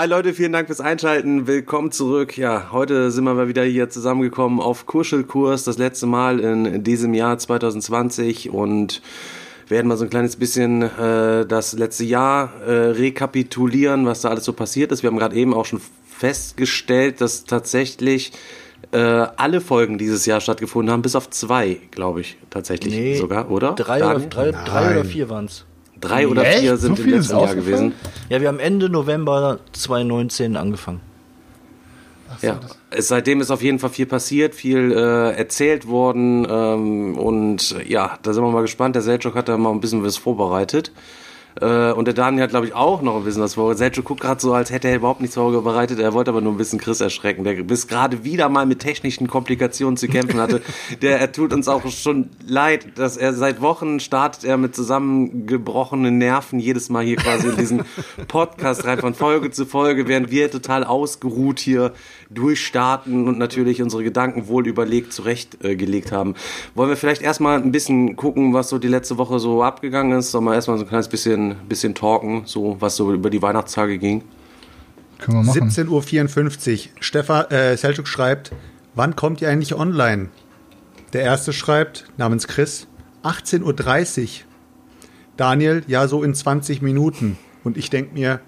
Hi Leute, vielen Dank fürs Einschalten. Willkommen zurück. Ja, heute sind wir mal wieder hier zusammengekommen auf Kuschelkurs, das letzte Mal in diesem Jahr 2020 und werden mal so ein kleines bisschen äh, das letzte Jahr äh, rekapitulieren, was da alles so passiert ist. Wir haben gerade eben auch schon festgestellt, dass tatsächlich äh, alle Folgen dieses Jahr stattgefunden haben, bis auf zwei, glaube ich, tatsächlich Nee, sogar, oder? Drei oder, drei, drei oder vier waren es. Drei oder Echt? vier sind So im letzten Jahr gewesen. Ja, wir haben Ende November 2019 angefangen. Ja, es, seitdem ist auf jeden Fall viel passiert, viel äh, erzählt worden ähm, und äh, ja, da sind wir mal gespannt. Der Selchuk hat da mal ein bisschen was vorbereitet. Äh, und der Daniel hat, glaube ich, auch noch ein bisschen was vorbereitet. Selchuk guckt gerade so, als hätte er überhaupt nichts vorbereitet. Er wollte aber nur ein bisschen Chris erschrecken, der bis gerade wieder mal mit technischen Komplikationen zu kämpfen hatte. der er tut uns auch schon leid, dass er seit Wochen startet er mit zusammengebrochenen Nerven jedes Mal hier quasi in diesen Podcast rein von Folge zu Folge, während wir total ausgeruht hier durchstarten und natürlich unsere Gedanken wohl überlegt zurechtgelegt äh, haben. Wollen wir vielleicht erstmal ein bisschen gucken, was so die letzte Woche so abgegangen ist? Sollen wir erstmal so ein kleines bisschen, bisschen talken, so was so über die Weihnachtstage ging? Können wir machen. 17.54 Uhr. Stefan äh, Selchuk schreibt, wann kommt ihr eigentlich online? Der erste schreibt, namens Chris, 18.30 Uhr. Daniel, ja, so in 20 Minuten. Und ich denke mir,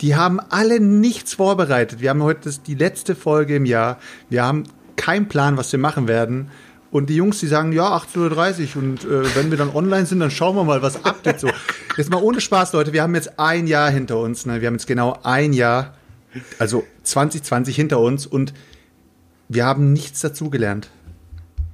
die haben alle nichts vorbereitet. Wir haben heute das, die letzte Folge im Jahr. Wir haben keinen Plan, was wir machen werden. Und die Jungs, die sagen, ja, 18.30 Uhr. Und äh, wenn wir dann online sind, dann schauen wir mal, was abgeht. So. Jetzt mal ohne Spaß, Leute. Wir haben jetzt ein Jahr hinter uns. Ne? Wir haben jetzt genau ein Jahr, also 2020 hinter uns. Und wir haben nichts dazugelernt.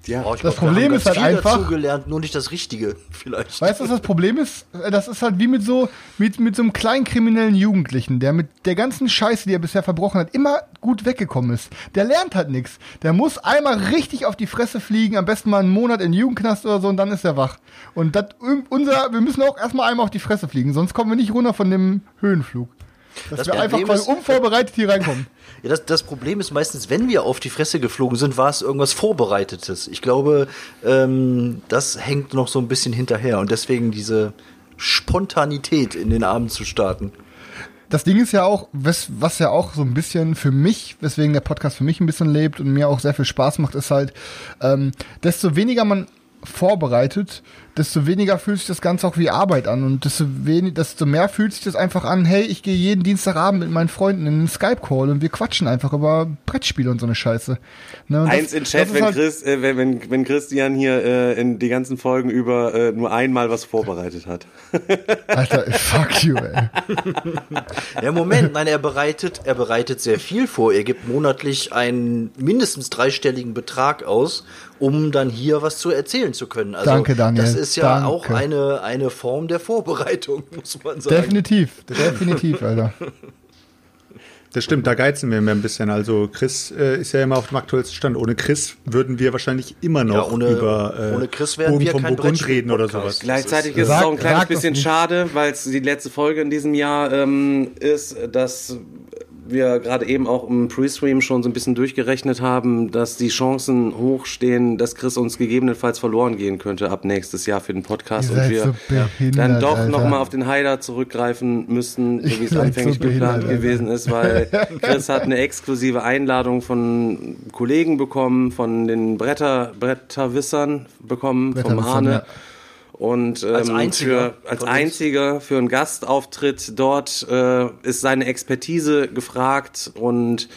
Ja, Oh, ich Das Problem ist halt viel einfach- dazugelernt, nur nicht das Richtige, vielleicht. Weißt du, was das Problem ist? Das ist halt wie mit so, mit, mit so einem kleinen kriminellen Jugendlichen, der mit der ganzen Scheiße, die er bisher verbrochen hat, immer gut weggekommen ist. Der lernt halt nichts. Der muss einmal richtig auf die Fresse fliegen, am besten mal einen Monat in den Jugendknast oder so und dann ist er wach. Und das, unser, wir müssen auch erstmal einmal auf die Fresse fliegen, sonst kommen wir nicht runter von dem Höhenflug. Dass Das wir einfach Problem ist- unvorbereitet hier reinkommen. Ja, das, das Problem ist meistens, wenn wir auf die Fresse geflogen sind, war es irgendwas Vorbereitetes. Ich glaube, ähm, das hängt noch so ein bisschen hinterher und deswegen diese Spontanität in den Abend zu starten. das Ding ist ja auch, was, was ja auch so ein bisschen für mich, weswegen der Podcast für mich ein bisschen lebt und mir auch sehr viel Spaß macht, ist halt, ähm, desto weniger man vorbereitet, desto weniger fühlt sich das Ganze auch wie Arbeit an und desto, wenig, desto mehr fühlt sich das einfach an, hey, ich gehe jeden Dienstagabend mit meinen Freunden in einen Skype-Call und wir quatschen einfach über Brettspiele und so eine Scheiße. Ne, und Eins das- in Chat, wenn, halt- Chris, äh, wenn, wenn, wenn Christian hier äh, in die ganzen Folgen über äh, nur einmal was vorbereitet hat. Alter, fuck you, ey. Ja, Moment, nein, er bereitet, er bereitet sehr viel vor. Er gibt monatlich einen mindestens dreistelligen Betrag aus, um dann hier was zu erzählen zu können. Also, Danke, Daniel. Ist ja Danke. auch eine, eine Form der Vorbereitung, muss man sagen. Definitiv, definitiv, Alter. Das stimmt, da geizen wir immer ein bisschen. Also Chris äh, ist ja immer auf dem aktuellsten Stand. Ohne Chris würden wir wahrscheinlich immer noch Ja, ohne- über äh, ohne Chris wären Bogen wir vom Burgund reden oder sowas. Gleichzeitig ist- ist es auch ein kleines bisschen schade, weil es die letzte Folge in diesem Jahr ähm, ist, dass wir gerade eben auch im Pre-Stream schon so ein bisschen durchgerechnet haben, dass die Chancen hochstehen, dass Chris uns gegebenenfalls verloren gehen könnte ab nächstes Jahr für den Podcast und wir so dann doch nochmal auf den Heiler zurückgreifen müssten, so wie es so anfänglich behindert, geplant Alter. gewesen ist, weil Chris hat eine exklusive Einladung von Kollegen bekommen, von den Bretter, Bretterwissern bekommen, vom Bretterwissern, Arne. ja. Und ähm, Als einziger für, als einziger für einen Gastauftritt dort äh, ist seine Expertise gefragt. Und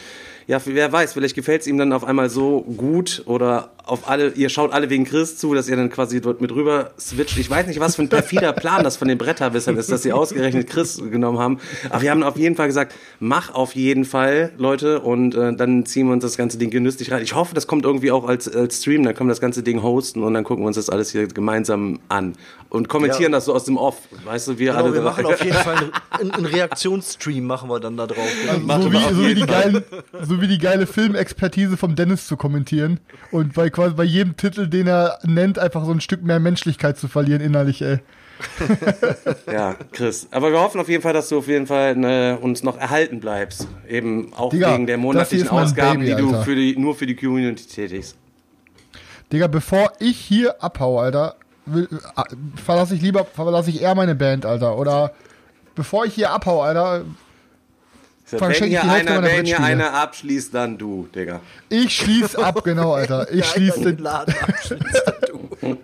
ja, wer weiß, vielleicht gefällt es ihm dann auf einmal so gut oder auf alle, ihr schaut alle wegen Chris zu, dass ihr dann quasi dort mit rüber switcht. Ich weiß nicht, was für ein perfider Plan das von den Bretterwissern ist, dass sie ausgerechnet Chris genommen haben. Aber wir haben auf jeden Fall gesagt, mach auf jeden Fall, Leute, und äh, dann ziehen wir uns das ganze Ding genüsslich rein. Ich hoffe, das kommt irgendwie auch als, als Stream, dann können wir das ganze Ding hosten und dann gucken wir uns das alles hier gemeinsam an und kommentieren ja. das so aus dem Off. Weißt du, wir genau, alle. Wir machen auf jeden Fall einen, einen Reaktionsstream machen wir dann da drauf. Also so, wie, so, wie die geile, so wie die geile Filmexpertise vom Dennis zu kommentieren und bei quasi bei jedem Titel, den er nennt, einfach so ein Stück mehr Menschlichkeit zu verlieren innerlich, ey. ja, Chris. Aber wir hoffen auf jeden Fall, dass du auf jeden Fall ne, uns noch erhalten bleibst. Eben auch Digga, wegen der monatlichen Ausgaben, Baby, die du für die, nur für die Community tätigst. Digga, bevor ich hier abhau, Alter, will, äh, verlasse ich lieber, verlasse ich eher meine Band, Alter. Oder bevor ich hier abhau, Alter, wenn hier, einer, wenn hier einer abschließt, dann du, Digga. Ich schließ ab, genau, Alter. Ich schließ den Laden abschließt, dann du.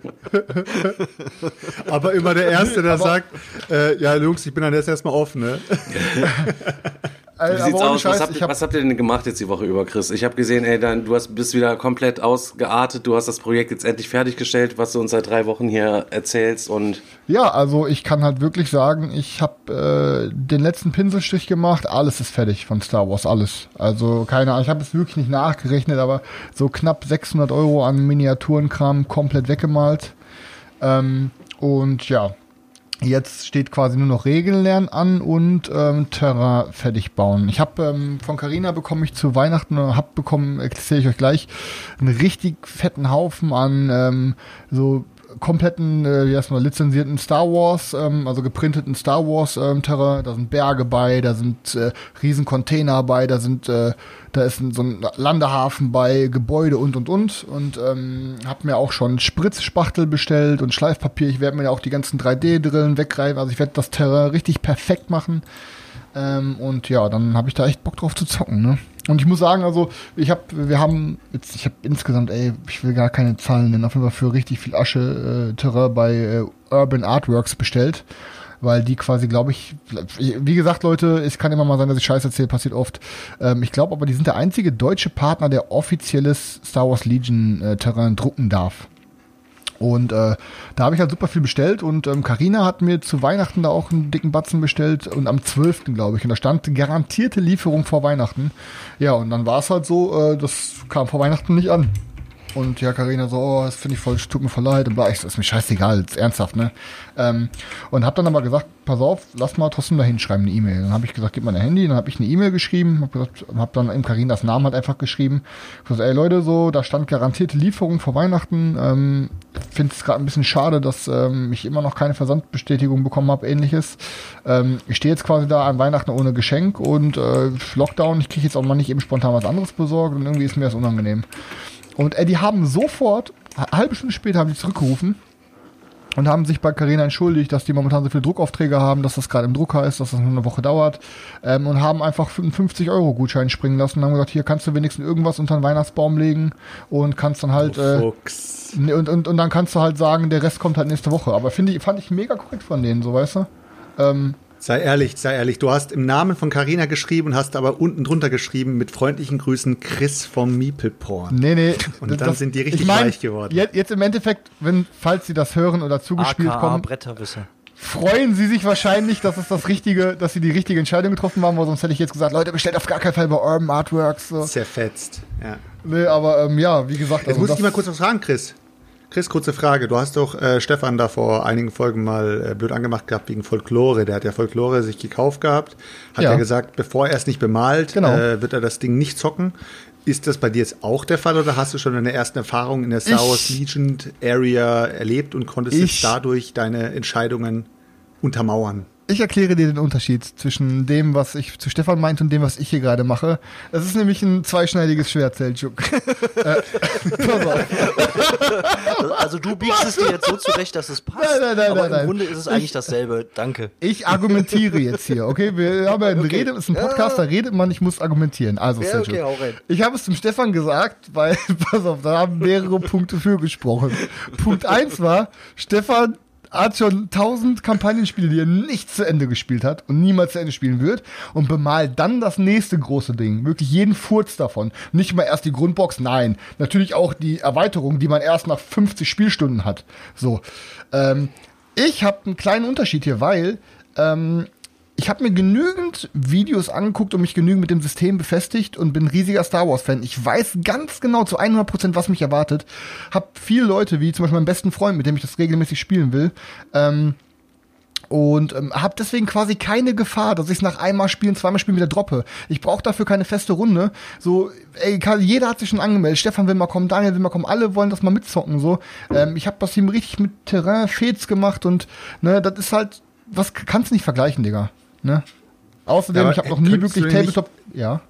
Aber immer der Erste, der Aber sagt, äh, ja, Jungs, ich bin dann jetzt erstmal offen, ne? Wie sieht's aus? Scheiß, was, habt, hab, was, habt, ihr denn gemacht jetzt die Woche über, Chris? Ich habe gesehen, ey, dann, du hast, bist wieder komplett ausgeartet. Du hast das Projekt jetzt endlich fertiggestellt, was du uns seit drei Wochen hier erzählst. und Ja, also ich kann halt wirklich sagen, ich habe äh, den letzten Pinselstrich gemacht. Alles ist fertig von Star Wars, alles. Also keine Ahnung, ich habe es wirklich nicht nachgerechnet, aber so knapp 600 Euro an Miniaturenkram komplett weggemalt. Ähm, und ja, Jetzt steht quasi nur noch Regeln lernen an und ähm, Terrain fertig bauen. Ich habe ähm, von Carina bekomme ich zu Weihnachten, habe bekommen, erzähle ich euch gleich, einen richtig fetten Haufen an ähm, so kompletten, äh, wie heißt man, lizenzierten Star Wars, ähm, also geprinteten Star Wars ähm, Terrain. Da sind Berge bei, da sind äh, riesen Container bei, da sind, äh, da ist ein, so ein Landehafen bei, Gebäude und und und. Und ähm, habe mir auch schon Spritzspachtel bestellt und Schleifpapier. Ich werde mir ja auch die ganzen 3D-Drillen weggreifen. Also ich werde das Terrain richtig perfekt machen. Ähm, und ja, dann habe ich da echt Bock drauf zu zocken, ne? Und ich muss sagen, also ich habe, wir haben jetzt, ich habe insgesamt, ey, ich will gar keine Zahlen nennen, auf jeden Fall für richtig viel Asche äh, Terrain bei äh, Urban Artworks bestellt, weil die quasi, glaube ich, wie gesagt, Leute, es kann immer mal sein, dass ich Scheiße erzähle, passiert oft. Ähm, ich glaube aber, die sind der einzige deutsche Partner, der offizielles Star Wars Legion äh, Terrain drucken darf. Und äh, da habe ich halt super viel bestellt und ähm, Carina hat mir zu Weihnachten da auch einen dicken Batzen bestellt und am 12. glaube ich. Und da stand garantierte Lieferung vor Weihnachten. Ja, und dann war es halt so, äh, das kam vor Weihnachten nicht an. Und ja, Karina so, oh, das finde ich voll, tut mir voll leid. Und bla, ich so, ist mir scheißegal, ist ernsthaft, ne? Ähm, und hab dann aber gesagt, pass auf, lass mal trotzdem da hinschreiben, eine E-Mail. Dann habe ich gesagt, gib mal ein Handy. Dann habe ich eine E-Mail geschrieben, hab, gesagt, hab dann im Karinas Namen halt einfach geschrieben. Ich so, ey Leute, so, da stand garantierte Lieferung vor Weihnachten. Ähm, finde es gerade ein bisschen schade, dass ähm, ich immer noch keine Versandbestätigung bekommen habe, ähnliches. Ähm, ich stehe jetzt quasi da an Weihnachten ohne Geschenk und äh, Lockdown, ich kriege jetzt auch mal nicht eben spontan was anderes besorgt und irgendwie ist mir das unangenehm. Und äh, die haben sofort, eine halbe Stunde später haben die zurückgerufen und haben sich bei Carina entschuldigt, dass die momentan so viele Druckaufträge haben, dass das gerade im Drucker ist, dass das nur eine Woche dauert ähm, und haben einfach einen 50-Euro-Gutschein springen lassen und haben gesagt, hier kannst du wenigstens irgendwas unter den Weihnachtsbaum legen und kannst dann halt äh, und, und, und dann kannst du halt sagen, der Rest kommt halt nächste Woche. Aber finde ich, fand ich mega korrekt von denen, so weißt du. Ähm, Sei ehrlich, sei ehrlich. Du hast im Namen von Carina geschrieben und hast aber unten drunter geschrieben mit freundlichen Grüßen Chris vom Meeple Porn. Nee, nee. Und dann sind die richtig ich mein, weich geworden. Jetzt, jetzt, im Endeffekt, wenn, falls sie das hören oder zugespielt AKA kommen. Bretterwisser. Freuen sie sich wahrscheinlich, dass es das richtige, dass sie die richtige Entscheidung getroffen haben, weil sonst hätte ich jetzt gesagt, Leute, bestellt auf gar keinen Fall bei Urban Artworks. So. Zerfetzt, ja. Nee, aber ähm, ja, wie gesagt. Jetzt also muss ich mal kurz was fragen, Chris. Chris, kurze Frage. Du hast doch äh, Stefan da vor einigen Folgen mal äh, blöd angemacht gehabt wegen Folklore. Der hat ja Folklore sich gekauft gehabt. Hat ja, ja gesagt, bevor er es nicht bemalt, genau. äh, wird er das Ding nicht zocken. Ist das bei dir jetzt auch der Fall oder hast du schon deine ersten Erfahrungen in der Star Wars Legion Area erlebt und konntest jetzt dadurch deine Entscheidungen untermauern? Ich erkläre dir den Unterschied zwischen dem, was ich zu Stefan meinte und dem, was ich hier gerade mache. Es ist nämlich ein zweischneidiges Schwert, Seljuk. Äh, also du biegst es dir jetzt so zurecht, dass es passt. Nein, nein, nein, aber nein, im Grunde ist es eigentlich ich, dasselbe. Danke. Ich argumentiere jetzt hier, okay? Wir haben ja okay. Rede, ist ein Podcast, da redet man, ich muss argumentieren. Also, ja, Seljuk. Okay. Ich habe es zum Stefan gesagt, weil, pass auf, da haben mehrere Punkte für gesprochen. Punkt eins war, Stefan hat schon tausend Kampagnenspiele, die er nicht zu Ende gespielt hat und niemals zu Ende spielen wird und bemalt dann das nächste große Ding. Wirklich jeden Furz davon. Nicht mal erst die Grundbox, nein. Natürlich auch die Erweiterung, die man erst nach 50 Spielstunden hat. So. Ähm, ich habe einen kleinen Unterschied hier, weil ähm, ich habe mir genügend Videos angeguckt und mich genügend mit dem System befestigt und bin riesiger Star Wars Fan. Ich weiß ganz genau zu 100 Prozent, was mich erwartet. Hab viele Leute, wie zum Beispiel meinen besten Freund, mit dem ich das regelmäßig spielen will, ähm, und ähm, habe deswegen quasi keine Gefahr, dass ich es nach einmal spielen, zweimal spielen wieder droppe. Ich brauche dafür keine feste Runde. So, ey, jeder hat sich schon angemeldet. Stefan will mal kommen, Daniel will mal kommen, alle wollen das mal mitzocken. So, ähm, ich habe das ihm richtig mit Terrain Fets gemacht und ne, das ist halt, was kannst du nicht vergleichen, Digga. Ne? Außerdem, ja, ich habe noch nie wirklich Tabletop. Ja.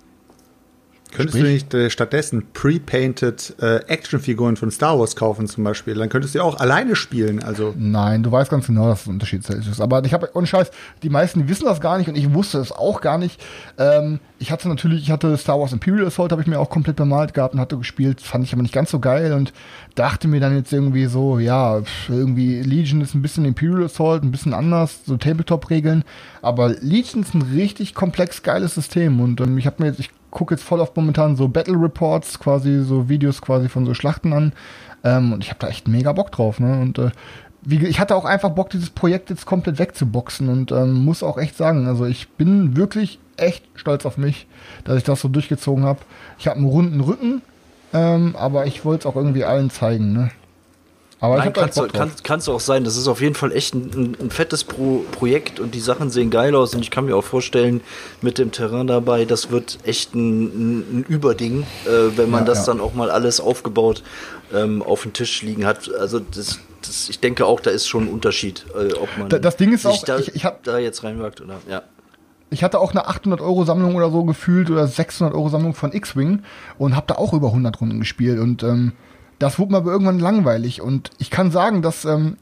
Könntest Sprich? du nicht äh, stattdessen pre-painted äh, Actionfiguren von Star Wars kaufen zum Beispiel? Dann könntest du ja auch alleine spielen. Also Nein, du weißt ganz genau, dass es ein Unterschied ist. Aber ich habe, und Scheiß, die meisten wissen das gar nicht und ich wusste es auch gar nicht. Ähm, ich hatte natürlich, ich hatte Star Wars Imperial Assault, habe ich mir auch komplett bemalt gehabt und hatte gespielt, fand ich aber nicht ganz so geil und dachte mir dann jetzt irgendwie so, ja, irgendwie Legion ist ein bisschen Imperial Assault, ein bisschen anders, so Tabletop-Regeln. Aber Legion ist ein richtig komplex geiles System und ähm, ich habe mir jetzt, ich gucke jetzt voll auf momentan so Battle Reports, quasi so Videos quasi von so Schlachten an. Ähm, und ich habe da echt mega Bock drauf. Ne? Und äh, wie, ich hatte auch einfach Bock, dieses Projekt jetzt komplett wegzuboxen und ähm, muss auch echt sagen, also ich bin wirklich echt stolz auf mich, dass ich das so durchgezogen habe. Ich habe einen runden Rücken, ähm, aber ich wollte es auch irgendwie allen zeigen. Ne? Aber Nein, kannst du, kann, kannst du auch sein. Das ist auf jeden Fall echt ein, ein, fettes Pro Projekt und die Sachen sehen geil aus. Und ich kann mir auch vorstellen, mit dem Terrain dabei, das wird echt ein, ein Überding, äh, wenn man ja, das ja. dann auch mal alles aufgebaut ähm, auf dem Tisch liegen hat. Also das, das, ich denke auch, da ist schon ein Unterschied, äh, ob man das Ding ist sich auch, da, ich, ich hab, da jetzt reinwagt oder ja. Ich hatte auch eine 800 Euro Sammlung oder so gefühlt oder 600 Euro Sammlung von X-Wing und habe da auch über 100 Runden gespielt und ähm, das wurde mir aber irgendwann langweilig. Und ich kann sagen, dass ähm,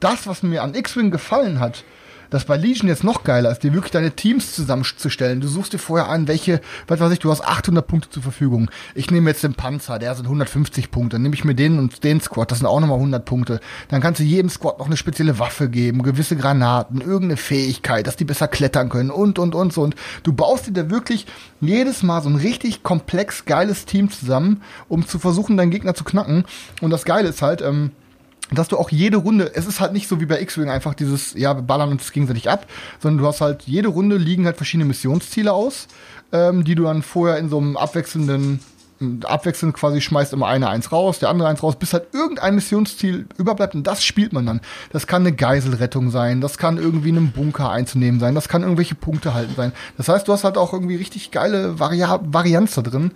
das, was mir an X-Wing gefallen hat, das bei Legion jetzt noch geiler ist, dir wirklich deine Teams zusammenzustellen. Du suchst dir vorher an, welche, was weiß ich, du hast 800 Punkte zur Verfügung. Ich nehme jetzt den Panzer, der sind 150 Punkte. Dann nehme ich mir den und den Squad, das sind auch nochmal 100 Punkte. Dann kannst du jedem Squad noch eine spezielle Waffe geben, gewisse Granaten, irgendeine Fähigkeit, dass die besser klettern können und, und, und. Und du baust dir da wirklich jedes Mal so ein richtig komplex geiles Team zusammen, um zu versuchen, deinen Gegner zu knacken. Und das Geile ist halt, ähm, dass du auch jede Runde, es ist halt nicht so wie bei X-Wing einfach dieses, ja, wir ballern uns gegenseitig ab, sondern du hast halt, jede Runde liegen halt verschiedene Missionsziele aus, ähm, die du dann vorher in so einem abwechselnden, abwechselnd quasi schmeißt immer eine eins raus, der andere eins raus, bis halt irgendein Missionsziel überbleibt und das spielt man dann. Das kann eine Geiselrettung sein, das kann irgendwie einen Bunker einzunehmen sein, das kann irgendwelche Punkte halten sein. Das heißt, du hast halt auch irgendwie richtig geile Vari Varianz da drin.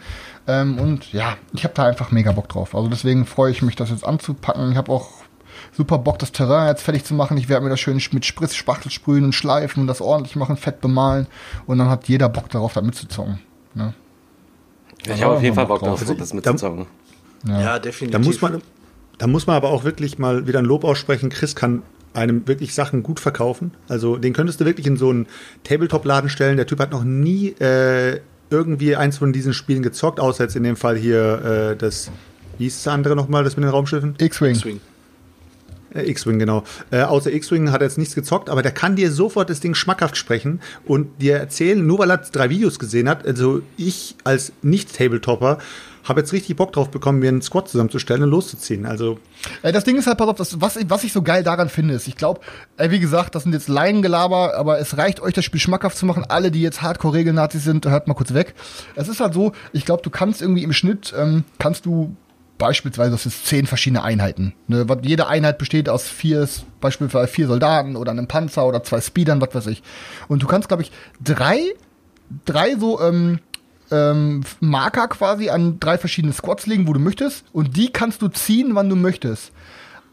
Ähm, und ja, ich habe da einfach mega Bock drauf. Also deswegen freue ich mich, das jetzt anzupacken. Ich habe auch super Bock, das Terrain jetzt fertig zu machen. Ich werde mir das schön mit Spritz, Spachtel sprühen und schleifen und das ordentlich machen, fett bemalen. Und dann hat jeder Bock darauf, da mitzuzocken. Ne? Ja, ich habe auf jeden Fall Bock drauf, drauf das mitzuzocken. Ja. ja, definitiv. Da muss, man, da muss man aber auch wirklich mal wieder ein Lob aussprechen. Chris kann einem wirklich Sachen gut verkaufen. Also den könntest du wirklich in so einen Tabletop-Laden stellen. Der Typ hat noch nie äh, irgendwie eins von diesen Spielen gezockt, außer jetzt in dem Fall hier äh, das, wie hieß das andere nochmal, das mit den Raumschiffen? X-Wing. Äh, X-Wing, genau. Äh, außer X-Wing hat er jetzt nichts gezockt, aber der kann dir sofort das Ding schmackhaft sprechen und dir erzählen, nur weil er drei Videos gesehen hat. Also ich als Nicht-Tabletopper habe jetzt richtig Bock drauf bekommen, mir einen Squad zusammenzustellen und loszuziehen. Also das Ding ist halt, pass auf, das, was, was ich so geil daran finde, ist, ich glaube, wie gesagt, das sind jetzt Laiengelaber, aber es reicht euch das Spiel schmackhaft zu machen. Alle, die jetzt Hardcore-Regelnazis sind, hört mal kurz weg. Es ist halt so, ich glaube, du kannst irgendwie im Schnitt, ähm, kannst du beispielsweise, das ist zehn verschiedene Einheiten. Ne? Jede Einheit besteht aus vier, beispielsweise vier Soldaten oder einem Panzer oder zwei Speedern, was weiß ich. Und du kannst, glaube ich, drei, drei so ähm, ähm, Marker quasi an drei verschiedene Squads legen, wo du möchtest. Und die kannst du ziehen, wann du möchtest.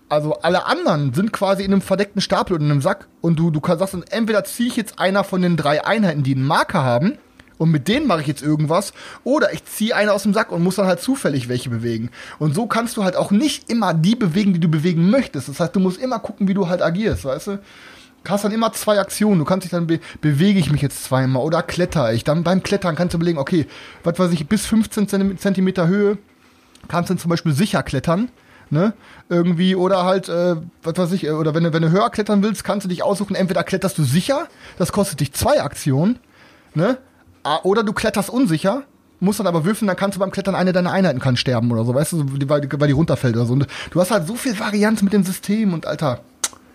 Also alle anderen sind quasi in einem verdeckten Stapel oder in einem Sack. Und du, du kannst sagst, entweder ziehe ich jetzt einer von den drei Einheiten, die einen Marker haben und mit denen mache ich jetzt irgendwas. Oder ich ziehe eine aus dem Sack und muss dann halt zufällig welche bewegen. Und so kannst du halt auch nicht immer die bewegen, die du bewegen möchtest. Das heißt, du musst immer gucken, wie du halt agierst, weißt du? Du hast dann immer zwei Aktionen. Du kannst dich dann be bewege ich mich jetzt zweimal oder kletter ich. Dann beim Klettern kannst du überlegen, okay, was weiß ich, bis 15 Zentimeter Höhe kannst du zum Beispiel sicher klettern ne? Irgendwie, oder halt, äh, was weiß ich, äh, oder wenn du, wenn du höher klettern willst, kannst du dich aussuchen, entweder kletterst du sicher, das kostet dich zwei Aktionen, ne? Oder du kletterst unsicher, musst dann aber würfeln, dann kannst du beim Klettern eine deiner Einheiten kann sterben oder so, weißt du, weil, weil die runterfällt oder so. Und du hast halt so viel Varianz mit dem System und Alter,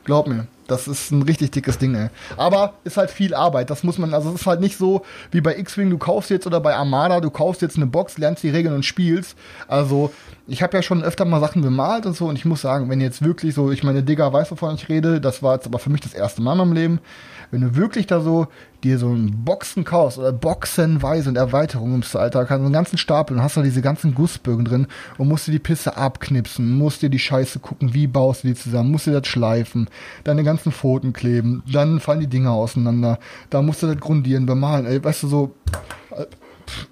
glaub mir. Das ist ein richtig dickes Ding, ey. Aber ist halt viel Arbeit. Das muss man, also es ist halt nicht so wie bei X-Wing, du kaufst jetzt oder bei Armada, du kaufst jetzt eine Box, lernst die Regeln und spielst. Also, ich habe ja schon öfter mal Sachen bemalt und so und ich muss sagen, wenn jetzt wirklich so, ich meine, Digga weiß, wovon ich rede, das war jetzt aber für mich das erste Mal in meinem Leben wenn du wirklich da so dir so ein Boxen kaufst oder boxenweise und Erweiterungen im Alter, kannst so einen ganzen Stapel und hast da diese ganzen Gussbögen drin und musst dir die Pisse abknipsen, musst dir die Scheiße gucken, wie baust du die zusammen, musst dir das schleifen, deine ganzen Pfoten kleben, dann fallen die Dinger auseinander, da musst du das grundieren, bemalen, ey, weißt du, so,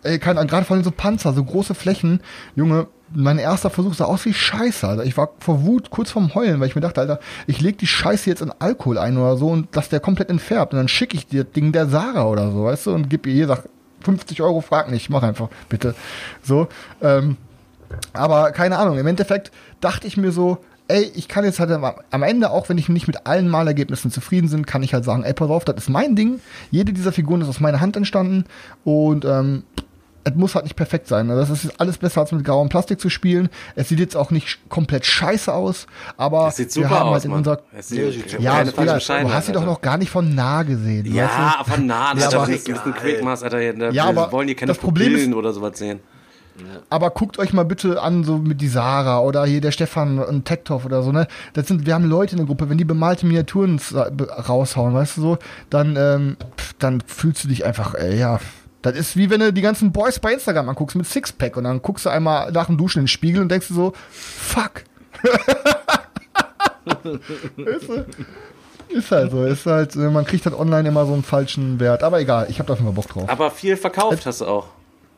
ey, gerade vor allem so Panzer, so große Flächen, Junge, mein erster Versuch sah aus wie Scheiße, Alter. Ich war vor Wut kurz vorm Heulen, weil ich mir dachte, Alter, ich leg die Scheiße jetzt in Alkohol ein oder so und lass der komplett entfärbt. Und dann schicke ich dir das Ding der Sarah oder so, weißt du, und gib ihr, sag 50 Euro, frag nicht, mach einfach, bitte. So, ähm, aber keine Ahnung, im Endeffekt dachte ich mir so, ey, ich kann jetzt halt am Ende, auch wenn ich nicht mit allen Malergebnissen zufrieden bin, kann ich halt sagen, ey, pass auf, das ist mein Ding. Jede dieser Figuren ist aus meiner Hand entstanden und ähm, es muss halt nicht perfekt sein. Ne? Das ist alles besser als mit grauem Plastik zu spielen. Es sieht jetzt auch nicht komplett scheiße aus, aber das sieht super wir haben halt in unserer sieht, ja, ja du hast sie doch noch gar nicht von nah gesehen. Ja, weißt du? von nah, das ja, ist ein Quickmaß, Alter. Da ja, aber wollen die keine das Problem ist, oder sowas sehen. Aber guckt euch mal bitte an, so mit die Sarah oder hier der Stefan und Tektov oder so, ne? Das sind, wir haben Leute in der Gruppe, wenn die bemalte Miniaturen raushauen, weißt du so, dann, ähm, dann fühlst du dich einfach, ey, ja, das ist wie wenn du die ganzen Boys bei Instagram anguckst mit Sixpack und dann guckst du einmal nach dem Duschen in den Spiegel und denkst du so, fuck. ist, ist halt so. Ist halt, man kriegt halt online immer so einen falschen Wert. Aber egal, ich habe da immer Bock drauf. Aber viel verkauft Jetzt, hast du auch.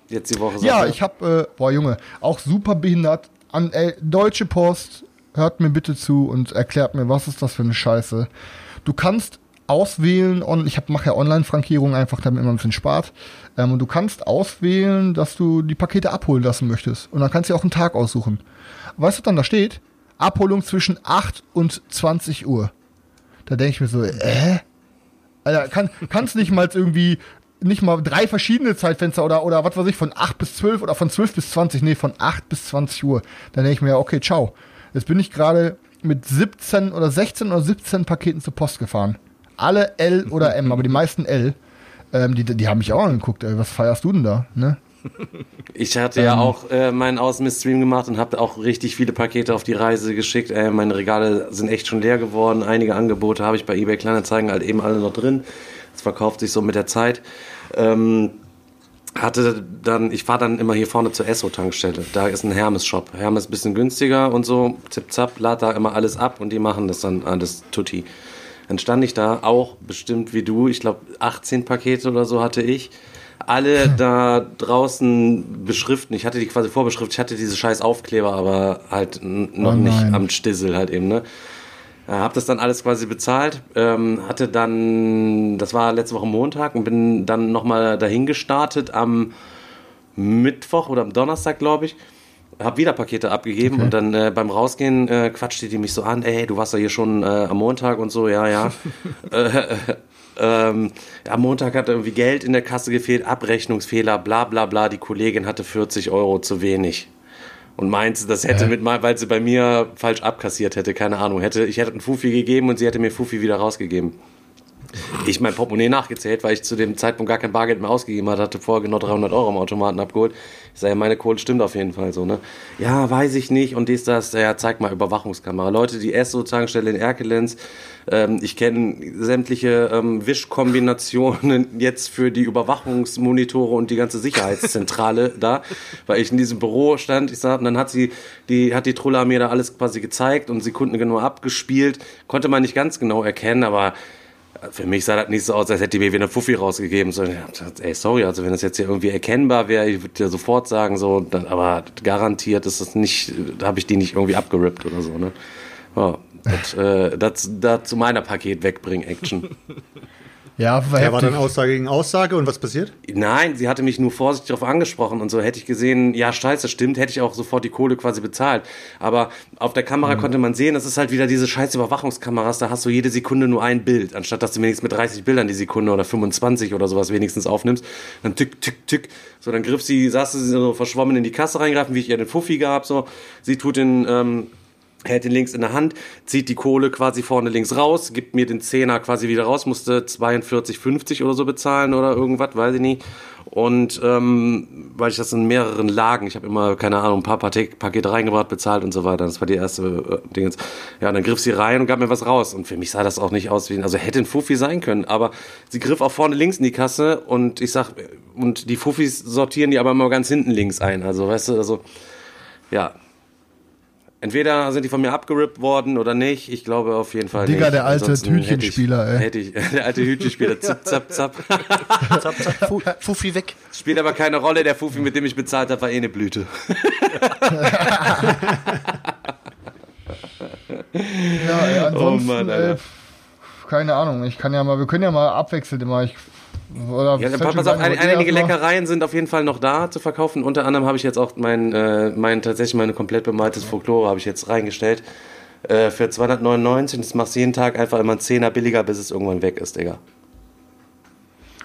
Jetzt die Woche. Ja, ich habe, äh, boah Junge, auch super behindert. An äh, Deutsche Post, hört mir bitte zu und erklärt mir, was ist das für eine Scheiße. Du kannst auswählen, und ich mache ja Online-Frankierung einfach, damit man ein bisschen spart. Ähm, und du kannst auswählen, dass du die Pakete abholen lassen möchtest. Und dann kannst du auch einen Tag aussuchen. Weißt du, dann da steht? Abholung zwischen 8 und 20 Uhr. Da denke ich mir so, äh? Alter, kann, kannst nicht mal irgendwie nicht mal drei verschiedene Zeitfenster oder, oder was weiß ich, von 8 bis 12 oder von 12 bis 20, nee, von 8 bis 20 Uhr. Dann denke ich mir, okay, ciao. Jetzt bin ich gerade mit 17 oder 16 oder 17 Paketen zur Post gefahren. Alle L oder M, aber die meisten L. Ähm, die, die haben mich auch angeguckt, ey. Was feierst du denn da, ne? Ich hatte ähm, ja auch äh, meinen Außenmist-Stream gemacht und habe auch richtig viele Pakete auf die Reise geschickt. Äh, meine Regale sind echt schon leer geworden. Einige Angebote habe ich bei eBay Kleinanzeigen halt eben alle noch drin. Es verkauft sich so mit der Zeit. Ähm, hatte dann, ich fahre dann immer hier vorne zur Esso-Tankstelle. Da ist ein Hermes-Shop. Hermes ist ein bisschen günstiger und so. Zip zap, lad da immer alles ab und die machen das dann alles tutti. Dann stand ich da auch bestimmt wie du, ich glaube 18 Pakete oder so hatte ich. Alle da draußen beschriften. Ich hatte die quasi vorbeschriftet. Ich hatte diese scheiß Aufkleber, aber halt noch oh nicht am Stissel halt eben, ne? Ja, hab das dann alles quasi bezahlt, ähm, hatte dann, das war letzte Woche Montag und bin dann nochmal dahin gestartet am Mittwoch oder am Donnerstag, glaube ich habe wieder Pakete abgegeben okay. und dann äh, beim Rausgehen äh, quatschte die mich so an, ey, du warst ja hier schon äh, am Montag und so, ja, ja. Äh, äh, ähm, am Montag hat irgendwie Geld in der Kasse gefehlt, Abrechnungsfehler, bla bla bla, die Kollegin hatte 40 Euro zu wenig. Und meinte, das hätte mit mal, weil sie bei mir falsch abkassiert hätte, keine Ahnung, hätte, ich hätte einen Fufi gegeben und sie hätte mir Fufi wieder rausgegeben ich mein Portemonnaie nachgezählt, weil ich zu dem Zeitpunkt gar kein Bargeld mehr ausgegeben hatte, hatte vorher genau 300 Euro am Automaten abgeholt. Ich sage, meine Kohle stimmt auf jeden Fall so, ne? Ja, weiß ich nicht und dies, das, ja, zeig mal Überwachungskamera. Leute, die S-Tankstelle in Erkelenz, ähm, ich kenne sämtliche ähm, Wischkombinationen jetzt für die Überwachungsmonitore und die ganze Sicherheitszentrale da, weil ich in diesem Büro stand, ich sag, und dann hat sie, die, hat die Trulla mir da alles quasi gezeigt und sekundengenau abgespielt, konnte man nicht ganz genau erkennen, aber für mich sah das nicht so aus, als hätte die wieder eine Fuffi rausgegeben. So, ey, sorry, also wenn das jetzt hier irgendwie erkennbar wäre, ich würde dir sofort sagen, so, dann, aber garantiert ist das nicht, da habe ich die nicht irgendwie abgerippt oder so, ne? Ja, das, äh, zu meiner Paket wegbringen Action. Ja, war Der war dann Aussage gegen Aussage und was passiert? Nein, sie hatte mich nur vorsichtig darauf angesprochen und so hätte ich gesehen, ja, scheiße, stimmt, hätte ich auch sofort die Kohle quasi bezahlt. Aber auf der Kamera konnte man sehen, das ist halt wieder diese scheiß Überwachungskameras, da hast du jede Sekunde nur ein Bild, anstatt dass du wenigstens mit 30 Bildern die Sekunde oder 25 oder sowas wenigstens aufnimmst. Dann tick, tick, tick. So, dann griff sie, saß sie so verschwommen in die Kasse reingreifen, wie ich ihr den Fuffi gab, so. Sie tut den, ähm, hält den links in der Hand, zieht die Kohle quasi vorne links raus, gibt mir den Zehner quasi wieder raus, musste 42,50 oder so bezahlen oder irgendwas, weiß ich nicht. Und ähm, weil ich das in mehreren Lagen, ich habe immer, keine Ahnung, ein paar Pakete, Pakete reingebracht, bezahlt und so weiter. Das war die erste äh, Dingens. Ja, und dann griff sie rein und gab mir was raus. Und für mich sah das auch nicht aus wie, ein- also hätte ein Fuffi sein können. Aber sie griff auch vorne links in die Kasse und ich sag, und die Fuffis sortieren die aber immer ganz hinten links ein. Also, weißt du, also, ja, Entweder sind die von mir abgerippt worden oder nicht. Ich glaube auf jeden Fall Digga, nicht. der alte Ansonsten hätte Hütchenspieler, ey. Hätte ich, der alte Hütchenspieler, zap, zap, zap. Zap, zap, Fu Fuffi weg. Spielt aber keine Rolle. Der Fufi, mit dem ich bezahlt habe, war eh eine Blüte. Ja, ey, ansonsten, Oh Mann, ey, Alter. pf, keine Ahnung. Ich kann ja mal, wir können ja mal abwechselnd immer. Ich, oder Ja, pass auf, ein, einige Leckereien sind auf jeden Fall noch da zu verkaufen. Unter anderem habe ich jetzt auch mein, äh, mein tatsächlich meine komplett bemaltes Folklore habe ich jetzt reingestellt. Äh, für 299. Das machst du jeden Tag einfach immer einen Zehner billiger, bis es irgendwann weg ist, Digga.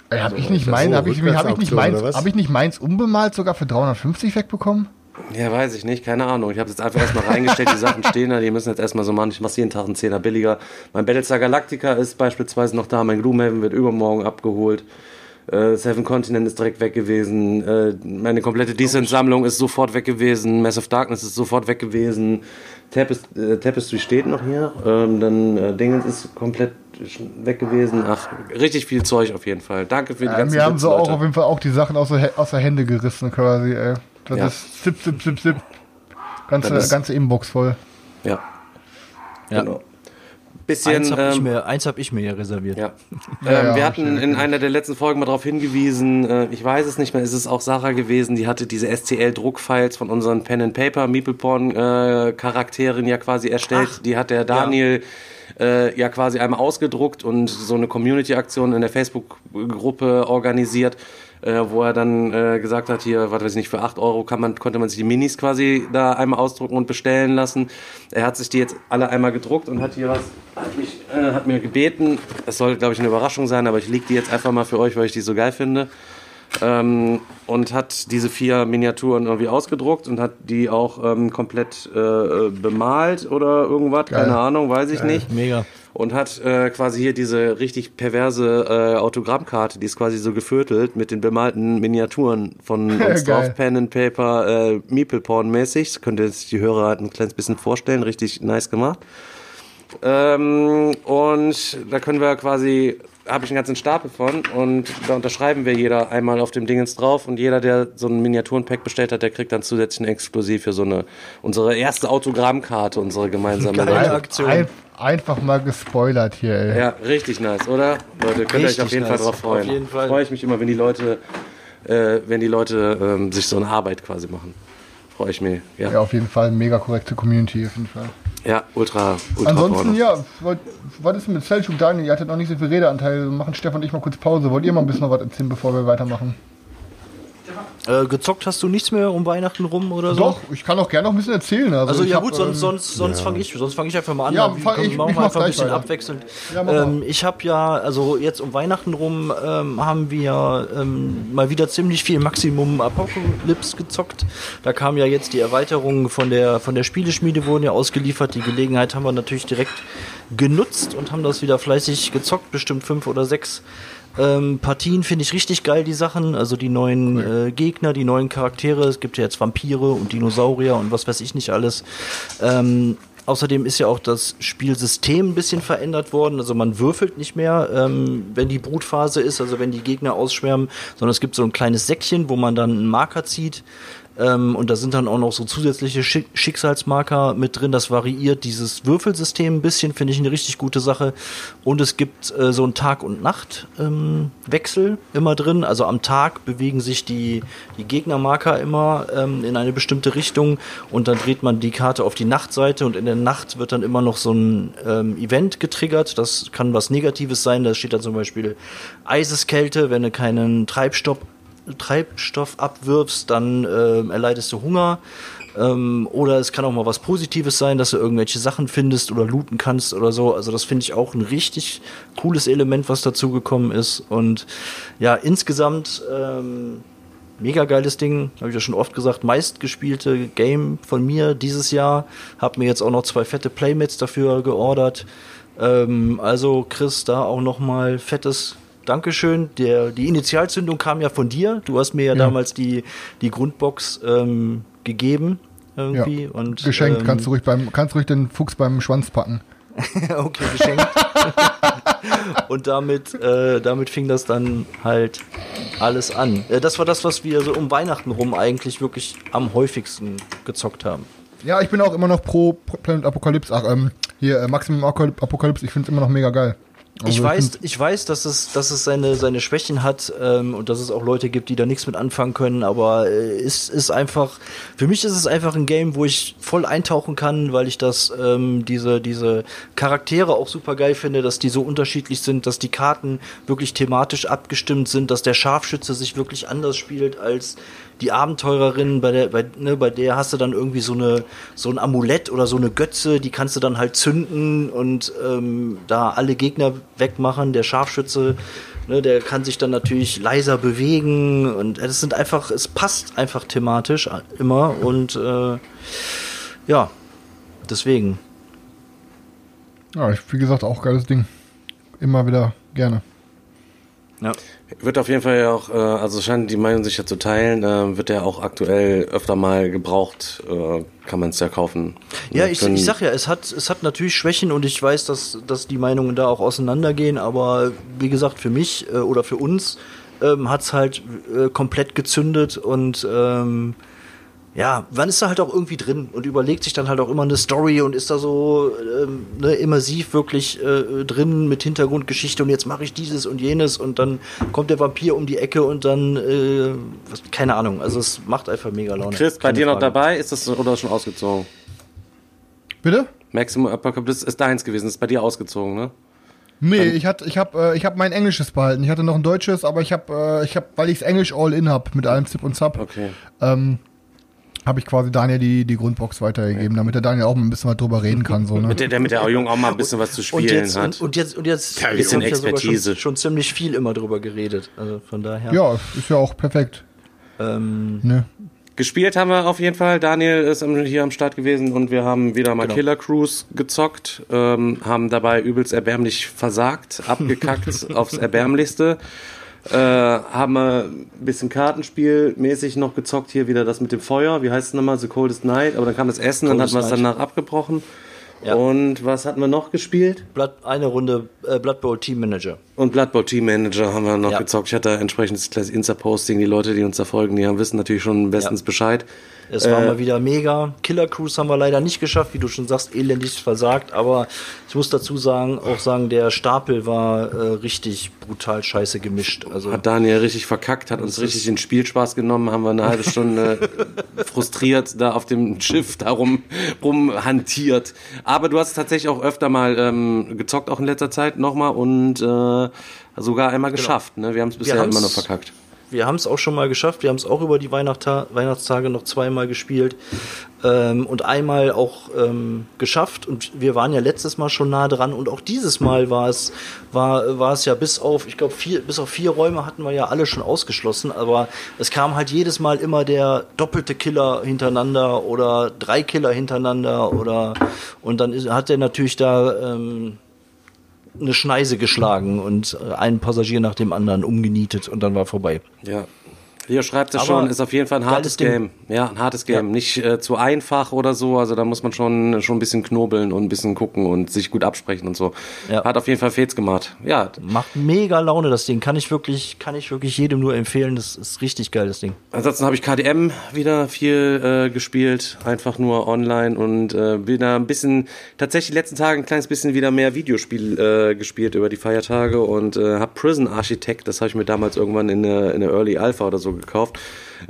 Ey, hab ich nicht das mein, so, hab ich, hab ich nicht meins, hab ich nicht meins unbemalt sogar für 350 wegbekommen? Ja, weiß ich nicht, keine Ahnung. Ich habe jetzt einfach erstmal reingestellt, die Sachen stehen da, die müssen jetzt erstmal so machen. Ich mache jeden Tag einen Zehner billiger. Mein Battlestar Galactica ist beispielsweise noch da, mein Gloomhaven wird übermorgen abgeholt. Äh, Seven Continent ist direkt weg gewesen. Äh, meine komplette Decent-Sammlung ist sofort weg gewesen. Mass of Darkness ist sofort weg gewesen. Tapest äh, Tapestry steht noch hier. Ähm, dann äh, Dingens ist komplett weg gewesen. Ach, richtig viel Zeug auf jeden Fall. Danke für die Ja, ganzen mir haben so auch Leute. auf jeden Fall auch die Sachen aus der, aus der Hände gerissen quasi, ey. Das Ja. ist zip, zip, zip, zip. Ganze, Das ist- ganze Inbox voll. Ja, Ja. genau. Bisschen, Eins habe ich, ähm, mir- eins hab ich mir ja reserviert. Ja. Ja, ähm, ja, wir hatten ich in einer der letzten Folgen mal darauf hingewiesen, äh, ich weiß es nicht mehr, ist es auch Sarah gewesen, die hatte diese STL-Druckfiles von unseren Pen and Paper Meeple Porn äh, Charakteren ja quasi erstellt. die hat der Daniel äh, ja quasi einmal ausgedruckt und so eine Community-Aktion in der Facebook-Gruppe organisiert. Äh, wo er dann äh, gesagt hat, hier, was weiß ich nicht, für 8 Euro kann man, konnte man sich die Minis quasi da einmal ausdrucken und bestellen lassen. Er hat sich die jetzt alle einmal gedruckt und hat hier was, hat, mich, äh, hat mir gebeten, es soll, glaube ich, eine Überraschung sein, aber ich lege die jetzt einfach mal für euch, weil ich die so geil finde. Ähm, und hat diese vier Miniaturen irgendwie ausgedruckt und hat die auch ähm, komplett äh, bemalt oder irgendwas, Geil. keine Ahnung, weiß ich nicht Mega. Und hat äh, quasi hier diese richtig perverse äh, Autogrammkarte, die ist quasi so geviertelt mit den bemalten Miniaturen von uns drauf, Pen and Paper, äh, Meeple Porn mäßig. Das könnt ihr sich die Hörer halt ein kleines bisschen vorstellen, richtig nice gemacht. Ähm, und da können wir quasi, habe ich einen ganzen Stapel von und da unterschreiben wir jeder einmal auf dem Dingens drauf und jeder, der so ein Miniaturenpack bestellt hat, der kriegt dann zusätzlich ein Exklusiv für so eine, unsere erste Autogrammkarte, unsere gemeinsame. Aktion. Ein, einfach mal gespoilert hier, ey. Ja, richtig nice, oder? Leute, könnt ihr euch auf jeden nice. Fall drauf freuen. Auf jeden Fall. Freue ich mich immer, wenn die Leute, äh, wenn die Leute ähm, sich so eine Arbeit quasi machen. Freue ich mich. Ja, Ja, ja, auf jeden Fall mega korrekte Community, auf jeden Fall. ultra, ultra Ansonsten, ja, was ist mit Selchuk Daniel? Ihr hattet noch nicht so viel Redeanteil. Machen Stefan und ich mal kurz Pause. Wollt ihr mal ein bisschen noch was erzählen, bevor wir weitermachen? Äh, gezockt hast du nichts mehr um Weihnachten rum oder so? Doch, ich kann auch gerne noch ein bisschen erzählen. Also, Also ja hab, gut, sonst, ähm, sonst, sonst fange ich, sonst fange ich einfach mal an. Ja, Dann fang- ich- machen ich wir mach einfach ein bisschen weiter. abwechselnd. Ja, ähm, ich habe ja, also jetzt um Weihnachten rum ähm, haben wir ähm, mal wieder ziemlich viel Maximum Apocalypse gezockt. Da kam ja jetzt die Erweiterung von der von der Spieleschmiede wurden ja ausgeliefert. Die Gelegenheit haben wir natürlich direkt genutzt und haben das wieder fleißig gezockt, bestimmt fünf oder sechs. Ähm, Partien finde ich richtig geil, die Sachen. Also die neuen äh, Gegner, die neuen Charaktere. Es gibt ja jetzt Vampire und Dinosaurier und was weiß ich nicht alles. Ähm, außerdem ist ja auch das Spielsystem ein bisschen verändert worden. Also man würfelt nicht mehr, ähm, wenn die Brutphase ist, also wenn die Gegner ausschwärmen, sondern es gibt so ein kleines Säckchen, wo man dann einen Marker zieht. Ähm, und da sind dann auch noch so zusätzliche Schick Schicksalsmarker mit drin. Das variiert dieses Würfelsystem ein bisschen, finde ich eine richtig gute Sache. Und es gibt äh, so einen Tag- und Nachtwechsel ähm, immer drin. Also am Tag bewegen sich die, die Gegnermarker immer ähm, in eine bestimmte Richtung und dann dreht man die Karte auf die Nachtseite und in der Nacht wird dann immer noch so ein ähm, Event getriggert. Das kann was Negatives sein. Da steht dann zum Beispiel Eiseskälte, wenn du keinen Treibstoff Treibstoff abwirfst, dann äh, erleidest du Hunger. Ähm, oder es kann auch mal was Positives sein, dass du irgendwelche Sachen findest oder looten kannst oder so. Also das finde ich auch ein richtig cooles Element, was dazugekommen ist. Und ja, insgesamt ähm, mega geiles Ding, habe ich ja schon oft gesagt, meistgespielte Game von mir dieses Jahr. Habe mir jetzt auch noch zwei fette Playmates dafür geordert. Ähm, also Chris, da auch noch mal fettes Dankeschön. Der, die Initialzündung kam ja von dir. Du hast mir ja, ja. damals die, die Grundbox ähm, gegeben. Irgendwie. Ja. Und, geschenkt, ähm, kannst du ruhig beim, kannst ruhig den Fuchs beim Schwanz packen. okay, geschenkt. und damit, äh, damit fing das dann halt alles an. Äh, das war das, was wir so um Weihnachten rum eigentlich wirklich am häufigsten gezockt haben. Ja, ich bin auch immer noch pro Planet Apocalypse. Ach, ähm, hier, äh, Maximum Apocalypse, ich finde es immer noch mega geil. Also ich, weiß, ich weiß, dass es, dass es seine, seine Schwächen hat ähm, und dass es auch Leute gibt, die da nichts mit anfangen können, aber äh, es ist einfach, für mich ist es einfach ein Game, wo ich voll eintauchen kann, weil ich das, ähm, diese, diese Charaktere auch super geil finde, dass die so unterschiedlich sind, dass die Karten wirklich thematisch abgestimmt sind, dass der Scharfschütze sich wirklich anders spielt als die Abenteurerin, bei der, bei, ne, bei der hast du dann irgendwie so eine so ein Amulett oder so eine Götze, die kannst du dann halt zünden und ähm, da alle Gegner wegmachen. Der Scharfschütze, ne, der kann sich dann natürlich leiser bewegen und es sind einfach, es passt einfach thematisch immer und äh, ja, deswegen. Ja, wie gesagt, auch geiles Ding. Immer wieder gerne. Ja. Wird auf jeden Fall ja auch, äh, also scheint die Meinung sich ja zu teilen, äh, wird ja auch aktuell öfter mal gebraucht, äh, kann man es ja kaufen. Ja, ich, ich sag ja, es hat, es hat natürlich Schwächen und ich weiß, dass, dass die Meinungen da auch auseinandergehen, aber wie gesagt, für mich äh, oder für uns ähm, hat es halt äh, komplett gezündet und ähm, ja, man ist da halt auch irgendwie drin und überlegt sich dann halt auch immer eine Story und ist da so ähm, ne, immersiv wirklich äh, drin mit Hintergrundgeschichte und jetzt mache ich dieses und jenes und dann kommt der Vampir um die Ecke und dann, äh, was, keine Ahnung, also es macht einfach mega Laune. Chris, bei dir Frage. noch dabei? Ist das oder schon ausgezogen? Bitte? Maximum Apocalypse ist deins gewesen, ist bei dir ausgezogen, ne? Nee, ich hatte, ich habe, äh, ich habe mein Englisches behalten. Ich hatte noch ein Deutsches, aber ich habe, äh, ich habe, weil ich Englisch all in hab mit allem Zip und Zap. Okay. Ähm, habe ich quasi Daniel die, die Grundbox weitergegeben, damit der Daniel auch mal ein bisschen was drüber reden kann. So, ne? mit der, damit der Junge auch mal ein bisschen was zu spielen und jetzt, hat. Und, und, jetzt, und jetzt ja, ein bisschen Expertise. Schon, schon, ziemlich viel immer drüber geredet. Also von daher. Ja, ist ja auch perfekt. Ähm, ne? Gespielt haben wir auf jeden Fall. Daniel ist hier am Start gewesen und wir haben wieder mal genau. Killer Cruise gezockt, ähm, haben dabei übelst erbärmlich versagt, abgekackt aufs Erbärmlichste. Äh, haben wir ein bisschen Kartenspiel mäßig noch gezockt, hier wieder das mit dem Feuer, wie heißt es nochmal, The Coldest Night, aber dann kam das Essen, Coldest dann hatten wir es danach abgebrochen. Ja. Und was hatten wir noch gespielt? Blood, eine Runde äh, Blood Bowl Team Manager. Und Blood Bowl Team Manager haben wir noch ja. gezockt. Ich hatte entsprechendes Insta-Posting. Die Leute, die uns da folgen, die haben wissen natürlich schon bestens ja. Bescheid. Es war äh, mal wieder mega. Killer Cruise haben wir leider nicht geschafft, wie du schon sagst, elendig versagt. Aber ich muss dazu sagen, auch sagen, der Stapel war äh, richtig brutal scheiße gemischt. Also hat Daniel richtig verkackt, hat uns richtig den Spielspaß genommen, haben wir eine halbe Stunde frustriert da auf dem Schiff darum rumhantiert. Aber du hast tatsächlich auch öfter mal ähm, gezockt, auch in letzter Zeit nochmal und äh, sogar einmal genau. geschafft. Ne? Wir haben es bisher immer noch verkackt wir haben es auch schon mal geschafft. Wir haben es auch über die Weihnachtstage noch zweimal gespielt ähm, und einmal auch ähm, geschafft. Und wir waren ja letztes Mal schon nah dran und auch dieses Mal war es war war es ja bis auf ich glaube bis auf vier Räume hatten wir ja alle schon ausgeschlossen. Aber es kam halt jedes Mal immer der doppelte Killer hintereinander oder drei Killer hintereinander oder und dann ist, hat er natürlich da ähm, eine Schneise geschlagen und äh, einen Passagier nach dem anderen umgenietet und dann war vorbei. Ja. Leo schreibt es schon, ist auf jeden Fall ein hartes Game. Ja, ein hartes Game. Ja. Nicht äh, zu einfach oder so, also da muss man schon, schon ein bisschen knobeln und ein bisschen gucken und sich gut absprechen und so. Ja. Hat auf jeden Fall Fets gemacht. Ja. Macht mega Laune, das Ding. Kann ich wirklich, kann ich wirklich jedem nur empfehlen. Das ist richtig geil, das Ding. Ansonsten habe ich KDM wieder viel äh, gespielt, einfach nur online und äh, wieder ein bisschen, tatsächlich letzten Tage ein kleines bisschen wieder mehr Videospiel äh, gespielt über die Feiertage und äh, habe Prison Architect, das habe ich mir damals irgendwann in der, in der Early Alpha oder so gekauft.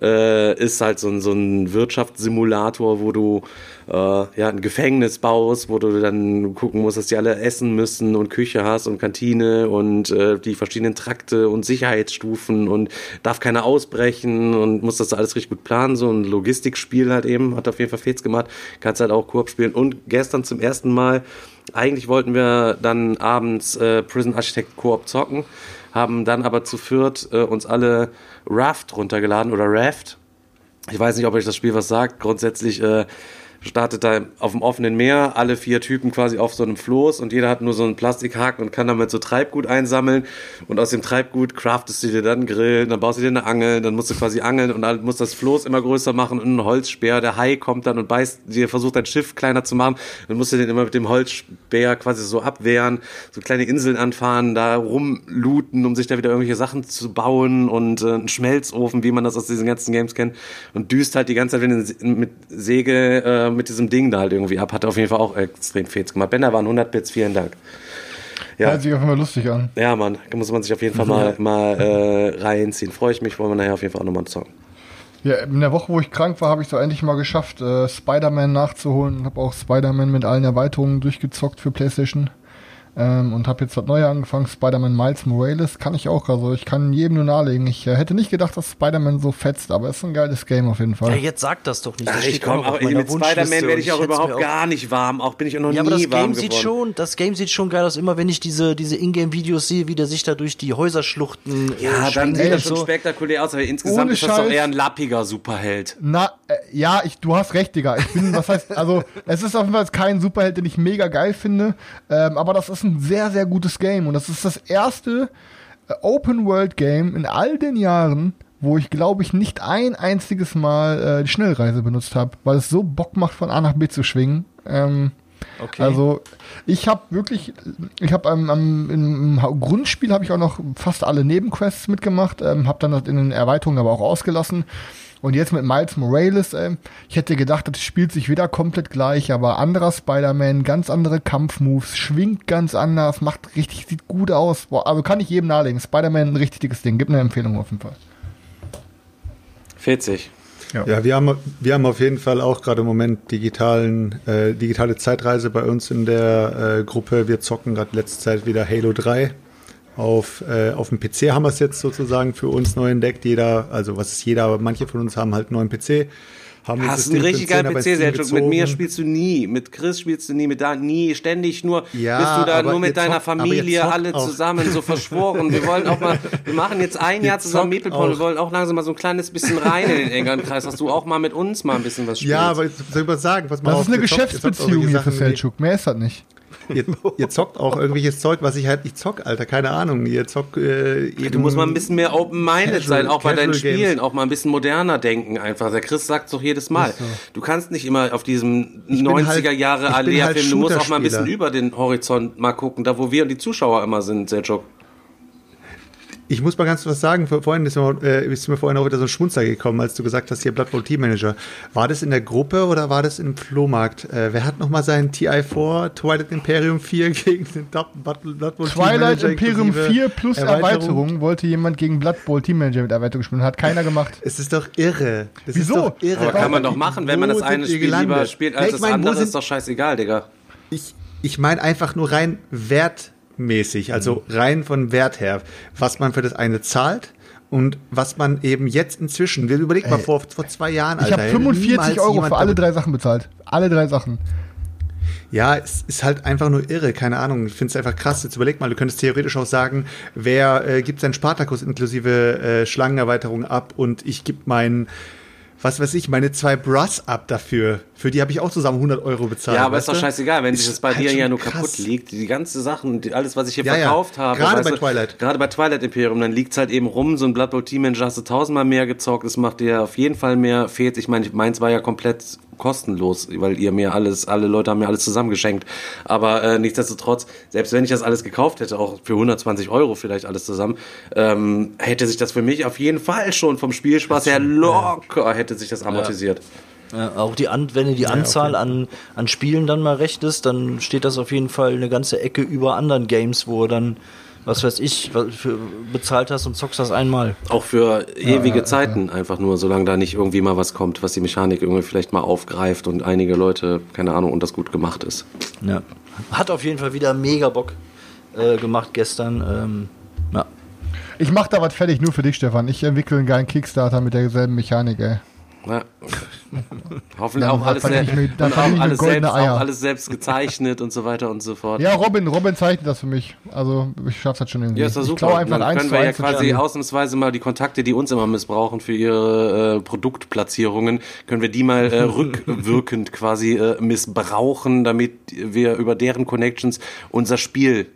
Äh, ist halt so ein, so ein Wirtschaftssimulator, wo du äh, ja ein Gefängnis baust, wo du dann gucken musst, dass die alle essen müssen und Küche hast und Kantine und äh, die verschiedenen Trakte und Sicherheitsstufen und darf keiner ausbrechen und muss das alles richtig gut planen. So ein Logistikspiel halt eben, hat auf jeden Fall Fets gemacht. Kannst halt auch Koop spielen. Und gestern zum ersten Mal, eigentlich wollten wir dann abends äh, Prison Architect Koop zocken haben dann aber zu viert äh, uns alle Raft runtergeladen oder Raft. Ich weiß nicht, ob euch das Spiel was sagt. Grundsätzlich äh, startet da auf dem offenen Meer, alle vier Typen quasi auf so einem Floß und jeder hat nur so einen Plastikhaken und kann damit so Treibgut einsammeln. Und aus dem Treibgut craftest du dir dann Grillen, dann baust du dir eine Angel, dann musst du quasi angeln und dann musst das Floß immer größer machen und ein Holzspeer, der Hai kommt dann und beißt dir, versucht dein Schiff kleiner zu machen, dann musst du den immer mit dem Holzspeer quasi so abwehren, so kleine Inseln anfahren, da rumlooten, um sich da wieder irgendwelche Sachen zu bauen und äh, einen Schmelzofen, wie man das aus diesen ganzen Games kennt und düst halt die ganze Zeit mit Säge äh, mit diesem Ding da halt irgendwie ab. Hat auf jeden Fall auch extrem Fets gemacht. Bender waren 100 Bits, vielen Dank. Ja. Hört sich auf jeden Fall lustig an. Ja, Mann, da muss man sich auf jeden Fall mal, mal äh, reinziehen. Freue ich mich, wollen wir nachher auf jeden Fall auch nochmal zocken. Ja, in der Woche, wo ich krank war, habe ich so endlich mal geschafft, äh, Spider-Man nachzuholen. Habe auch Spider-Man mit allen Erweiterungen durchgezockt für PlayStation. Ähm, und habe jetzt das neue angefangen, Spider-Man Miles Morales. Kann ich auch, also ich kann jedem nur nahelegen. Ich äh, hätte nicht gedacht, dass Spider-Man so fetzt, aber es ist ein geiles Game auf jeden Fall. Ja, jetzt sag das doch nicht. Ach, ich komm, auch, mit Spider-Man werde ich auch überhaupt gar nicht warm. Auch bin ich auch noch ja, nie aber das Game sieht schon, Das Game sieht schon geil aus. Immer wenn ich diese, diese Ingame-Videos sehe, wie der sich da durch die Häuserschluchten äh, Ja, dann sieht das schon so. spektakulär aus, aber insgesamt Ohne ist das Scheiß. doch eher ein lappiger Superheld. Na, äh, ja, ich, du hast recht, Digga. Ich bin, was heißt, also, es ist auf jeden Fall kein Superheld, den ich mega geil finde, ähm, aber das ist ein sehr, sehr gutes Game und das ist das erste äh, Open-World-Game in all den Jahren, wo ich glaube ich nicht ein einziges Mal äh, die Schnellreise benutzt habe, weil es so Bock macht, von A nach B zu schwingen. Ähm, okay. Also ich habe wirklich, ich habe am, am, im Grundspiel habe ich auch noch fast alle Nebenquests mitgemacht, ähm, habe dann in den Erweiterungen aber auch ausgelassen. Und jetzt mit Miles Morales, ey, ich hätte gedacht, das spielt sich wieder komplett gleich, aber anderer Spider-Man, ganz andere Kampfmoves, schwingt ganz anders, macht richtig, sieht gut aus. Boah, also kann ich jedem nahelegen. Spider-Man ein richtig dickes Ding. Gib eine Empfehlung auf jeden Fall. 40. Ja. ja, wir, haben, wir haben auf jeden Fall auch gerade im Moment digitalen, äh, digitale Zeitreise bei uns in der äh, Gruppe. Wir zocken gerade letzte Zeit wieder Halo 3 auf, äh, auf dem PC haben wir es jetzt sozusagen für uns neu entdeckt. Jeder, also was ist jeder, aber manche von uns haben halt einen neuen PC. Haben Hast einen richtig geilen PC, Sergio. Mit mir spielst du nie, mit Chris spielst du nie, mit da nie, ständig nur ja, bist du da nur mit deiner zockt, Familie alle auch. zusammen so verschworen. Wir wollen auch mal, wir machen jetzt ein Jahr zusammen Meeple-Porn, wir wollen auch langsam mal so ein kleines bisschen rein in den engeren Kreis, dass du auch mal mit uns mal ein bisschen was spielst. Ja, aber soll ich mal sagen, was man Das ist eine Geschäftsbeziehung hier für Selchuk, mehr ist das nicht ihr, ihr, zockt auch irgendwelches Zeug, was ich halt nicht zock, Alter, keine Ahnung. Ihr zockt äh, Du musst mal ein bisschen mehr open-minded sein, auch bei deinen Spielen, Games. auch mal ein bisschen moderner denken einfach. Der Chris sagt doch jedes Mal. So. Du kannst nicht immer auf diesem 90er halt- Jahre Alea-Film, halt du musst auch mal ein bisschen über den Horizont mal gucken, da wo wir und die Zuschauer immer sind, Sergio. Ich muss mal ganz was sagen. Vorhin ist mir, äh, ist mir vorhin auch wieder so ein Schmunzer gekommen, als du gesagt hast, hier Blood Bowl Team Manager. War das in der Gruppe oder war das im Flohmarkt? Äh, wer hat nochmal seinen TI4 Twilight Imperium 4 gegen den Blood Bowl Twilight Team Imperium 4 plus Erweiterung. Erweiterung. wollte jemand gegen Blood Bowl Team Manager mit Erweiterung spielen. Hat keiner gemacht. Es ist doch irre. Das Wieso? Doch irre. Aber kann man doch machen, wenn man das eine Spiel lieber spielt als das andere. Ist doch scheißegal, Digga. Ich, ich meine einfach nur rein Wert mäßig, also mhm. rein von Wert her, was man für das eine zahlt und was man eben jetzt inzwischen, wir überlegen mal vor, vor zwei Jahren, Alter. Ich habe 45 Euro für alle drei Sachen bezahlt. Alle drei Sachen. Ja, es ist halt einfach nur irre, keine Ahnung. Ich finde es einfach krass. Jetzt überleg mal, du könntest theoretisch auch sagen, wer äh, gibt seinen Spartakus inklusive äh, Schlangenerweiterung ab und ich gebe meinen was weiß ich, meine zwei Brass ab dafür. Für die habe ich auch zusammen 100 Euro bezahlt. Ja, aber ist doch du? scheißegal, wenn sich das bei halt dir ja nur krass. kaputt liegt. Die ganze Sachen, die, alles, was ich hier Ja, ja. verkauft habe. Gerade bei du, Twilight. Gerade bei Twilight Imperium, dann liegt's halt eben rum. So ein Blood Bowl Team Manager hast du tausendmal mehr gezockt. Es macht dir auf jeden Fall mehr fehlt. Ich meine, meins war ja komplett kostenlos, weil ihr mir alles, alle Leute haben mir alles zusammengeschenkt. Aber äh, nichtsdestotrotz, selbst wenn ich das alles gekauft hätte, auch für 120 Euro vielleicht alles zusammen, ähm, hätte sich das für mich auf jeden Fall schon vom Spielspaß her locker hätte sich das amortisiert. Ja, auch die An wenn du die Anzahl an, an Spielen dann mal rechnest, dann steht das auf jeden Fall eine ganze Ecke über anderen Games, wo dann, was weiß ich, für, bezahlt hast und zockst das einmal. Auch für ewige Zeiten einfach nur, solange da nicht irgendwie mal was kommt, was die Mechanik irgendwie vielleicht mal aufgreift und einige Leute, keine Ahnung, und das gut gemacht ist. Ja. Hat auf jeden Fall wieder mega Bock äh, gemacht gestern. Ähm, ja. Ich mach da was fertig nur für dich, Stefan. Ich entwickle einen geilen Kickstarter mit derselben Mechanik, ey. Ja. Hoffentlich auch alles, ich ich auch alles, selbst, auch alles selbst gezeichnet und so weiter und so fort. Ja, Robin, Robin zeichnet das für mich. Also ich schaff's halt schon irgendwie. Ja, ist Ich super. klaue einfach Dann können wir ja quasi dann- ausnahmsweise mal die Kontakte, die uns immer missbrauchen für ihre äh, Produktplatzierungen, können wir die mal äh, rückwirkend quasi äh, missbrauchen, damit wir über deren Connections unser Spiel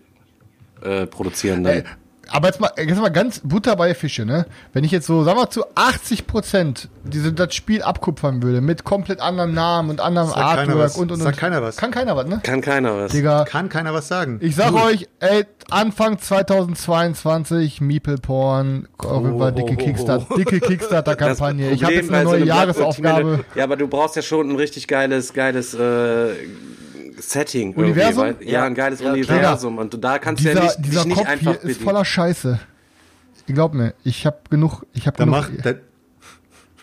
äh, produzieren. Dann. Aber jetzt mal, jetzt mal ganz Butter bei Fische, ne? Wenn ich jetzt so, sagen wir zu 80 Prozent diese, das Spiel abkupfern würde, mit komplett anderem Namen und anderem keiner Artwork und und und. Sagt keiner was. Kann keiner was, ne? Kann keiner was. Digga, Kann keiner was sagen. ich sag euch, ey, Anfang 2022, Meeple Porn, auf jeden Fall dicke Kickstarter, dicke Kickstarter-Kampagne. Ich habe jetzt eine so neue einem Jahresaufgabe. Ja, aber du brauchst ja schon ein richtig geiles, geiles äh, Setting. Universum? weil- Ja, ein geiles Ja, Universum. Und da kannst du ja Dieser, nicht, dieser dich nicht Kopf einfach hier ist voller Scheiße. Glaub mir, ich hab genug, ich hab Da genug. macht, da,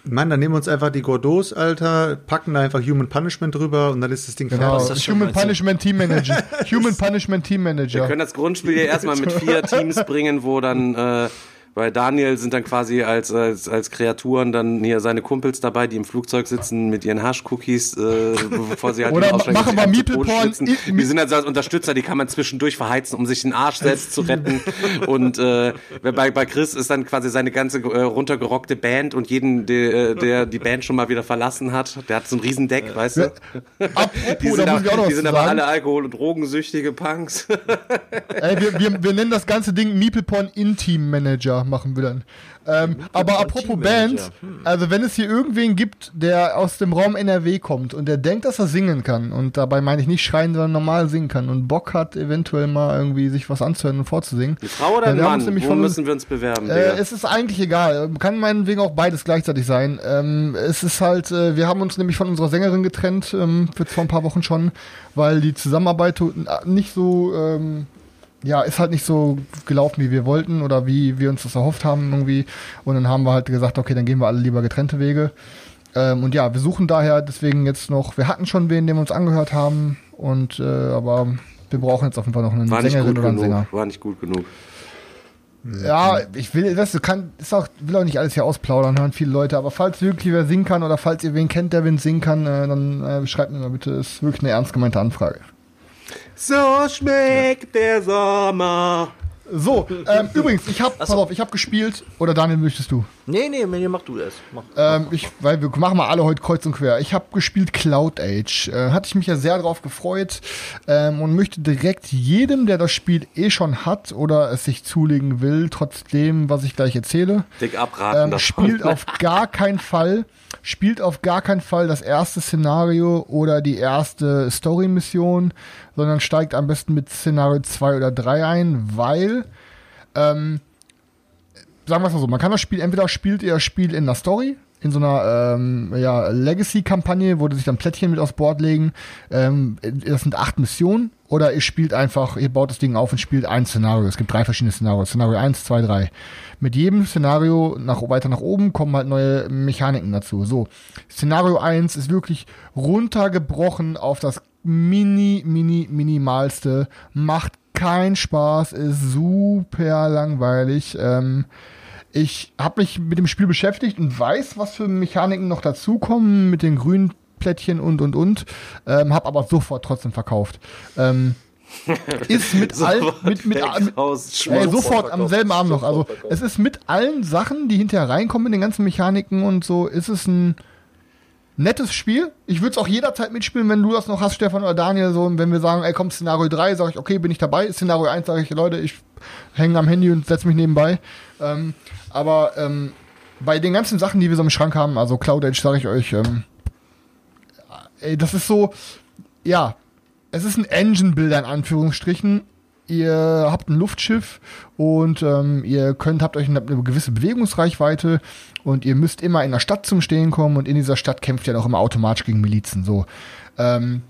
Mann, dann nehmen wir uns einfach die Gordos, Alter, packen da einfach Human Punishment drüber und dann ist das Ding Genau, fertig. das Human? Punishment Team Manager. Human Punishment Team Wir Manager. können das Grundspiel ja erstmal mit vier Teams bringen, wo dann äh, bei Daniel sind dann quasi als, als, als Kreaturen dann hier seine Kumpels dabei, die im Flugzeug sitzen mit ihren Hash-Cookies, äh, bevor sie halt Oder machen wir sich Meeple zu Tode Porn schwitzen. i- Die sind also als Unterstützer, die kann man zwischendurch verheizen, um sich den Arsch selbst zu retten. Und äh, bei, bei Chris ist dann quasi seine ganze äh, runtergerockte Band und jeden, der, der die Band schon mal wieder verlassen hat, der hat so ein Riesendeck, weißt du? Apropos, Die sind, da muss ich auch noch aber, die sind aber alle Alkohol- und drogensüchtige Punks. Ey, wir, wir, wir nennen das ganze Ding Meeple Porn In-Team Manager, machen wir dann. Ähm, aber apropos Team Band, Manager. also wenn es hier irgendwen gibt, der aus dem Raum NRW kommt und der denkt, dass er singen kann, und dabei meine ich nicht schreien, sondern normal singen kann und Bock hat, eventuell mal irgendwie sich was anzuhören und vorzusingen. Eine Frau oder ein uns Mann? nämlich Wo von müssen wir uns bewerben? Äh, es ist eigentlich egal. Kann meinetwegen auch beides gleichzeitig sein. Ähm, es ist halt, äh, wir haben uns nämlich von unserer Sängerin getrennt, ähm, für vor ein paar Wochen schon, weil die Zusammenarbeit nicht so, ähm, ja, ist halt nicht so gelaufen, wie wir wollten oder wie wir uns das erhofft haben irgendwie. Und dann haben wir halt gesagt, okay, dann gehen wir alle lieber getrennte Wege. Ähm, und ja, wir suchen daher deswegen jetzt noch, wir hatten schon wen, den wir uns angehört haben. Und äh, aber wir brauchen jetzt auf jeden Fall noch eine War nicht Sängerin gut oder einen Sänger. genug. War nicht gut genug. Ja, ich will, weißt du, kann, ist auch, will auch nicht alles hier ausplaudern, hören viele Leute, aber falls wirklich wer singen kann oder falls ihr wen kennt, der wen singen kann, äh, dann äh, schreibt mir mal bitte, ist wirklich eine ernst gemeinte Anfrage. So schmeckt der Sommer. So, ähm, übrigens, ich hab, pass auf, ich hab gespielt, oder Daniel, möchtest du? Nee, nee, nee, mach du das. Mach. Ähm, ich, weil wir machen mal alle heute kreuz und quer. Ich habe gespielt Cloud Age. Äh, hatte ich mich ja sehr drauf gefreut ähm, und möchte direkt jedem, der das Spiel eh schon hat oder es sich zulegen will, trotzdem, was ich gleich erzähle, Dick abraten ähm, spielt auf gar keinen Fall, spielt auf gar keinen Fall das erste Szenario oder die erste Story-Mission, sondern steigt am besten mit Szenario 2 oder 3 ein, weil ähm, sagen wir es mal so, man kann das Spiel, entweder spielt ihr das Spiel in der Story, in so einer ähm, ja, Legacy-Kampagne, wo sich dann Plättchen mit aufs Board legen. Ähm, das sind acht Missionen. Oder ihr spielt einfach, ihr baut das Ding auf und spielt ein Szenario. Es gibt drei verschiedene Szenarien. Szenario 1, 2, 3. Mit jedem Szenario nach, weiter nach oben kommen halt neue Mechaniken dazu. So, Szenario 1 ist wirklich runtergebrochen auf das mini, mini, minimalste. Macht keinen Spaß, ist super langweilig. Ähm, ich habe mich mit dem Spiel beschäftigt und weiß, was für Mechaniken noch dazukommen mit den grünen Plättchen und und und. Ähm, habe aber sofort trotzdem verkauft. Ähm, ist mit allen, mit, mit, mit sofort am selben Abend noch. Also es ist mit allen Sachen, die hinterher reinkommen, in den ganzen Mechaniken und so, ist es ein nettes Spiel. Ich würde es auch jederzeit mitspielen, wenn du das noch hast, Stefan oder Daniel. So, wenn wir sagen, ey, komm, Szenario 3, sage ich, okay, bin ich dabei. Szenario 1 sage ich, Leute, ich hänge am Handy und setze mich nebenbei. Ähm, aber ähm, bei den ganzen Sachen, die wir so im Schrank haben, also Cloud Edge, sage ich euch, ähm, ey, das ist so, ja, es ist ein Engine-Builder in Anführungsstrichen. Ihr habt ein Luftschiff und ähm, ihr könnt, habt euch eine, eine, gewisse Bewegungsreichweite und ihr müsst immer in der Stadt zum Stehen kommen und in dieser Stadt kämpft ihr auch immer automatisch gegen Milizen. So. Ähm,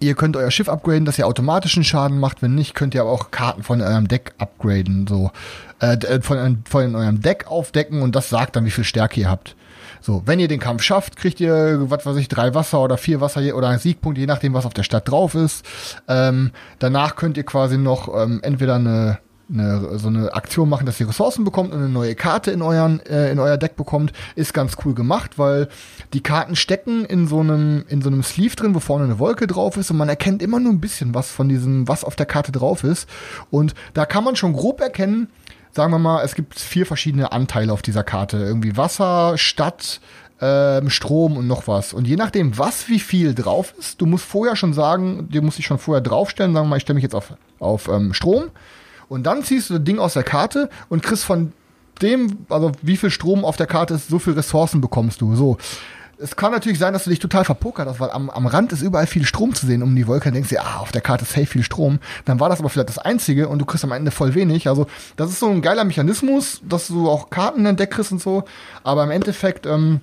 ihr könnt euer Schiff upgraden, dass ihr automatischen Schaden macht. Wenn nicht, könnt ihr aber auch Karten von eurem Deck upgraden. So. Äh, äh von, von eurem Deck aufdecken und das sagt dann, wie viel Stärke ihr habt. So, wenn ihr den Kampf schafft, kriegt ihr, was weiß ich, drei Wasser oder vier Wasser oder einen Siegpunkt, je nachdem, was auf der Stadt drauf ist. Ähm, danach könnt ihr quasi noch ähm, entweder eine, eine, so eine Aktion machen, dass ihr Ressourcen bekommt und eine neue Karte in, euren, äh, in euer Deck bekommt, ist ganz cool gemacht, weil die Karten stecken in so einem, in so einem Sleeve drin, wo vorne eine Wolke drauf ist und man erkennt immer nur ein bisschen was von diesem, was auf der Karte drauf ist. Und da kann man schon grob erkennen, sagen wir mal, es gibt vier verschiedene Anteile auf dieser Karte. Irgendwie Wasser, Stadt, ähm, Strom und noch was. Und je nachdem, was wie viel drauf ist, du musst vorher schon sagen, du musst dich schon vorher draufstellen, sagen wir mal, ich stelle mich jetzt auf, auf ähm, Strom. Und dann ziehst du das Ding aus der Karte und kriegst von dem, also wie viel Strom auf der Karte ist, so viel Ressourcen bekommst du. So es kann natürlich sein, dass du dich total verpokert hast, weil am, am Rand ist überall viel Strom zu sehen um die Wolke. Dann denkst du, ah, auf der Karte ist safe viel Strom. Dann war das aber vielleicht das Einzige und du kriegst am Ende voll wenig. Also das ist so ein geiler Mechanismus, dass du auch Karten entdeckst kriegst und so. Aber im Endeffekt, ähm,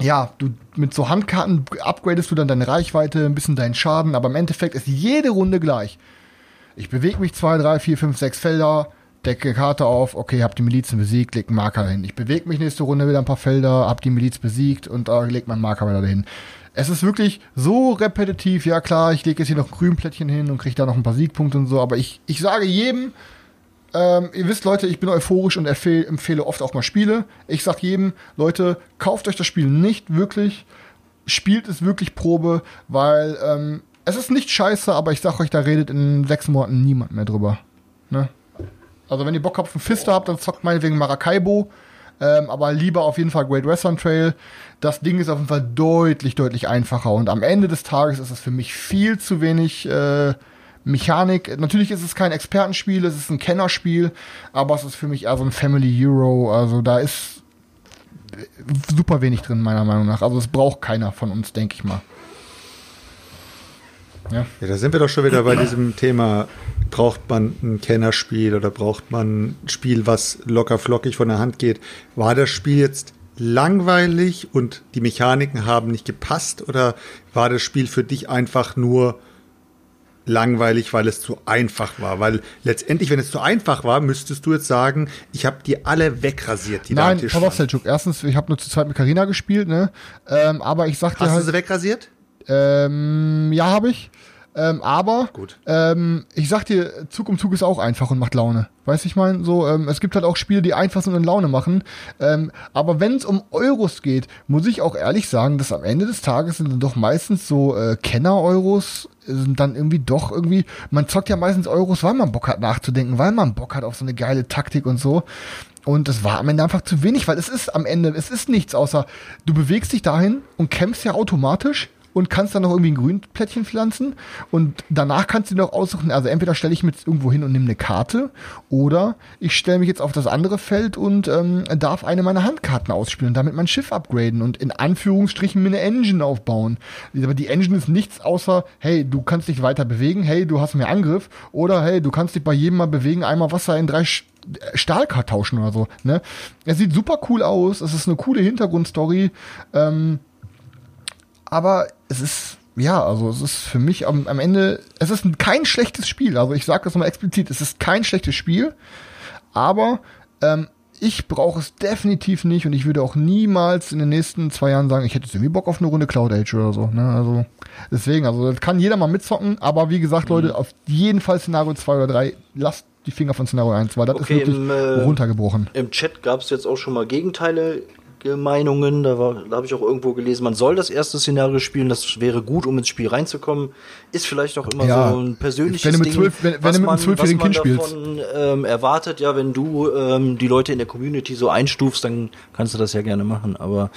ja, du mit so Handkarten upgradest du dann deine Reichweite, ein bisschen deinen Schaden, aber im Endeffekt ist jede Runde gleich. Ich bewege mich zwei, drei, vier, fünf, sechs Felder, decke Karte auf, okay, hab die Milizen besiegt, leg einen Marker hin. Ich bewege mich nächste Runde wieder ein paar Felder, hab die Miliz besiegt und äh, leg meinen Marker wieder dahin. Es ist wirklich so repetitiv, ja klar, ich lege jetzt hier noch ein Grünplättchen hin und kriege da noch ein paar Siegpunkte und so, aber ich, ich sage jedem, ähm, ihr wisst, Leute, ich bin euphorisch und empfehle, empfehle oft auch mal Spiele. Ich sag jedem, Leute, kauft euch das Spiel nicht wirklich, spielt es wirklich Probe, weil ähm, es ist nicht scheiße, aber ich sag euch, da redet in sechs Monaten niemand mehr drüber. Ne? Also wenn ihr Bock auf einen Fister habt, dann zockt meinetwegen Maracaibo. Ähm, aber lieber auf jeden Fall Great Western Trail. Das Ding ist auf jeden Fall deutlich, deutlich einfacher. Und am Ende des Tages ist es für mich viel zu wenig äh, Mechanik. Natürlich ist es kein Expertenspiel, es ist ein Kennerspiel, aber es ist für mich eher so ein Family Euro. Also da ist super wenig drin, meiner Meinung nach. Also es braucht keiner von uns, denke ich mal. Ja. ja, da sind wir doch schon wieder bei diesem Thema braucht man ein Kennerspiel oder braucht man ein Spiel, was locker flockig von der Hand geht? War das Spiel jetzt langweilig und die Mechaniken haben nicht gepasst oder war das Spiel für dich einfach nur langweilig, weil es zu einfach war? Weil letztendlich, wenn es zu einfach war, müsstest du jetzt sagen, ich habe die alle wegrasiert, die Nein, pass auf, Selchuk. Erstens, ich habe nur zu zweit mit Karina gespielt, ne? Ähm, aber ich sagte Hast halt, du sie wegrasiert? Ähm, ja, habe ich. Ähm, aber ähm, ich sag dir, Zug um Zug ist auch einfach und macht Laune. Weißt du, ich meine, so, ähm, es gibt halt auch Spiele, die einfach sind und Laune machen. Ähm, aber wenn es um Euros geht, muss ich auch ehrlich sagen, dass am Ende des Tages sind dann doch meistens so äh, Kenner-Euros, sind dann irgendwie doch irgendwie, man zockt ja meistens Euros, weil man Bock hat nachzudenken, weil man Bock hat auf so eine geile Taktik und so. Und es war am Ende einfach zu wenig, weil es ist am Ende, es ist nichts außer, du bewegst dich dahin und kämpfst ja automatisch und kannst dann noch irgendwie ein Grünplättchen pflanzen und danach kannst du dir noch aussuchen, also entweder stelle ich mich jetzt irgendwo hin und nehme eine Karte oder ich stelle mich jetzt auf das andere Feld und ähm, darf eine meiner Handkarten ausspielen und damit mein Schiff upgraden und in Anführungsstrichen mir eine Engine aufbauen. Aber die Engine ist nichts außer, hey, du kannst dich weiter bewegen, hey, du hast mehr Angriff oder hey, du kannst dich bei jedem mal bewegen, einmal Wasser in drei Stahlkart tauschen oder so. Ne? Es sieht super cool aus, es ist eine coole Hintergrundstory. Ähm, aber es ist, ja, also es ist für mich am, am Ende, es ist kein schlechtes Spiel. Also ich sage das nochmal explizit, es ist kein schlechtes Spiel, aber ähm, ich brauche es definitiv nicht und ich würde auch niemals in den nächsten zwei Jahren sagen, ich hätte jetzt irgendwie Bock auf eine Runde Cloud Age oder so. Ne? Also deswegen, also das kann jeder mal mitzocken, aber wie gesagt, Leute, mhm. auf jeden Fall Szenario 2 oder 3, lasst die Finger von Szenario 1, weil das okay, ist wirklich im, äh, runtergebrochen. Im Chat gab es jetzt auch schon mal Gegenteile Meinungen. Da, war, da habe ich auch irgendwo gelesen, man soll das erste Szenario spielen. Das wäre gut, um ins Spiel reinzukommen. Ist vielleicht auch immer Ja. so ein persönliches Wenn du mit Ding, zwölf- wenn- wenn du mit einem man, zwölfjährigen was man Kind spielst. davon ähm, erwartet. Ja, wenn du ähm, die Leute in der Community so einstufst, dann kannst du das ja gerne machen. Aber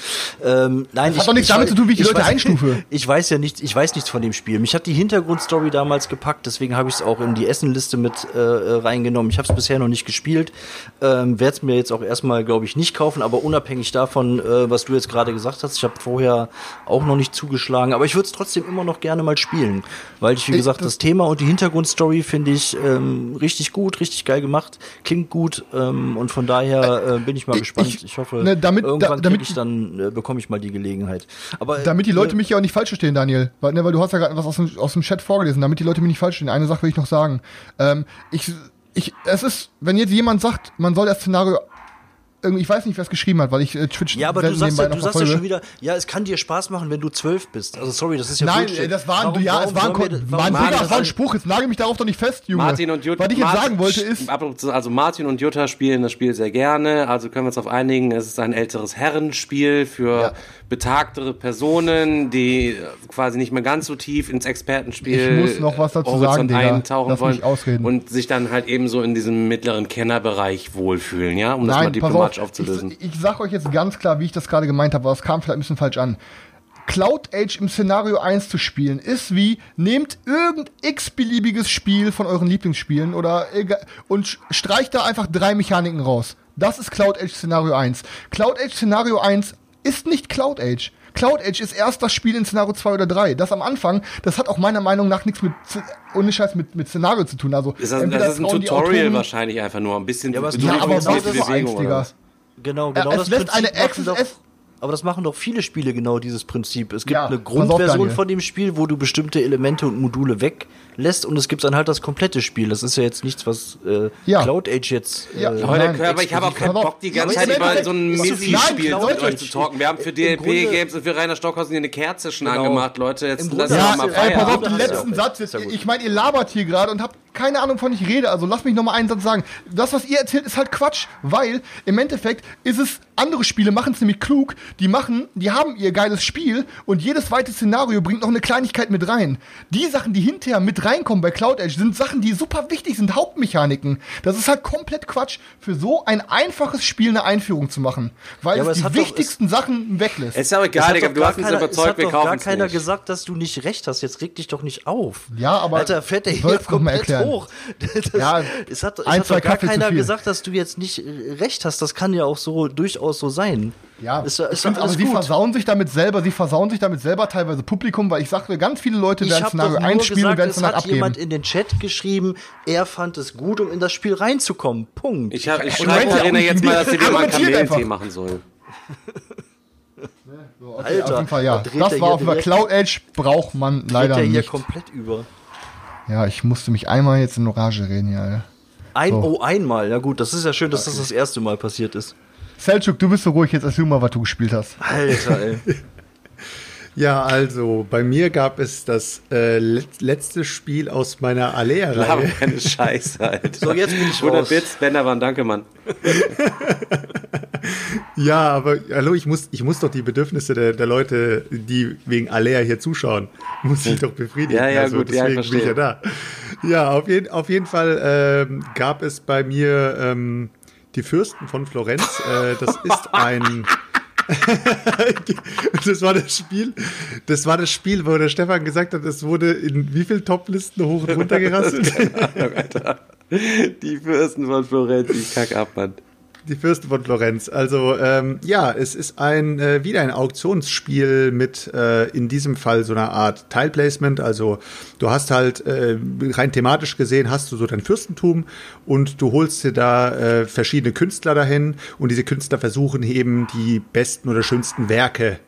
ähm, nein, Das hat doch nichts damit zu tun, wie ich die Leute weiß, einstufe. Ich weiß ja nichts, ich weiß nichts von dem Spiel. Mich hat die Hintergrundstory damals gepackt, deswegen habe ich es auch in die Essenliste mit äh, reingenommen. Ich habe es bisher noch nicht gespielt, ähm, werde es mir jetzt auch erstmal, glaube ich, nicht kaufen, aber unabhängig davon, äh, was du jetzt gerade gesagt hast, ich habe vorher auch noch nicht zugeschlagen, aber ich würde es trotzdem immer noch gerne mal spielen, weil ich, wie gesagt, das- Thema und die Hintergrundstory finde ich ähm, richtig gut, richtig geil gemacht, klingt gut ähm, und von daher äh, bin ich mal Ich- gespannt. ich- Ich, hoffe, ne, damit- da- irgendwann damit- krieg ich dann, äh, bekomme ich mal die Gelegenheit. Aber Damit die Leute äh, mich ja auch nicht falsch verstehen, Daniel. Weil, ne, weil du hast ja gerade was aus dem, aus dem Chat vorgelesen, damit die Leute mich nicht falsch verstehen. Eine Sache will ich noch sagen. Ähm, ich, ich, es ist, wenn jetzt jemand sagt, man soll das Szenario irgendwie, ich weiß nicht, wer es geschrieben hat, weil ich äh, Twitch Ja, aber du sagst ja, du sagst ja schon wieder, ja, es kann dir Spaß machen, wenn du zwölf bist. Also sorry, das ist ja Nein, Bullshit. äh, das war ein, Warum- ja, es warum war ein, wir- warum Mann, Digga, das war ein Spruch, jetzt nagel mich darauf doch nicht fest, Junge. Martin und Jutta. Was ich jetzt sagen wollte ist, also Martin und Jutta spielen das Spiel sehr gerne. Also können wir uns auf einigen. Es ist ein älteres Herrenspiel für Ja. betagtere Personen, die äh, quasi nicht mehr ganz so tief ins Expertenspiel Ich muss noch was dazu Horizont sagen, Digga. eintauchen Lass wollen mich ausreden. und sich dann halt eben so in diesem mittleren Kennerbereich wohlfühlen, ja, um das mal Nein, diplomatisch auf. aufzulösen. Ich, ich sag euch jetzt ganz klar, wie ich das gerade gemeint habe, aber es kam vielleicht ein bisschen falsch an. Cloud Age im Szenario 1 zu spielen, ist wie, nehmt irgend x-beliebiges Spiel von euren Lieblingsspielen oder und streicht da einfach drei Mechaniken raus. Das ist Cloud Age Szenario 1. Cloud Age Szenario 1 ist nicht Cloud Age. Cloud Age ist erst das Spiel in Szenario 2 oder 3. Das am Anfang, das hat auch meiner Meinung nach nichts mit, ohne Scheiß mit, mit Szenario zu tun. Also, Ist das, das ist ein Tutorial wahrscheinlich einfach nur ein bisschen Ja, aber Ja, aber das war Bewegung oder Digga. was? Genau, genau es das lässt Prinzip eine Access- aber das machen doch viele Spiele genau dieses Prinzip. Es gibt Ja, eine auf, Grundversion von dem Spiel, wo du bestimmte Elemente und Module weglässt und es gibt dann halt das komplette Spiel. Das ist ja jetzt nichts, was äh, Ja. Cloud Age jetzt äh, Ja. Nein, aber ich habe auch keinen. Bock, die ganze Zeit über so ein Missy-Spiel mit Leute, euch zu talken. Wir haben für im DLP-Games und für Rainer Stockhausen hier eine Kerze schon Genau. angemacht, Leute. Jetzt lass Ja, mal ey, pass auf, den letzten ja, Satz jetzt. Ich meine, ihr labert hier gerade und habt keine Ahnung, von ich rede. Also lasst mich noch mal einen Satz sagen. Das, was ihr erzählt, ist halt Quatsch, weil im Endeffekt ist es, andere Spiele machen es nämlich klug. Die machen, die haben ihr geiles Spiel und jedes zweite Szenario bringt noch eine Kleinigkeit mit rein. Die Sachen, die hinterher mit reinkommen bei Cloud Edge, sind Sachen, die super wichtig sind, Hauptmechaniken. Das ist halt komplett Quatsch, für so ein einfaches Spiel eine Einführung zu machen. Weil Ja, es es die hat doch- wichtigsten Sachen weglässt. Ist ja Es egal, Digga, du gar hast uns keiner- überzeugt, es wir hat doch gar kaufen es keiner nicht. gesagt, dass du nicht recht hast. Jetzt reg dich doch nicht auf. Ja, aber Alter, fährt der ich hier komplett erklären. hoch. Das, Ja, es hat, es ein, hat zwei doch gar Kaffee keiner gesagt, dass du jetzt nicht recht hast. Das kann ja auch so durchaus so sein. Ja, ist, ist find, aber alles sie gut. versauen sich damit selber, sie versauen sich damit selber teilweise Publikum, weil ich sage, ganz viele Leute werden Szenario doch nur 1 spielen und gesagt, werden es es dann hat abgeben. jemand in den Chat geschrieben, er fand es gut, um in das Spiel reinzukommen. Punkt. Ich, hab, ich schreibe Arena jetzt mal, dass sie dir mal einen einfach. machen soll. So, okay, Alter, auf jeden Fall, ja. da Das war hier auf jeden Fall Cloud Edge braucht man leider der hier nicht. komplett über. Ja, ich musste mich einmal jetzt in Orage reden, ja. Alter. Ein, So. Oh, einmal. Ja gut, das ist ja schön, dass das das erste Mal passiert ist. Selchuk, du bist so ruhig, jetzt erzähl mal, was du gespielt hast. Alter, ey. Ja, also bei mir gab es das äh, let letzte Spiel aus meiner Alea-Reihe. keine Scheiße, Alter. So, jetzt bin ich 100 raus. Bits, Bendermann, danke, Mann. Ja, aber hallo, ich muss, ich muss doch die Bedürfnisse der, der Leute, die wegen Alea hier zuschauen, muss ich doch befriedigen. Ja, ja, also, gut, ja, ich deswegen bin ich ja da. Ja, auf, jeden, auf jeden Fall ähm, gab es bei mir ähm, die Fürsten von Florenz. Äh, das ist ein das war das Spiel, das war das Spiel, wo der Stefan gesagt hat, es wurde in wie viel Toplisten hoch und runter gerasselt? Die Fürsten von Florenz, ich kack ab, Mann. Die Fürsten von Florenz. Also ähm, ja, es ist ein äh, wieder ein Auktionsspiel mit äh, in diesem Fall so einer Art Teilplacement. Also du hast halt äh, rein thematisch gesehen hast du so dein Fürstentum und du holst dir da äh, verschiedene Künstler dahin und diese Künstler versuchen eben die besten oder schönsten Werke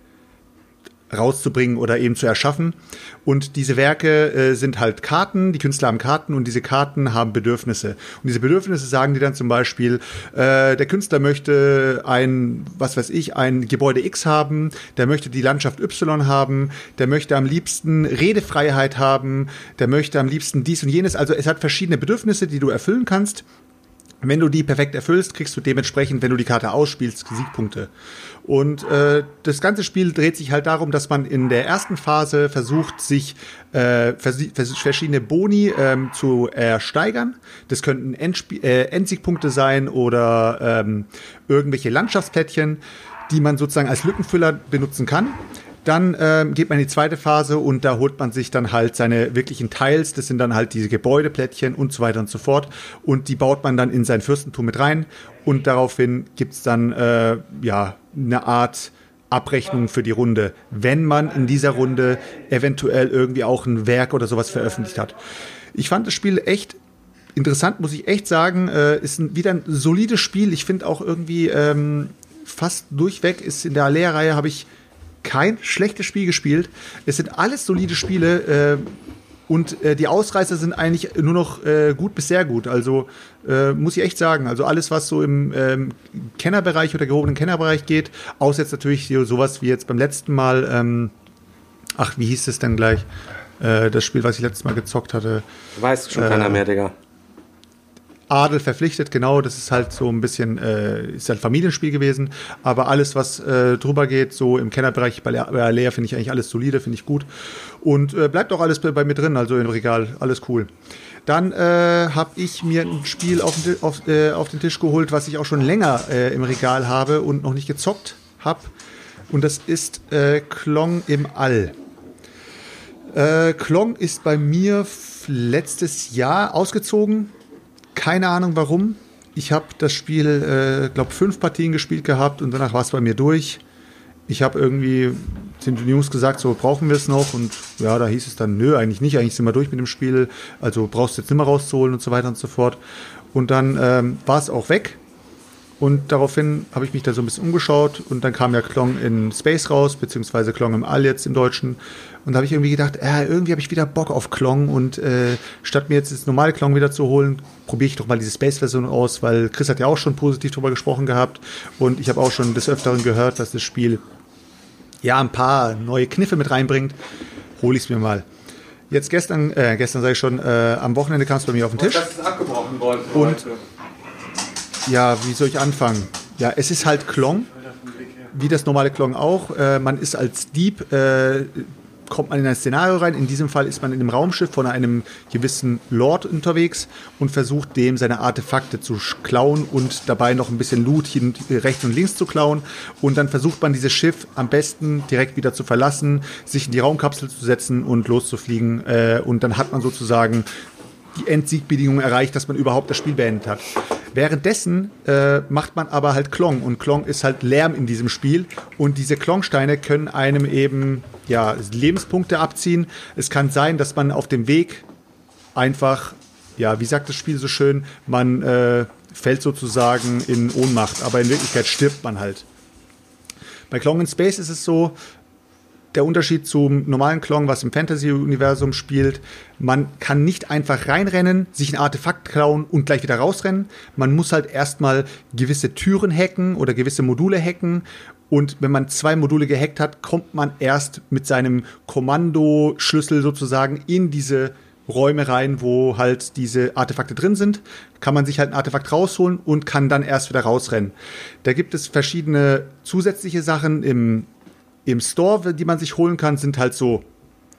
rauszubringen oder eben zu erschaffen. Und diese Werke äh, sind halt Karten, die Künstler haben Karten und diese Karten haben Bedürfnisse. Und diese Bedürfnisse sagen die dann zum Beispiel, äh, der Künstler möchte ein, was weiß ich, ein Gebäude X haben, der möchte die Landschaft Y haben, der möchte am liebsten Redefreiheit haben, der möchte am liebsten dies und jenes. Also es hat verschiedene Bedürfnisse, die du erfüllen kannst. Wenn du die perfekt erfüllst, kriegst du dementsprechend, wenn du die Karte ausspielst, Siegpunkte. Und äh, das ganze Spiel dreht sich halt darum, dass man in der ersten Phase versucht, sich äh, vers vers verschiedene Boni ähm, zu ersteigern. Das könnten Endspie äh, Endsiegpunkte sein oder ähm, irgendwelche Landschaftsplättchen, die man sozusagen als Lückenfüller benutzen kann. Dann ähm, geht man in die zweite Phase und da holt man sich dann halt seine wirklichen Teils. Das sind dann halt diese Gebäudeplättchen und so weiter und so fort. Und die baut man dann in sein Fürstentum mit rein. Und daraufhin gibt's dann äh, ja eine Art Abrechnung für die Runde, wenn man in dieser Runde eventuell irgendwie auch ein Werk oder sowas veröffentlicht hat. Ich fand das Spiel echt interessant, muss ich echt sagen. Äh, ist ein, wieder ein solides Spiel. Ich finde auch irgendwie ähm, fast durchweg ist in der Alea-Reihe habe ich kein schlechtes Spiel gespielt. Es sind alles solide Spiele äh, und äh, die Ausreißer sind eigentlich nur noch äh, gut bis sehr gut. Also äh, muss ich echt sagen. Also alles, was so im ähm, Kennerbereich oder gehobenen Kennerbereich geht, außer jetzt natürlich sowas wie jetzt beim letzten Mal. Ähm, ach, wie hieß es denn gleich? Äh, das Spiel, was ich letztes Mal gezockt hatte. Weiß schon keiner mehr, Digga. Adel verpflichtet, genau, das ist halt so ein bisschen, äh, ist halt Familienspiel gewesen, aber alles, was äh, drüber geht, so im Kennerbereich bei, bei Alea, finde ich eigentlich alles solide, finde ich gut und äh, bleibt auch alles bei, bei, mir drin, also im Regal, alles cool. Dann äh, habe ich mir ein Spiel auf den, auf, äh, auf den Tisch geholt, was ich auch schon länger äh, im Regal habe und noch nicht gezockt habe und das ist Klong im All. Klong ist bei mir letztes Jahr ausgezogen keine Ahnung warum. Ich habe das Spiel, äh, glaube fünf Partien gespielt gehabt und danach war es bei mir durch. Ich habe irgendwie die Jungs gesagt, so brauchen wir es noch und ja, da hieß es dann, nö, eigentlich nicht, eigentlich sind wir durch mit dem Spiel, also brauchst du jetzt nicht mehr rauszuholen und so weiter und so fort. Und dann ähm, war es auch weg und daraufhin habe ich mich da so ein bisschen umgeschaut und dann kam ja Klong in Space raus, beziehungsweise Klong im All jetzt im Deutschen. Und da habe ich irgendwie gedacht, äh, irgendwie habe ich wieder Bock auf Klong und äh, statt mir jetzt das normale Klong wieder zu holen, probiere ich doch mal diese Space-Version aus, weil Chris hat ja auch schon positiv drüber gesprochen gehabt und ich habe auch schon des Öfteren gehört, dass das Spiel ja ein paar neue Kniffe mit reinbringt. Hole ich es mir mal. Jetzt gestern, äh, gestern sage ich schon, äh, am Wochenende kam es bei mir auf den Tisch. Das ist abgebrochen worden. Und heute ja, wie soll ich anfangen? Ja, es ist halt Klong, wie das normale Klong auch. Äh, man ist als Dieb, äh, kommt man in ein Szenario rein. In diesem Fall ist man in einem Raumschiff von einem gewissen Lord unterwegs und versucht dem seine Artefakte zu klauen und dabei noch ein bisschen Loot hin, rechts und links zu klauen. Und dann versucht man dieses Schiff am besten direkt wieder zu verlassen, sich in die Raumkapsel zu setzen und loszufliegen. Äh, und dann hat man sozusagen die Endsigbedingungen erreicht, dass man überhaupt das Spiel beendet hat. Währenddessen äh, macht man aber halt Klong und Klong ist halt Lärm in diesem Spiel und diese Klongsteine können einem eben ja Lebenspunkte abziehen. Es kann sein, dass man auf dem Weg einfach ja, wie sagt das Spiel so schön, man äh, fällt sozusagen in Ohnmacht, aber in Wirklichkeit stirbt man halt. Bei Klong in Space ist es so, der Unterschied zum normalen Klon, was im Fantasy-Universum spielt. Man kann nicht einfach reinrennen, sich ein Artefakt klauen und gleich wieder rausrennen. Man muss halt erstmal gewisse Türen hacken oder gewisse Module hacken. Und wenn man zwei Module gehackt hat, kommt man erst mit seinem Kommandoschlüssel sozusagen in diese Räume rein, wo halt diese Artefakte drin sind, kann man sich halt ein Artefakt rausholen und kann dann erst wieder rausrennen. Da gibt es verschiedene zusätzliche Sachen im im Store, die man sich holen kann, sind halt so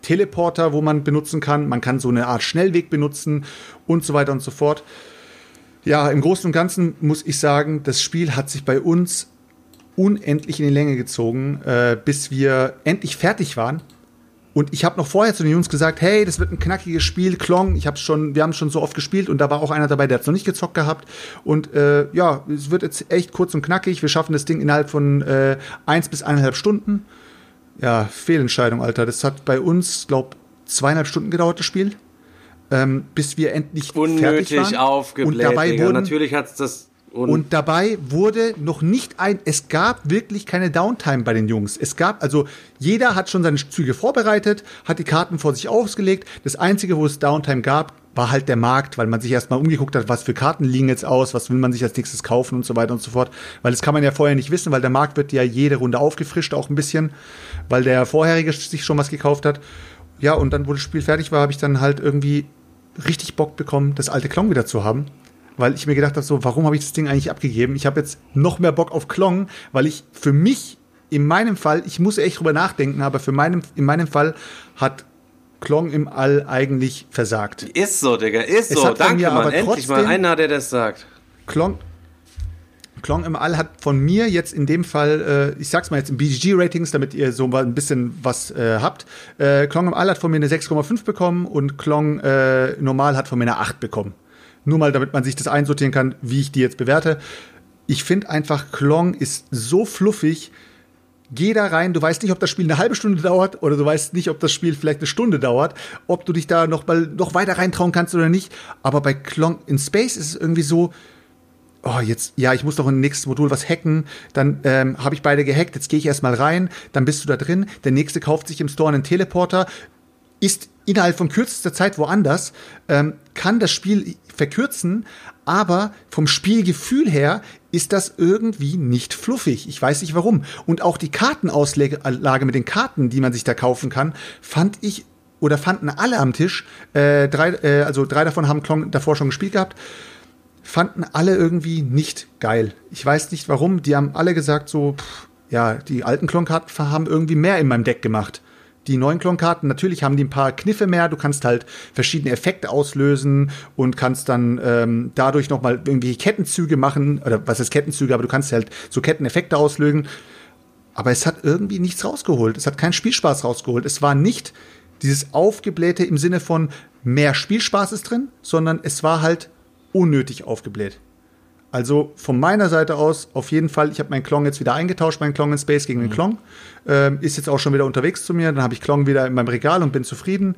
Teleporter, wo man benutzen kann. Man kann so eine Art Schnellweg benutzen und so weiter und so fort. Ja, im Großen und Ganzen muss ich sagen, das Spiel hat sich bei uns unendlich in die Länge gezogen, äh, bis wir endlich fertig waren und ich habe noch vorher zu den Jungs gesagt, hey, das wird ein knackiges Spiel, Klong. Ich habe schon, wir haben schon so oft gespielt und da war auch einer dabei, der hat noch nicht gezockt gehabt. Und äh, ja, es wird jetzt echt kurz und knackig. Wir schaffen das Ding innerhalb von äh, eins bis eineinhalb Stunden. Ja, Fehlentscheidung, Alter. Das hat bei uns, glaub, zweieinhalb Stunden gedauert, das Spiel. Ähm, bis wir endlich Unnötig fertig waren. aufgebläht, und dabei Digga. wurden, Natürlich hat's das und, und, dabei wurde noch nicht ein, es gab wirklich keine Downtime bei den Jungs. Es gab, also jeder hat schon seine Züge vorbereitet, hat die Karten vor sich ausgelegt. Das Einzige, wo es Downtime gab, war halt der Markt, weil man sich erstmal umgeguckt hat, was für Karten liegen jetzt aus, was will man sich als nächstes kaufen und so weiter und so fort. Weil das kann man ja vorher nicht wissen, weil der Markt wird ja jede Runde aufgefrischt, auch ein bisschen, weil der vorherige sich schon was gekauft hat. Ja, und dann, wo das Spiel fertig war, habe ich dann halt irgendwie richtig Bock bekommen, das alte Klon wieder zu haben weil ich mir gedacht habe, so, warum habe ich das Ding eigentlich abgegeben? Ich habe jetzt noch mehr Bock auf Klong, weil ich für mich, in meinem Fall, ich muss echt drüber nachdenken, aber für meinem, in meinem Fall hat Klong im All eigentlich versagt. Ist so, Digga, ist so. Danke, Mann. Endlich mal einer, der das sagt. Klong, Klong im All hat von mir jetzt in dem Fall, äh, ich sag's mal jetzt in BGG-Ratings, damit ihr so mal ein bisschen was äh, habt. Äh, Klong im All hat von mir eine 6,5 bekommen und Klong äh, normal hat von mir eine 8 bekommen. Nur mal, damit man sich das einsortieren kann, wie ich die jetzt bewerte. Ich finde einfach, Klong ist so fluffig. Geh da rein, du weißt nicht, ob das Spiel eine halbe Stunde dauert oder du weißt nicht, ob das Spiel vielleicht eine Stunde dauert, ob du dich da noch mal noch weiter reintrauen kannst oder nicht. Aber bei Klong in Space ist es irgendwie so, oh, jetzt, ja, ich muss doch im nächsten Modul was hacken, dann ähm, habe ich beide gehackt, jetzt gehe ich erstmal rein, dann bist du da drin, der nächste kauft sich im Store einen Teleporter, ist innerhalb von kürzester Zeit woanders, ähm, kann das Spiel verkürzen, aber vom Spielgefühl her ist das irgendwie nicht fluffig. Ich weiß nicht warum. Und auch die Kartenauslage mit den Karten, die man sich da kaufen kann, fand ich oder fanden alle am Tisch. Äh, drei, äh, also drei davon haben Klong davor schon gespielt gehabt fanden alle irgendwie nicht geil. Ich weiß nicht warum. Die haben alle gesagt so, pff, ja, die alten Klonkarten haben irgendwie mehr in meinem Deck gemacht. Die neuen Klonkarten, natürlich haben die ein paar Kniffe mehr. Du kannst halt verschiedene Effekte auslösen und kannst dann ähm, dadurch nochmal irgendwie Kettenzüge machen. Oder was ist Kettenzüge, aber du kannst halt so Ketteneffekte auslösen. Aber es hat irgendwie nichts rausgeholt. Es hat keinen Spielspaß rausgeholt. Es war nicht dieses Aufgeblähte im Sinne von mehr Spielspaß ist drin, sondern es war halt unnötig aufgebläht. Also von meiner Seite aus auf jeden Fall, ich habe meinen Klong jetzt wieder eingetauscht, meinen Klong in Space gegen den mhm. Klong. Ähm, ist jetzt auch schon wieder unterwegs zu mir. Dann habe ich Klong wieder in meinem Regal und bin zufrieden.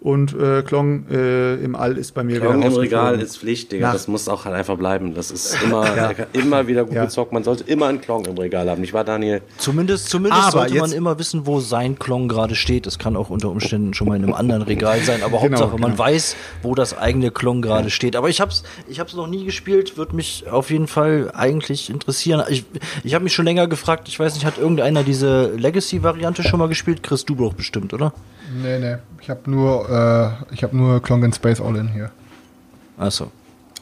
Und äh, Klong äh, im All ist bei mir Klong im Regal ist Pflicht, Digga. Das muss auch halt einfach bleiben. Das ist immer, ja. immer wieder gut ja. gezockt. Man sollte immer einen Klong im Regal haben. Nicht wahr, Daniel? Zumindest, zumindest aber sollte man immer wissen, wo sein Klong gerade steht. Das kann auch unter Umständen schon mal in einem anderen Regal sein. Aber genau, Hauptsache, genau. man weiß, wo das eigene Klong gerade ja. steht. Aber ich hab's, ich hab's noch nie gespielt. Würde mich auf jeden Fall eigentlich interessieren. Ich, ich habe mich schon länger gefragt. Ich weiß nicht, hat irgendeiner diese Legacy-Variante schon mal gespielt? Chris, du doch bestimmt, oder? Nee, nee. Ich habe nur, äh, ich habe nur Klong in Space All in hier. Achso.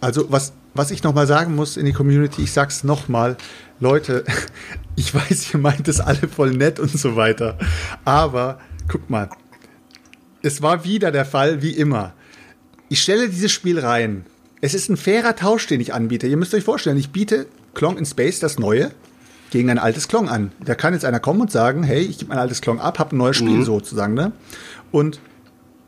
Also, was, was ich nochmal sagen muss in die Community, ich sag's nochmal, Leute, ich weiß, ihr meint es alle voll nett und so weiter. Aber, guck mal, es war wieder der Fall, wie immer. Ich stelle dieses Spiel rein. Es ist ein fairer Tausch, den ich anbiete. Ihr müsst euch vorstellen, ich biete Klong in Space, das neue, gegen ein altes Klong an. Da kann jetzt einer kommen und sagen, hey, ich gebe mein altes Klong ab, habe ein neues Spiel mhm. sozusagen. Ne? Und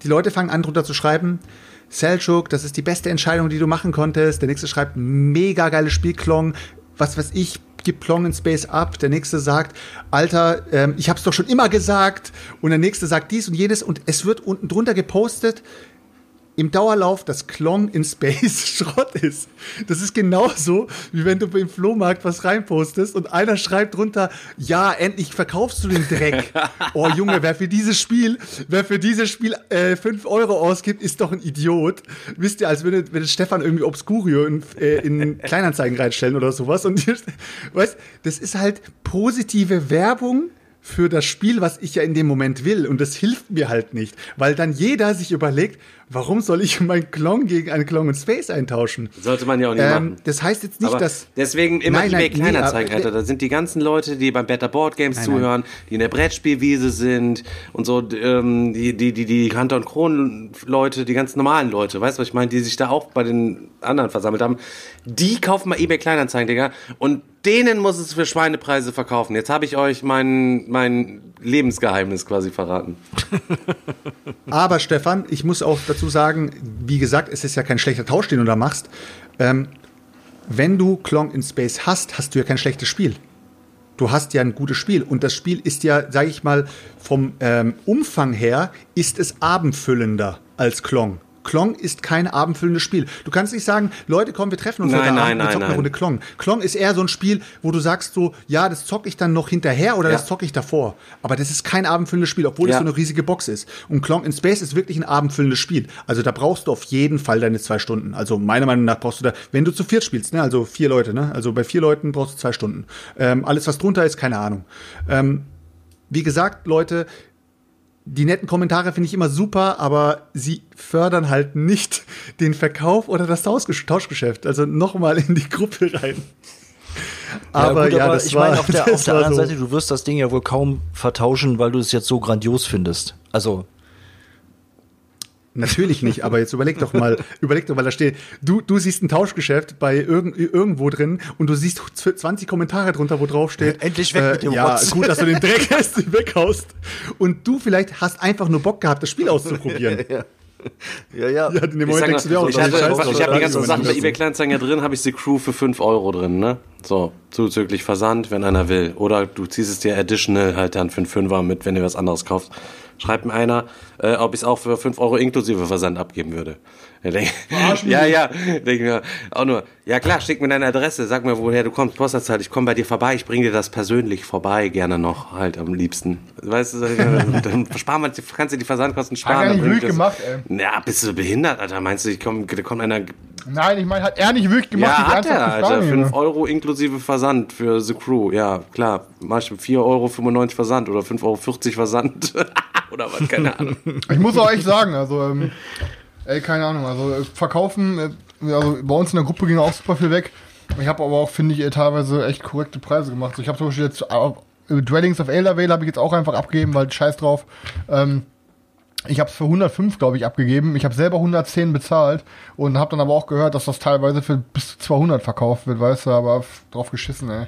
die Leute fangen an, drunter zu schreiben, Selchuk, das ist die beste Entscheidung, die du machen konntest. Der nächste schreibt, mega geiles Spiel, Klong, was weiß ich, gib Klong in Space ab. Der nächste sagt, Alter, ähm, ich hab's doch schon immer gesagt. Und der nächste sagt dies und jenes. Und es wird unten drunter gepostet, im Dauerlauf das Klong in Space Schrott ist. Das ist genauso, wie wenn du im Flohmarkt was reinpostest und einer schreibt drunter, ja, endlich verkaufst du den Dreck. oh Junge, wer für dieses Spiel, wer für dieses Spiel äh, 5 Euro ausgibt, ist doch ein Idiot. Wisst ihr, als würde, würde Stefan irgendwie Obscurio in, äh, in Kleinanzeigen reinstellen oder sowas. Und weißt, das ist halt positive Werbung für das Spiel, was ich ja in dem Moment will. Und das hilft mir halt nicht, weil dann jeder sich überlegt, warum soll ich meinen Klon gegen einen Klon in Space eintauschen? Sollte man ja auch nicht ähm, machen. Das heißt jetzt nicht, aber dass. Deswegen immer nein, eBay Kleinanzeigen, nee, Alter. Da sind die ganzen Leute, die beim Better Board Games nein, zuhören, nein. die in der Brettspielwiese sind und so, ähm, die, die, die, die Hunter und Kron Leute, die ganz normalen Leute, weißt du, was ich meine, die sich da auch bei den anderen versammelt haben. Die kaufen mal eBay Kleinanzeigen, Digga. Und denen muss es für Schweinepreise verkaufen. Jetzt habe ich euch mein, mein Lebensgeheimnis quasi verraten. Aber Stefan, ich muss auch dazu sagen, wie gesagt, es ist ja kein schlechter Tausch, den du da machst. Ähm, wenn du Klong in Space hast, hast du ja kein schlechtes Spiel. Du hast ja ein gutes Spiel und das Spiel ist ja, sage ich mal, vom ähm, Umfang her ist es abendfüllender als Klong. Klong ist kein abendfüllendes Spiel. Du kannst nicht sagen, Leute, komm, wir treffen uns nein, heute nein, Abend und zocken eine Runde Klong. Klong ist eher so ein Spiel, wo du sagst so, ja, das zocke ich dann noch hinterher oder ja. das zocke ich davor. Aber das ist kein abendfüllendes Spiel, obwohl ja. es so eine riesige Box ist. Und Klong in Space ist wirklich ein abendfüllendes Spiel. Also da brauchst du auf jeden Fall deine zwei Stunden. Also meiner Meinung nach brauchst du da, wenn du zu viert spielst, ne, also vier Leute, ne, also bei vier Leuten brauchst du zwei Stunden. Ähm, alles, was drunter ist, keine Ahnung. Ähm, wie gesagt, Leute, die netten Kommentare finde ich immer super, aber sie fördern halt nicht den Verkauf oder das Tauschgeschäft. Also nochmal in die Gruppe rein. Aber ja, gut, ja aber ich meine, auf der, auf der anderen so. Seite, du wirst das Ding ja wohl kaum vertauschen, weil du es jetzt so grandios findest. Also Natürlich nicht, aber jetzt überleg doch mal, überleg doch mal, da steht, du, du siehst ein Tauschgeschäft bei irgend, irgendwo drin und du siehst 20 Kommentare drunter, wo drauf steht. Endlich weg äh, mit dem Ja, Rotz. gut, dass du den Dreck hast, weghaust. Und du vielleicht hast einfach nur Bock gehabt, das Spiel auszuprobieren. ja. Ja, ja. ja in dem Moment denkst du dir auch, ich, hatte, ich habe die ganzen Sachen bei eBay Kleinanzeigen ja drin, habe ich The Crew für 5 Euro drin, ne? So, zuzüglich Versand, wenn einer will. Oder du ziehst es dir additional halt dann für einen Fünfer mit, wenn du was anderes kaufst schreibt mir einer, äh, ob ich es auch für 5 Euro inklusive Versand abgeben würde. ja, ja, denke mir auch nur, ja klar, schick mir deine Adresse, sag mir, woher du kommst, Postleitzahl, ich komme bei dir vorbei, ich bringe dir das persönlich vorbei, gerne noch, halt am liebsten. Weißt du, dann sparen wir, kannst du die Versandkosten sparen. Hat nicht wirklich gemacht, ey. Ja, bist du behindert, Alter, meinst du, ich komm, da kommt einer... Nein, ich meine, hat er nicht wirklich gemacht? Ja, hat er, Alter, 5 Euro inklusive Versand für The Crew, ja, klar, mach ich 4,95 Euro Versand oder 5,40 Euro Versand. oder was, keine Ahnung. Ich muss auch echt sagen, also, ähm, ey, keine Ahnung, also äh, verkaufen, äh, also bei uns in der Gruppe ging auch super viel weg. Ich habe aber auch, finde ich, äh, teilweise echt korrekte Preise gemacht. So, ich habe zum Beispiel jetzt äh, Dwellings of Eldervale habe ich jetzt auch einfach abgegeben, weil scheiß drauf. Ähm, ich habe es für 105, glaube ich, abgegeben. Ich habe selber 110 bezahlt und habe dann aber auch gehört, dass das teilweise für bis zu 200 verkauft wird, weißt du, aber drauf geschissen, ey.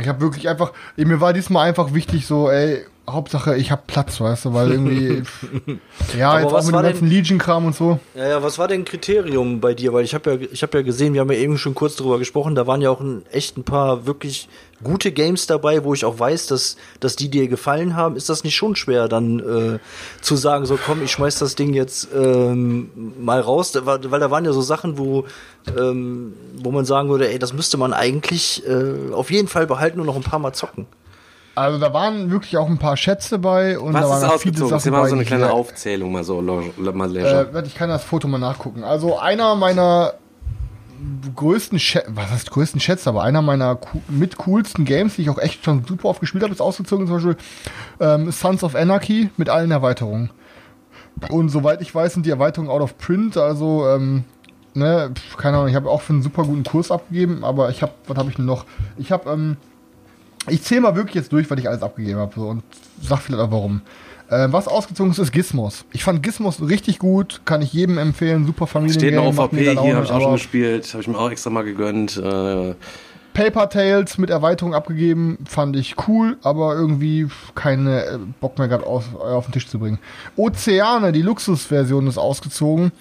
Ich habe wirklich einfach, mir war diesmal einfach wichtig, so, ey, Hauptsache, ich habe Platz, weißt du, weil irgendwie. ja, Aber jetzt auch mit dem ganzen Legion-Kram und so. Ja, ja, was war denn Kriterium bei dir? Weil ich habe ja, ich habe ja gesehen, wir haben ja eben schon kurz drüber gesprochen, da waren ja auch ein, echt ein paar wirklich gute Games dabei, wo ich auch weiß, dass, dass die dir gefallen haben. Ist das nicht schon schwer, dann äh, zu sagen, so komm, ich schmeiß das Ding jetzt ähm, mal raus? Weil da waren ja so Sachen, wo, ähm, wo man sagen würde, ey, das müsste man eigentlich äh, auf jeden Fall behalten und noch ein paar Mal zocken. Also da waren wirklich auch ein paar Schätze bei und Was da waren auch viele Sachen mal so eine kleine Aufzählung mal so mal äh, Ich kann das Foto mal nachgucken. Also einer meiner größten Schätze, was heißt größten Schätze, aber einer meiner mit coolsten Games, die ich auch echt schon super oft gespielt habe, ist ausgezogen zum Beispiel ähm, Sons of Anarchy mit allen Erweiterungen. Und soweit ich weiß, sind die Erweiterungen out of print, also ähm, ne, keine Ahnung, ich habe auch für einen super guten Kurs abgegeben, aber ich habe, was habe ich denn noch? Ich habe ähm, ich zähle mal wirklich jetzt durch, weil ich alles abgegeben habe und sag vielleicht auch warum. Äh, was ausgezogen ist, ist Gizmos. Ich fand Gizmos richtig gut, kann ich jedem empfehlen. Super Familien. Steht noch OVP, hier habe ich auch schon gespielt, habe ich mir auch extra mal gegönnt. Äh, Paper Tales mit Erweiterung abgegeben, fand ich cool, aber irgendwie keine äh, Bock mehr gehabt, auf, auf den Tisch zu bringen. Ozeane, die Luxusversion ist ausgezogen.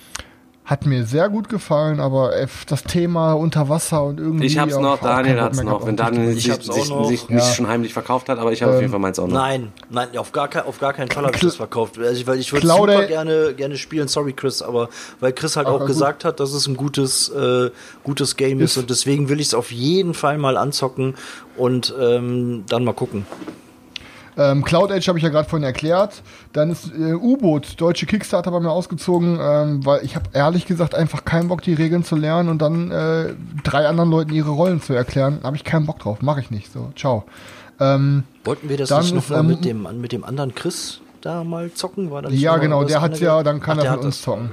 Hat mir sehr gut gefallen, aber das Thema unter Wasser und irgendwie. Ich hab's noch, Daniel hat's noch. Wenn Daniel sich, sich, sich ja. schon heimlich verkauft hat, aber ich habe ähm, auf jeden Fall meins auch noch. Nein, nein, auf gar, kein, auf gar keinen Fall habe ich das verkauft. Also ich, weil ich würde super gerne, gerne spielen, sorry Chris, aber weil Chris halt Ach, auch gesagt gut. hat, dass es ein gutes, äh, gutes Game ist, ist und deswegen will ich es auf jeden Fall mal anzocken und ähm, dann mal gucken. Ähm, Cloud Edge habe ich ja gerade vorhin erklärt. Dann ist äh, U-Boot, deutsche Kickstarter bei mir ausgezogen, ähm, weil ich habe ehrlich gesagt einfach keinen Bock, die Regeln zu lernen und dann äh, drei anderen Leuten ihre Rollen zu erklären. Habe ich keinen Bock drauf, mache ich nicht. So, ciao. Ähm, Wollten wir das nicht noch mal ähm, mit, dem, mit dem anderen Chris da mal zocken? War das ja, genau, der hat ja, dann kann Ach, er von uns zocken.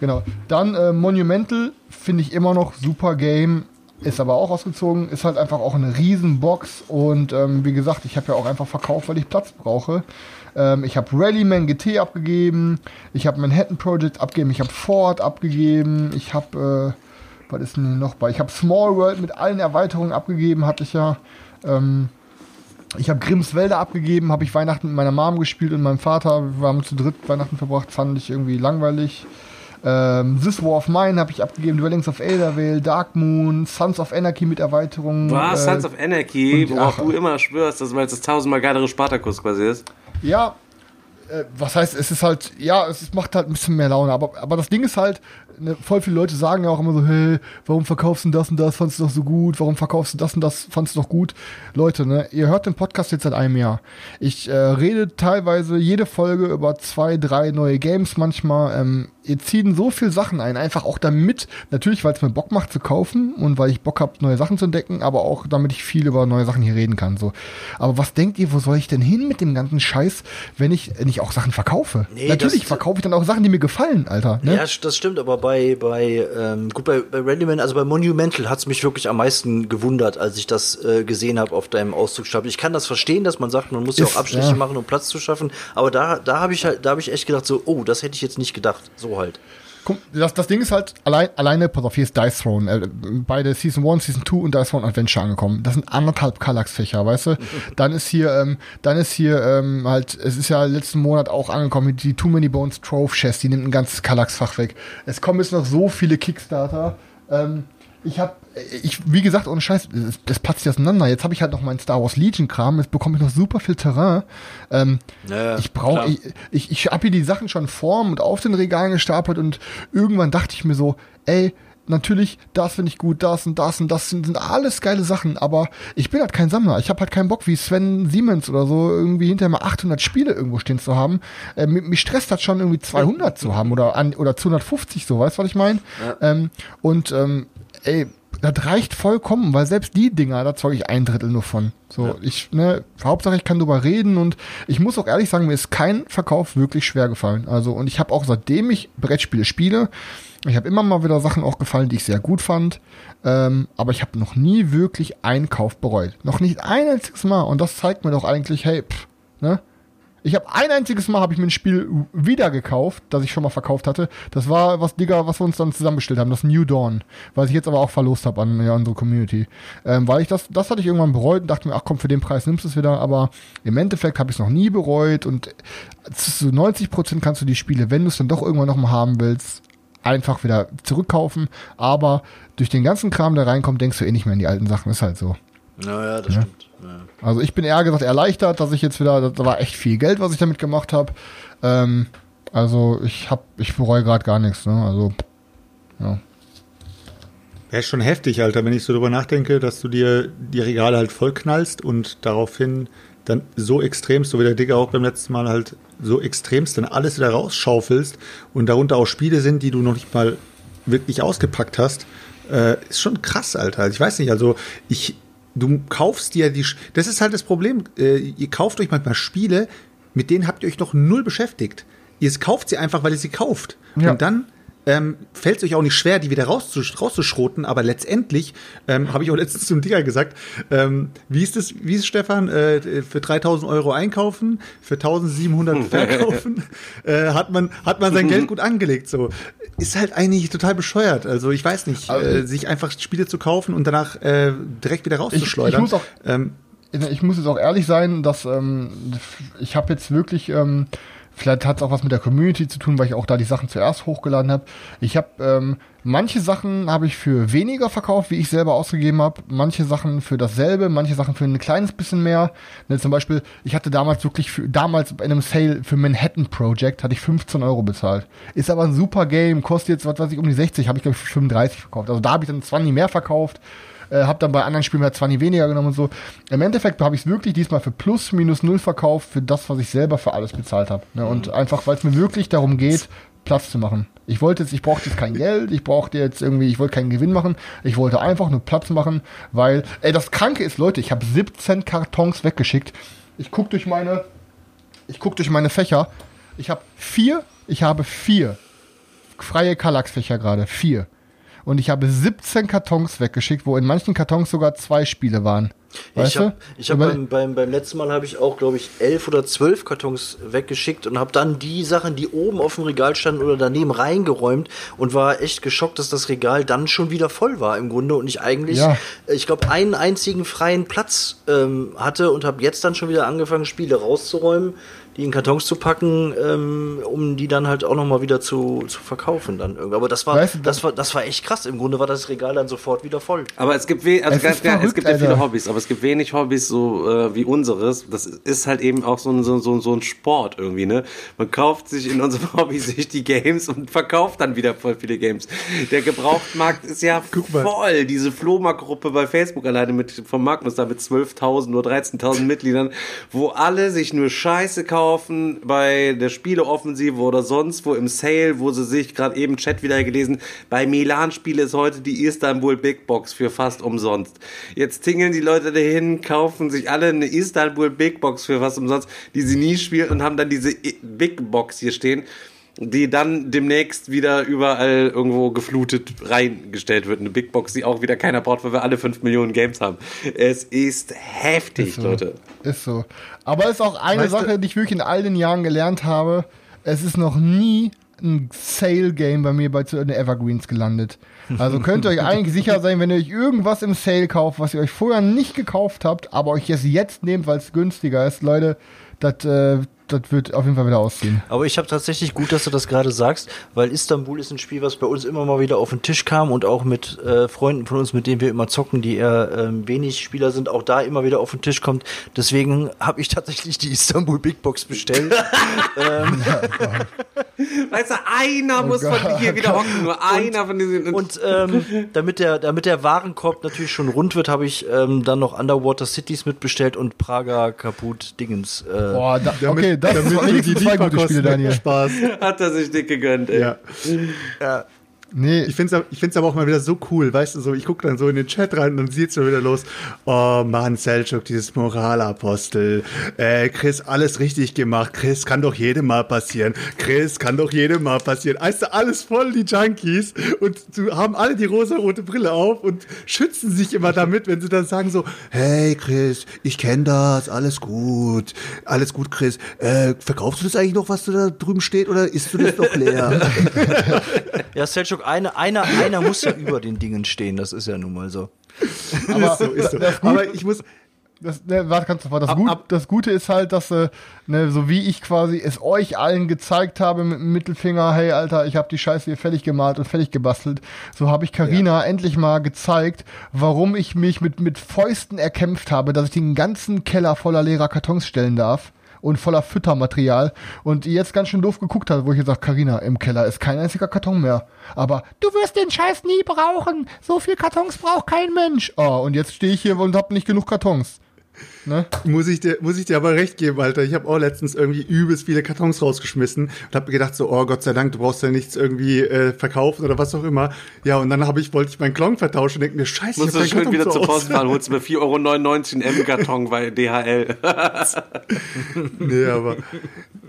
Genau. Dann äh, Monumental finde ich immer noch super Game ist aber auch ausgezogen, ist halt einfach auch eine Riesenbox und ähm, wie gesagt, ich habe ja auch einfach verkauft, weil ich Platz brauche. Ähm, ich habe Rallyman GT abgegeben, ich habe Manhattan Project abgegeben, ich habe Ford abgegeben, ich habe, äh, was ist denn noch bei? Ich habe Small World mit allen Erweiterungen abgegeben, hatte ich ja. Ähm, ich habe Grimms Wälder abgegeben, habe ich Weihnachten mit meiner Mom gespielt und meinem Vater. Wir haben zu dritt Weihnachten verbracht, fand ich irgendwie langweilig. Ähm, This War of Mine habe ich abgegeben, Dwellings of Eldervale, Dark Moon, Sons of Anarchy mit Erweiterungen. Was? Äh, Sons of Anarchy, worauf du immer schwörst, dass weil es das tausendmal geilere Spartakus quasi ist. Ja, äh, was heißt, es ist halt, ja, es macht halt ein bisschen mehr Laune, aber, aber das Ding ist halt, ne, voll viele Leute sagen ja auch immer so, hey, warum verkaufst du das und das, fandest du doch so gut, warum verkaufst du das und das, fandest du doch gut. Leute, ne, ihr hört den Podcast jetzt seit einem Jahr. Ich äh, rede teilweise jede Folge über zwei, drei neue Games manchmal. Ähm, ihr ziehen so viel Sachen ein, einfach auch damit, natürlich, weil es mir Bock macht zu kaufen und weil ich Bock habe, neue Sachen zu entdecken, aber auch damit ich viel über neue Sachen hier reden kann. So. Aber was denkt ihr, wo soll ich denn hin mit dem ganzen Scheiß, wenn ich nicht auch Sachen verkaufe. Nee, Natürlich verkaufe ich dann auch Sachen, die mir gefallen, Alter. Ne? Ja, das stimmt, aber bei, bei ähm, gut, bei, bei Randyman, also bei Monumental hat's mich wirklich am meisten gewundert, als ich das äh, gesehen habe auf deinem Auszugstapel. Ich kann das verstehen, dass man sagt, man muss ja auch Abstriche ja. machen, um Platz zu schaffen, aber da, da habe ich halt, da habe ich echt gedacht, so, oh, das hätte ich jetzt nicht gedacht. So halt. Das, das Ding ist halt, allein, alleine, pass auf, hier ist Dice Throne. Äh, beide Season 1, Season 2 und Dice Throne Adventure angekommen. Das sind anderthalb Kallax-Fächer, weißt du? dann ist hier, ähm, dann ist hier ähm, halt, es ist ja letzten Monat auch angekommen, die Too Many Bones Trove Chest, die nimmt ein ganzes Kallax-Fach weg. Es kommen jetzt noch so viele Kickstarter. Ähm, ich habe, ich, wie gesagt, ohne Scheiß, das, das platzt ja auseinander. Jetzt habe ich halt noch meinen Star Wars Legion Kram, jetzt bekomme ich noch super viel Terrain. Ähm, ja, ich brauche, ich, ich, ich habe hier die Sachen schon vorm und auf den Regalen gestapelt und irgendwann dachte ich mir so, ey, natürlich, das finde ich gut, das und das und das sind, sind alles geile Sachen, aber ich bin halt kein Sammler. Ich habe halt keinen Bock, wie Sven Siemens oder so, irgendwie hinterher mal 800 Spiele irgendwo stehen zu haben. Äh, mich, mich stresst das schon irgendwie 200 zu haben oder an, oder 250 so, weißt du, was ich meine? Ja. Ähm, und ähm, ey, das reicht vollkommen, weil selbst die Dinger, da zeuge ich ein Drittel nur von. So, ja. ich, ne, Hauptsache ich kann drüber reden und ich muss auch ehrlich sagen, mir ist kein Verkauf wirklich schwer gefallen. Also, und ich habe auch seitdem ich Brettspiele spiele, ich habe immer mal wieder Sachen auch gefallen, die ich sehr gut fand, ähm, aber ich habe noch nie wirklich einen Kauf bereut. Noch nicht ein einziges Mal. Und das zeigt mir doch eigentlich, hey, pff, ne? Ich habe ein einziges Mal habe ich mir ein Spiel wieder gekauft, das ich schon mal verkauft hatte. Das war was Digga, was wir uns dann zusammenbestellt haben, das New Dawn, was ich jetzt aber auch verlost habe an ja, unsere Community, ähm, weil ich das das hatte ich irgendwann bereut und dachte mir, ach komm, für den Preis nimmst du es wieder. Aber im Endeffekt habe ich es noch nie bereut und zu 90 Prozent kannst du die Spiele, wenn du es dann doch irgendwann noch mal haben willst, einfach wieder zurückkaufen. Aber durch den ganzen Kram, der reinkommt, denkst du eh nicht mehr an die alten Sachen. Ist halt so. Naja, das ja. stimmt. Also ich bin eher gesagt erleichtert, dass ich jetzt wieder, das war echt viel Geld, was ich damit gemacht habe. Ähm, also ich habe, ich bereue gerade gar nichts. Ne? Also ja. Wäre schon heftig, Alter, wenn ich so drüber nachdenke, dass du dir die Regale halt vollknallst und daraufhin dann so extremst, so wie der Digger auch beim letzten Mal halt so extremst dann alles wieder rausschaufelst und darunter auch Spiele sind, die du noch nicht mal wirklich ausgepackt hast, äh, ist schon krass, Alter. Ich weiß nicht, also ich, du kaufst dir die, das ist halt das Problem, äh, ihr kauft euch manchmal Spiele, mit denen habt ihr euch noch null beschäftigt. Ihr kauft sie einfach, weil ihr sie kauft. Ja. Und dann ähm, fällt es euch auch nicht schwer, die wieder rauszusch rauszuschroten, aber letztendlich, ähm, habe ich auch letztens zum Digger gesagt, ähm, wie ist es, wie ist Stefan, äh, für 3000 Euro einkaufen, für 1700 verkaufen, äh, hat man, hat man sein Geld gut angelegt, so. Ist halt eigentlich total bescheuert, also ich weiß nicht, äh, sich einfach Spiele zu kaufen und danach äh, direkt wieder rauszuschleudern. Ich, ich muss auch, ähm, ich muss jetzt auch ehrlich sein, dass ähm, ich habe jetzt wirklich ähm, Vielleicht hat es auch was mit der Community zu tun, weil ich auch da die Sachen zuerst hochgeladen habe. Ich habe ähm, manche Sachen habe ich für weniger verkauft, wie ich selber ausgegeben habe. Manche Sachen für dasselbe, manche Sachen für ein kleines bisschen mehr. Ne, zum Beispiel, ich hatte damals wirklich für, damals bei einem Sale für Manhattan Project hatte ich 15 Euro bezahlt. Ist aber ein super Game, kostet jetzt, was weiß ich, um die 60, habe ich glaube ich für 35 verkauft. Also da habe ich dann 20 mehr verkauft äh, habe dann bei anderen Spielen halt 20 weniger genommen und so. Im Endeffekt habe ich es wirklich diesmal für plus minus null verkauft, für das, was ich selber für alles bezahlt habe. Ne? Und mhm. einfach, weil es mir wirklich darum geht, Platz zu machen. Ich wollte jetzt, ich brauchte jetzt kein Geld, ich brauchte jetzt irgendwie, ich wollte keinen Gewinn machen, ich wollte einfach nur Platz machen, weil, ey, das Kranke ist, Leute, ich habe 17 Kartons weggeschickt. Ich guck durch meine, ich guck durch meine Fächer. Ich habe vier, ich habe vier freie Kallax-Fächer gerade, vier und ich habe 17 Kartons weggeschickt, wo in manchen Kartons sogar zwei Spiele waren. Weißt ich habe hab beim, beim, beim letzten Mal habe ich auch, glaube ich, elf oder zwölf Kartons weggeschickt und habe dann die Sachen, die oben auf dem Regal standen oder daneben reingeräumt und war echt geschockt, dass das Regal dann schon wieder voll war im Grunde und ich eigentlich, ja. ich glaube, einen einzigen freien Platz ähm, hatte und habe jetzt dann schon wieder angefangen, Spiele rauszuräumen die in Kartons zu packen, ähm, um die dann halt auch nochmal wieder zu, zu verkaufen dann irgendwie. Aber das war, weißt du, das war, das war echt krass. Im Grunde war das Regal dann sofort wieder voll. Aber es gibt, we also es, ganz, verrückt, es gibt ja viele Hobbys, aber es gibt wenig Hobbys so äh, wie unseres. Das ist halt eben auch so ein, so, so, so ein Sport irgendwie, ne? Man kauft sich in unserem Hobby sich die Games und verkauft dann wieder voll viele Games. Der Gebrauchtmarkt ist ja voll. Diese Flohmarktgruppe bei Facebook alleine mit vom Magnus da mit 12.000 oder 13.000 Mitgliedern, wo alle sich nur Scheiße kaufen kaufen bei der Spieleoffensive oder sonst wo im Sale, wo sie sich gerade eben Chat wieder gelesen, bei Milan Spiele ist heute die Istanbul Big Box für fast umsonst. Jetzt tingeln die Leute dahin, kaufen sich alle eine Istanbul Big Box für was umsonst, die sie nie spielen und haben dann diese Big Box hier stehen, die dann demnächst wieder überall irgendwo geflutet reingestellt wird. Eine Big Box, die auch wieder keiner braucht, weil wir alle 5 Millionen Games haben. Es ist heftig, ist so. Leute. Ist so. Aber es ist auch eine Weißt Sache, die ich wirklich in all den Jahren gelernt habe. Es ist noch nie ein Sale-Game bei mir bei zu den Evergreens gelandet. Also könnt ihr euch eigentlich sicher sein, wenn ihr euch irgendwas im Sale kauft, was ihr euch vorher nicht gekauft habt, aber euch es jetzt nehmt, weil es günstiger ist, Leute, das äh, das wird auf jeden Fall wieder ausziehen. Aber ich habe tatsächlich gut, dass du das gerade sagst, weil Istanbul ist ein Spiel, was bei uns immer mal wieder auf den Tisch kam und auch mit äh, Freunden von uns, mit denen wir immer zocken, die eher ähm, wenig Spieler sind, auch da immer wieder auf den Tisch kommt. Deswegen habe ich tatsächlich die Istanbul Big Box bestellt. ähm, Weißt du, einer muss von Gott. hier wieder hocken, nur einer von diesen. und ähm, damit der, damit der Warenkorb natürlich schon rund wird, habe ich ähm, dann noch Underwater Cities mitbestellt und Praga Kaput Dingens. Äh, Boah, da, okay, das damit wenigstens die zwei gute Spiele, Daniel. Spaß. hat er sich dick gegönnt, ey. Ja. Nee, Ich finde es ich find's aber auch mal wieder so cool, weißt du, so, ich gucke dann so in den Chat rein und dann sieht's schon wieder los. Oh Mann, Selchuk, dieses Moralapostel. Äh, Chris, alles richtig gemacht. Chris, kann doch jedem mal passieren. Chris, kann doch jedem mal passieren. Weißt du, alles voll die Junkies und du haben alle die rosa-rote Brille auf und schützen sich immer damit, wenn sie dann sagen so, hey Chris, ich kenne das, alles gut. Alles gut, Chris. Äh, verkaufst du das eigentlich noch, was du da drüben steht oder isst du das noch leer? ja, Selchuk, eine, einer, einer muss ja über den Dingen stehen, das ist ja nun mal so. aber so ist so. das Gut- Aber ich muss, Das, ne, warte, kannst du vor. Das, Ab- Gut, ab- das Gute ist halt, dass, äh, ne, so wie ich quasi es euch allen gezeigt habe mit dem Mittelfinger, hey Alter, ich habe die Scheiße hier fertig gemalt und fertig gebastelt, so habe ich Karina endlich mal gezeigt, warum ich mich mit, mit Fäusten erkämpft habe, dass ich den ganzen Keller voller leerer Kartons stellen darf und voller Füttermaterial und jetzt ganz schön doof geguckt hat, wo ich gesagt, Karina, im Keller ist kein einziger Karton mehr. Aber du wirst den Scheiß nie brauchen. So viel Kartons braucht kein Mensch. Oh, und jetzt stehe ich hier und hab nicht genug Kartons. Ne? Muss ich dir, muss ich dir aber recht geben, Alter. Ich habe auch letztens irgendwie übelst viele Kartons rausgeschmissen und habe gedacht so, oh Gott sei Dank, du brauchst ja nichts irgendwie äh, verkaufen oder was auch immer. Ja, und dann habe ich, wollte ich meinen Klon vertauschen und denke mir, scheiße, Musst ich du schön wieder zu zur Hause. Post fahren, holst mir 4,99 Euro einen M-Karton bei DHL. Nee, aber,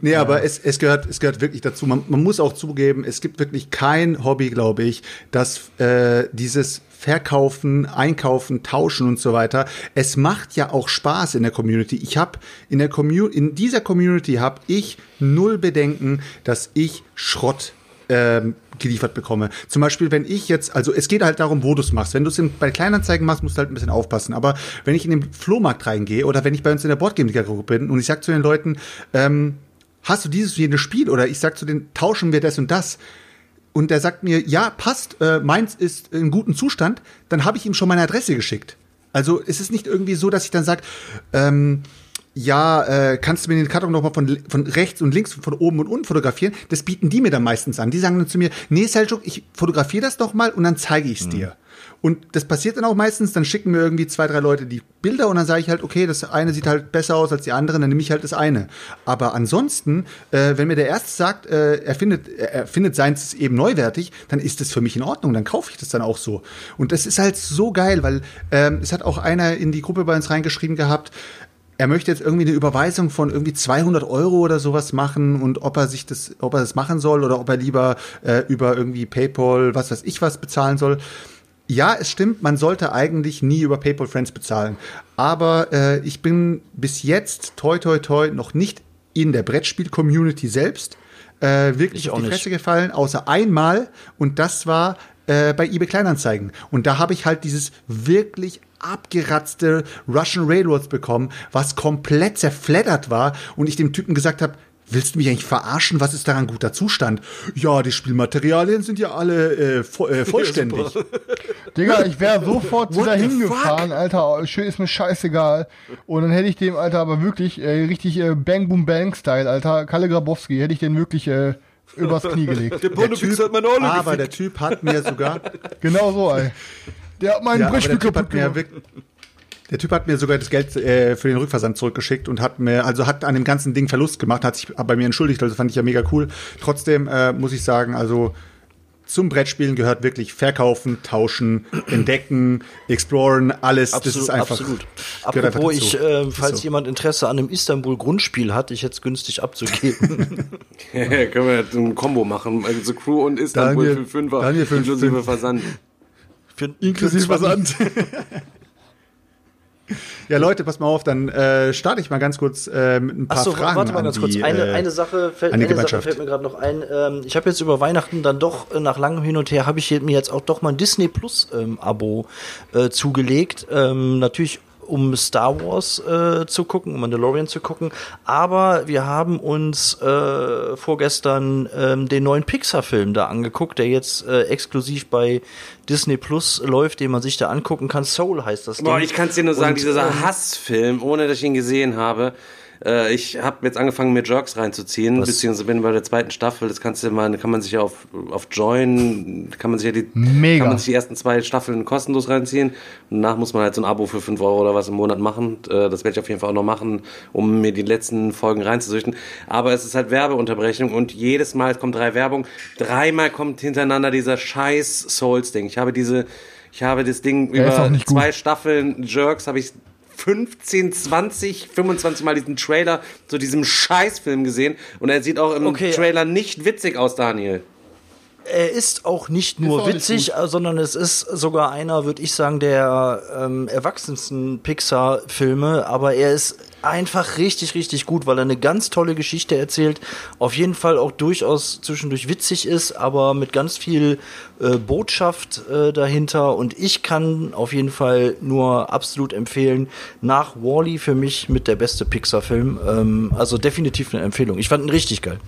nee, aber es, es, gehört, es gehört wirklich dazu. Man, man muss auch zugeben, es gibt wirklich kein Hobby, glaube ich, das äh, dieses Verkaufen, Einkaufen, Tauschen und so weiter. Es macht ja auch Spaß in der Community. Ich habe in der Commu in dieser Community habe ich null Bedenken, dass ich Schrott ähm, geliefert bekomme. Zum Beispiel, wenn ich jetzt, also es geht halt darum, wo du es machst. Wenn du es bei Kleinanzeigen machst, musst du halt ein bisschen aufpassen. Aber wenn ich in den Flohmarkt reingehe oder wenn ich bei uns in der Boardgame-Gruppe bin und ich sag zu den Leuten, ähm, hast du dieses und jenes Spiel? Oder ich sag zu denen, tauschen wir das und das. Und der sagt mir, ja, passt, äh, meins ist in gutem Zustand, dann habe ich ihm schon meine Adresse geschickt. Also es ist nicht irgendwie so, dass ich dann sage, ähm, ja, äh, kannst du mir den Karton noch mal von, von rechts und links, von oben und unten fotografieren? Das bieten die mir dann meistens an. Die sagen dann zu mir, nee, Seljuk, ich fotografiere das doch mal und dann zeige ich es dir. Und das passiert dann auch meistens, dann schicken mir irgendwie zwei, drei Leute die Bilder und dann sage ich halt, okay, das eine sieht halt besser aus als die andere, dann nehme ich halt das eine. Aber ansonsten, äh, wenn mir der Erste sagt, äh, er findet, er findet seins eben neuwertig, dann ist das für mich in Ordnung, dann kaufe ich das dann auch so. Und das ist halt so geil, weil ähm, es hat auch einer in die Gruppe bei uns reingeschrieben gehabt, er möchte jetzt irgendwie eine Überweisung von irgendwie 200 Euro oder sowas machen und ob er sich das, ob er das machen soll oder ob er lieber äh, über irgendwie PayPal, was weiß ich was bezahlen soll. Ja, es stimmt, man sollte eigentlich nie über PayPal Friends bezahlen. Aber äh, ich bin bis jetzt, toi toi toi, noch nicht in der Brettspiel-Community selbst äh, wirklich Ich auf die nicht. Fresse gefallen, außer einmal. Und das war äh, bei eBay Kleinanzeigen. Und da habe ich halt dieses wirklich abgeratzte Russian Railroads bekommen, was komplett zerfleddert war. Und ich dem Typen gesagt habe, Willst du mich eigentlich verarschen? Was ist daran guter Zustand? Ja, die Spielmaterialien sind ja alle äh, vo äh, vollständig. Digga, ich wäre sofort wieder hingefahren, Alter. Schön ist mir scheißegal. Und dann hätte ich dem, Alter, aber wirklich äh, richtig äh, Bang Boom Bang Style, Alter. Kalle Grabowski, hätte ich den wirklich äh, übers Knie gelegt. Der typ, hat meine Olle aber der Typ hat mir sogar genau so, ey. Der hat meinen Ja, der typ kaputt hat mir gemacht. Der Typ hat mir sogar das Geld äh, für den Rückversand zurückgeschickt und hat mir, also hat an dem ganzen Ding Verlust gemacht, hat sich bei mir entschuldigt, also fand ich ja mega cool. Trotzdem äh, muss ich sagen, also zum Brettspielen gehört wirklich verkaufen, tauschen, entdecken, exploren, alles. Absolut, das ist einfach. Absolut. einfach Apropos, dazu. ich, äh, falls so. jemand Interesse an einem Istanbul-Grundspiel hat, ich hätte es günstig abzugeben. Können wir jetzt ein Combo machen. Also Crew und Istanbul Daniel- für Fünfer. Daniel für inklusive fünf. Versand. Für, Inklusive für 20 Versand. ja, Leute, passt mal auf, dann äh, starte ich mal ganz kurz äh, mit ein paar Achso, Fragen. warte mal an ganz die, kurz. Eine, äh, eine, Sache fällt, eine Sache fällt mir gerade noch ein. Ähm, ich habe jetzt über Weihnachten dann doch äh, nach langem Hin und Her habe ich mir jetzt auch doch mal ein Disney Plus ähm, Abo äh, zugelegt. Ähm, natürlich um Star Wars äh, zu gucken, um Mandalorian zu gucken. Aber wir haben uns äh, vorgestern ähm, den neuen Pixar-Film da angeguckt, der jetzt äh, exklusiv bei Disney Plus läuft, den man sich da angucken kann. Soul heißt das. Boah, Ding. ich kann es dir nur sagen, Und, dieser ähm, Hassfilm, ohne dass ich ihn gesehen habe. Äh, ich habe jetzt angefangen, mir Jerks reinzuziehen, Was? beziehungsweise bin bei der zweiten Staffel. Das kannst du mal, kann man sich ja auf, auf Join, kann man sich ja die, Mega. kann man sich die ersten zwei Staffeln kostenlos reinziehen. Danach muss man halt so ein Abo für 5 Euro oder was im Monat machen. Äh, das werde ich auf jeden Fall auch noch machen, um mir die letzten Folgen reinzusüchten. Aber es ist halt Werbeunterbrechung und jedes Mal, es kommt drei Werbung, dreimal kommt hintereinander dieser scheiß Souls-Ding. Ich habe diese, ich habe das Ding Der über zwei Staffeln Jerks habe ich 15, 20, 25 Mal diesen Trailer zu diesem Scheißfilm gesehen und er sieht auch im Okay. Trailer nicht witzig aus, Daniel. Er ist auch nicht nur auch nicht witzig, äh, sondern es ist sogar einer, würde ich sagen, der ähm, erwachsensten Pixar-Filme. Aber er ist einfach richtig, richtig gut, weil er eine ganz tolle Geschichte erzählt. Auf jeden Fall auch durchaus zwischendurch witzig ist, aber mit ganz viel äh, Botschaft äh, dahinter. Und ich kann auf jeden Fall nur absolut empfehlen, nach Wally für mich mit der beste Pixar-Film. Ähm, also definitiv eine Empfehlung. Ich fand ihn richtig geil.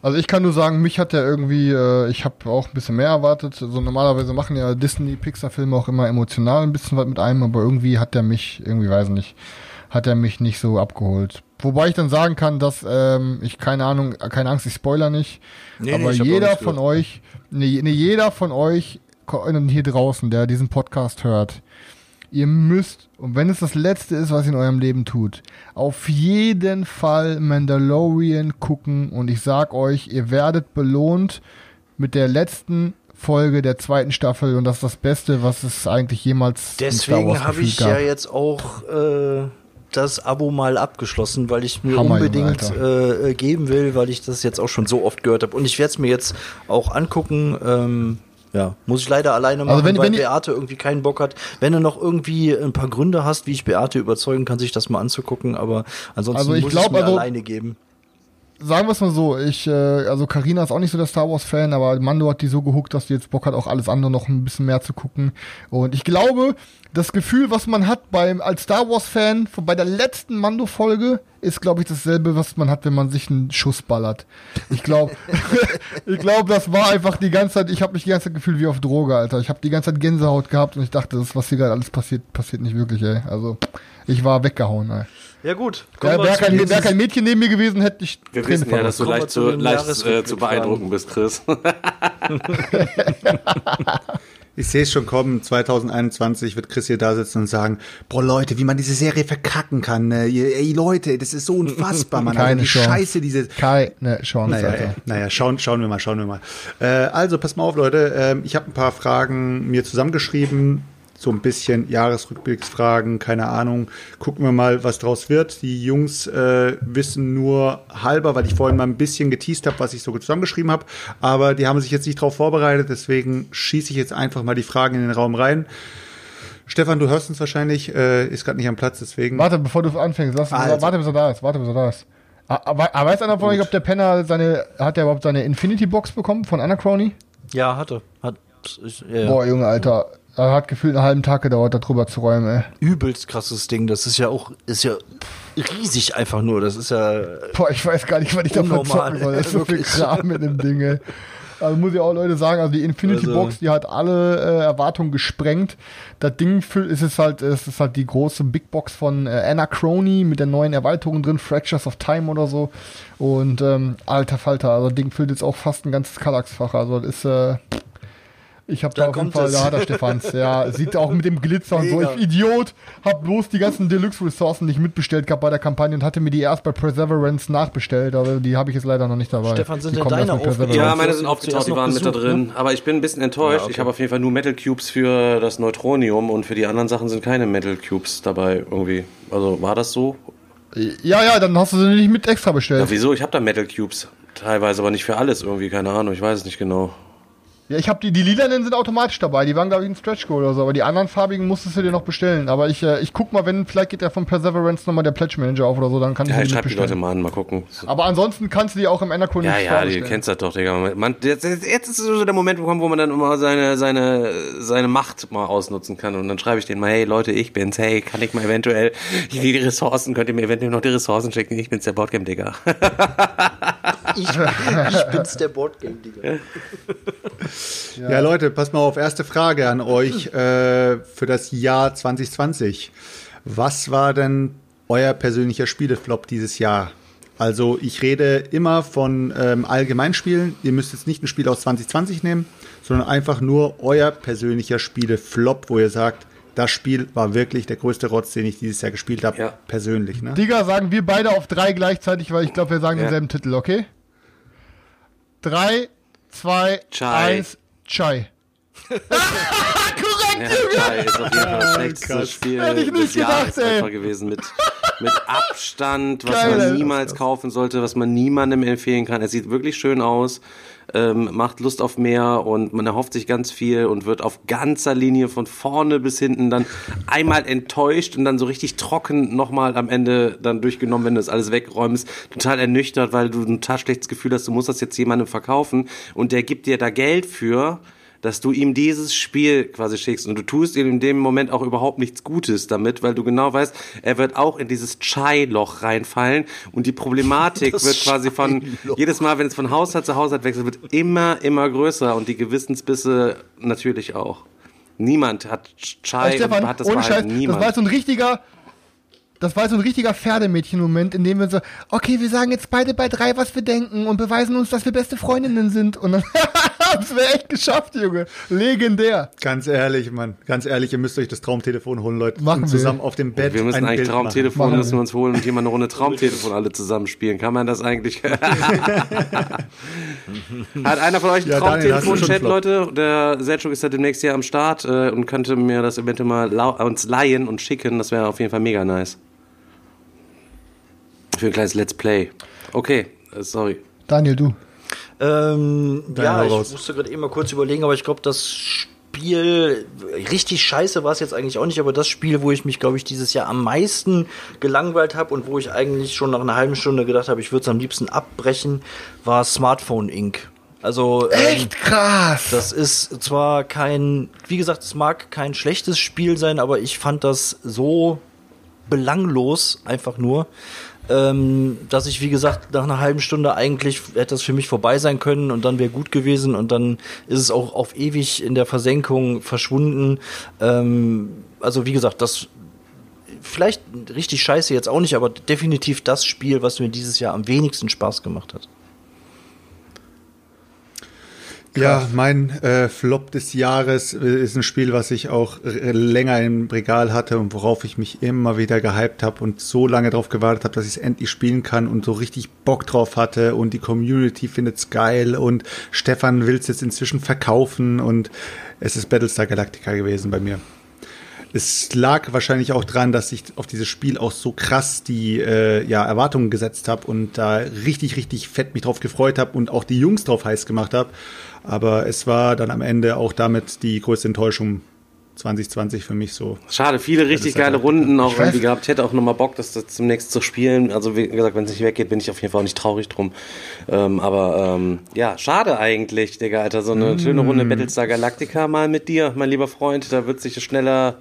Also ich kann nur sagen, mich hat der irgendwie, äh, ich habe auch ein bisschen mehr erwartet. So normalerweise machen ja Disney Pixar-Filme auch immer emotional ein bisschen was mit einem, aber irgendwie hat der mich, irgendwie weiß nicht, hat er mich nicht so abgeholt. Wobei ich dann sagen kann, dass ähm, ich keine Ahnung, keine Angst, ich spoiler nicht, Nee, nee, aber auch jeder nichts von euch, nee, nee, jeder von euch hier draußen, der diesen Podcast hört, ihr müsst, und wenn es das Letzte ist, was ihr in eurem Leben tut, auf jeden Fall Mandalorian gucken. Und ich sag euch, ihr werdet belohnt mit der letzten Folge der zweiten Staffel. Und das ist das Beste, was es eigentlich jemals Deswegen habe ich ja jetzt auch äh, das Abo mal abgeschlossen, weil ich mir Hammer, unbedingt äh, äh, geben will, weil ich das jetzt auch schon so oft gehört habe. Und ich werde es mir jetzt auch angucken. Ähm, ja, muss ich leider alleine machen, Also wenn- weil wenn Beate irgendwie keinen Bock hat. Wenn du noch irgendwie ein paar Gründe hast, wie ich Beate überzeugen kann, sich das mal anzugucken, aber ansonsten Also ich muss ich mir also- alleine geben. Sagen wir es mal so, ich, äh, also Karina ist auch nicht so der Star Wars Fan, aber Mando hat die so gehuckt, dass die jetzt Bock hat, auch alles andere noch ein bisschen mehr zu gucken. Und ich glaube, das Gefühl, was man hat beim, als Star Wars Fan von- bei der letzten Mando-Folge, ist, glaube ich, dasselbe, was man hat, wenn man sich einen Schuss ballert. Ich glaube, ich glaube, das war einfach die ganze Zeit, ich habe mich die ganze Zeit gefühlt wie auf Droge, Alter. Ich habe die ganze Zeit Gänsehaut gehabt und ich dachte, das, was hier gerade alles passiert, passiert nicht wirklich, ey. Also, ich war weggehauen, ey. Ja gut. Wäre wir wär zu kein, wär kein Mädchen neben mir gewesen, hätte ich Wir Tränen wissen ja, dass du Kommen leicht zu leicht äh, zu beeindrucken bist, Chris. Ich sehe es schon kommen, 2021 wird Chris hier da sitzen und sagen, boah Leute, wie man diese Serie verkacken kann. Ne? Ey Leute, das ist so unfassbar, man. Keine also, wie Chance. scheiße diese... Keine Chance, Naja, Alter. äh, naja schauen, schauen wir mal, schauen wir mal. Äh, also, pass mal auf, Leute. Ähm, ich habe ein paar Fragen mir zusammengeschrieben. So ein bisschen Jahresrückblicksfragen, keine Ahnung. Gucken wir mal, was draus wird. Die Jungs äh, wissen nur halber, weil ich vorhin mal ein bisschen geteased habe, was ich so zusammengeschrieben habe. Aber die haben sich jetzt nicht darauf vorbereitet, deswegen schieße ich jetzt einfach mal die Fragen in den Raum rein. Stefan, du hörst uns wahrscheinlich, äh, ist gerade nicht am Platz, deswegen. Warte, bevor du anfängst, lass, Also. warte, bis er da ist. Warte, bis er da ist. Ah, Aber, aber weiß einer von euch, ob der Penner seine, hat der überhaupt seine Infinity Box bekommen von Anacrony? Ja, hatte. Hat, ich, ja, ja. Boah, Junge, Alter. Er hat gefühlt einen halben Tag gedauert, darüber zu räumen, ey. übelst krasses Ding. Das ist ja auch, ist ja riesig einfach nur. Das ist ja Boah, ich weiß gar nicht, was ich davon zocken soll. Das ist so viel. Kram mit dem Ding, ey. Also muss ich auch Leute sagen, also die Infinity Also- Box, die hat alle äh, Erwartungen gesprengt. Das Ding füllt, es ist halt, es ist halt die große Big Box von äh, Anachrony mit der neuen Erweiterung drin, Fractures of Time oder so. Und ähm, alter Falter, also das Ding füllt jetzt auch fast ein ganzes Kallax-Fach. Also das ist äh, Ich habe da, da auf jeden Fall, da hat er Stefans. Ja, sieht auch mit dem Glitzer und so. Ich Idiot, hab bloß die ganzen Deluxe-Ressourcen nicht mitbestellt gehabt bei der Kampagne und hatte mir die erst bei Perseverance nachbestellt, aber die habe ich jetzt leider noch nicht dabei. Stefan, sind die denn deine aufgetaucht? Ja, meine sind aufgetaucht, die waren mit da drin. Ne? Aber ich bin ein bisschen enttäuscht. Ja, okay. Ich habe auf jeden Fall nur Metal Cubes für das Neutronium und für die anderen Sachen sind keine Metal Cubes dabei irgendwie. Also war das so? Ja, ja, dann hast du sie nicht mit extra bestellt. Ja, wieso? Ich habe da Metal Cubes. Teilweise, aber nicht für alles irgendwie, keine Ahnung, ich weiß es nicht genau. Ja, ich habe die, die lilanen sind automatisch dabei. Die waren, glaube ich, ein Stretch Goal oder so. Aber die anderen farbigen musstest du dir noch bestellen. Aber ich, äh, ich guck mal, wenn, vielleicht geht der von Perseverance nochmal der Pledge Manager auf oder so, dann kann ich ja, ich schreib die Leute mal an, mal gucken. Aber ansonsten kannst du die auch im Enderkunde Ja, ja, die kennst du doch, Digga. Man, jetzt, jetzt ist so der Moment gekommen, wo man dann immer seine, seine, seine Macht mal ausnutzen kann. Und dann schreibe ich denen mal, hey Leute, ich bin's, hey, kann ich mal eventuell die Ressourcen, könnt ihr mir eventuell noch die Ressourcen schicken? Ich bin's, der Boardgame-Digger. ich, ich bin's, der Boardgame-Digger. ja. ja, Leute, passt mal auf. Erste Frage an euch äh, für das Jahr 2020. Was war denn euer persönlicher Spieleflop dieses Jahr? Also ich rede immer von ähm, Allgemeinspielen. Ihr müsst jetzt nicht ein Spiel aus 2020 nehmen, sondern einfach nur euer persönlicher Spieleflop, wo ihr sagt, das Spiel war wirklich der größte Rotz, den ich dieses Jahr gespielt habe, ja. persönlich. Ne? Digga, sagen wir beide auf drei gleichzeitig, weil ich glaube, wir sagen ja. denselben Titel, okay? Drei, zwei, Chai. eins, Chai. Korrekt, ja, Chai ist auf jeden Fall das schlechteste Spiel Hätte ich nicht des gedacht, Jahres einfach gewesen mit, mit Abstand, was Geil, man niemals kaufen sollte, was man niemandem empfehlen kann. Es sieht wirklich schön aus, ähm, macht Lust auf mehr und man erhofft sich ganz viel und wird auf ganzer Linie von vorne bis hinten dann einmal enttäuscht und dann so richtig trocken nochmal am Ende dann durchgenommen, wenn du das alles wegräumst, total ernüchtert, weil du ein total schlechtes Gefühl hast, du musst das jetzt jemandem verkaufen und der gibt dir da Geld für dass du ihm dieses Spiel quasi schickst und du tust ihm in dem Moment auch überhaupt nichts Gutes damit, weil du genau weißt, er wird auch in dieses Chai-Loch reinfallen und die Problematik das wird quasi von jedes Mal, wenn es von Haushalt zu Haushalt wechselt, wird immer, immer größer und die Gewissensbisse natürlich auch. Niemand hat Chai Stefan, hat das ohne Scheiß, Niemand. Das war so ein richtiger das war so ein richtiger Pferdemädchen-Moment, in dem wir so, okay, wir sagen jetzt beide bei drei, was wir denken und beweisen uns, dass wir beste Freundinnen sind. Und dann haben wir echt geschafft, Junge. Legendär. Ganz ehrlich, Mann. Ganz ehrlich, ihr müsst euch das Traumtelefon holen, Leute. Machen und zusammen wir. auf dem Bett. Und wir müssen eigentlich Bild Traumtelefon müssen wir uns holen und hier mal eine Runde Traumtelefon alle zusammen spielen. Kann man das eigentlich? Hat einer von euch ein ja, Traumtelefon-Chat, Leute? Der Selchuk ist ja demnächst hier am Start äh, und könnte mir das eventuell mal uns leihen und schicken. Das wäre auf jeden Fall mega nice. Für ein kleines Let's Play. Okay, äh, sorry. Daniel, du. Ähm, ja, ich raus. musste gerade eben mal kurz überlegen, aber ich glaube, das Spiel, richtig scheiße war es jetzt eigentlich auch nicht, aber das Spiel, wo ich mich, glaube ich, dieses Jahr am meisten gelangweilt habe und wo ich eigentlich schon nach einer halben Stunde gedacht habe, ich würde es am liebsten abbrechen, war Smartphone Inc. Also ähm, echt krass. Das ist zwar kein, wie gesagt, es mag kein schlechtes Spiel sein, aber ich fand das so belanglos einfach nur ähm, dass ich, wie gesagt, nach einer halben Stunde eigentlich hätte das für mich vorbei sein können und dann wäre gut gewesen und dann ist es auch auf ewig in der Versenkung verschwunden. Ähm, also wie gesagt, das vielleicht richtig scheiße jetzt auch nicht, aber definitiv das Spiel, was mir dieses Jahr am wenigsten Spaß gemacht hat. Ja, mein äh, Flop des Jahres äh, ist ein Spiel, was ich auch äh, länger im Regal hatte und worauf ich mich immer wieder gehypt habe und so lange darauf gewartet habe, dass ich es endlich spielen kann und so richtig Bock drauf hatte und die Community findet's geil und Stefan will es jetzt inzwischen verkaufen und es ist Battlestar Galactica gewesen bei mir. Es lag wahrscheinlich auch dran, dass ich auf dieses Spiel auch so krass die äh, ja, Erwartungen gesetzt habe und da richtig, richtig fett mich drauf gefreut habe und auch die Jungs drauf heiß gemacht habe. Aber es war dann am Ende auch damit die größte Enttäuschung 2020 für mich so. Schade, viele richtig geile Runden auch irgendwie gehabt. Ich hätte auch nochmal Bock, das, das zunächst zu spielen. Also wie gesagt, wenn es nicht weggeht, bin ich auf jeden Fall auch nicht traurig drum. Ähm, aber ähm, ja, schade eigentlich, Digga, Alter. So eine mm. schöne Runde Battlestar Galactica mal mit dir, mein lieber Freund. Da wird sich schneller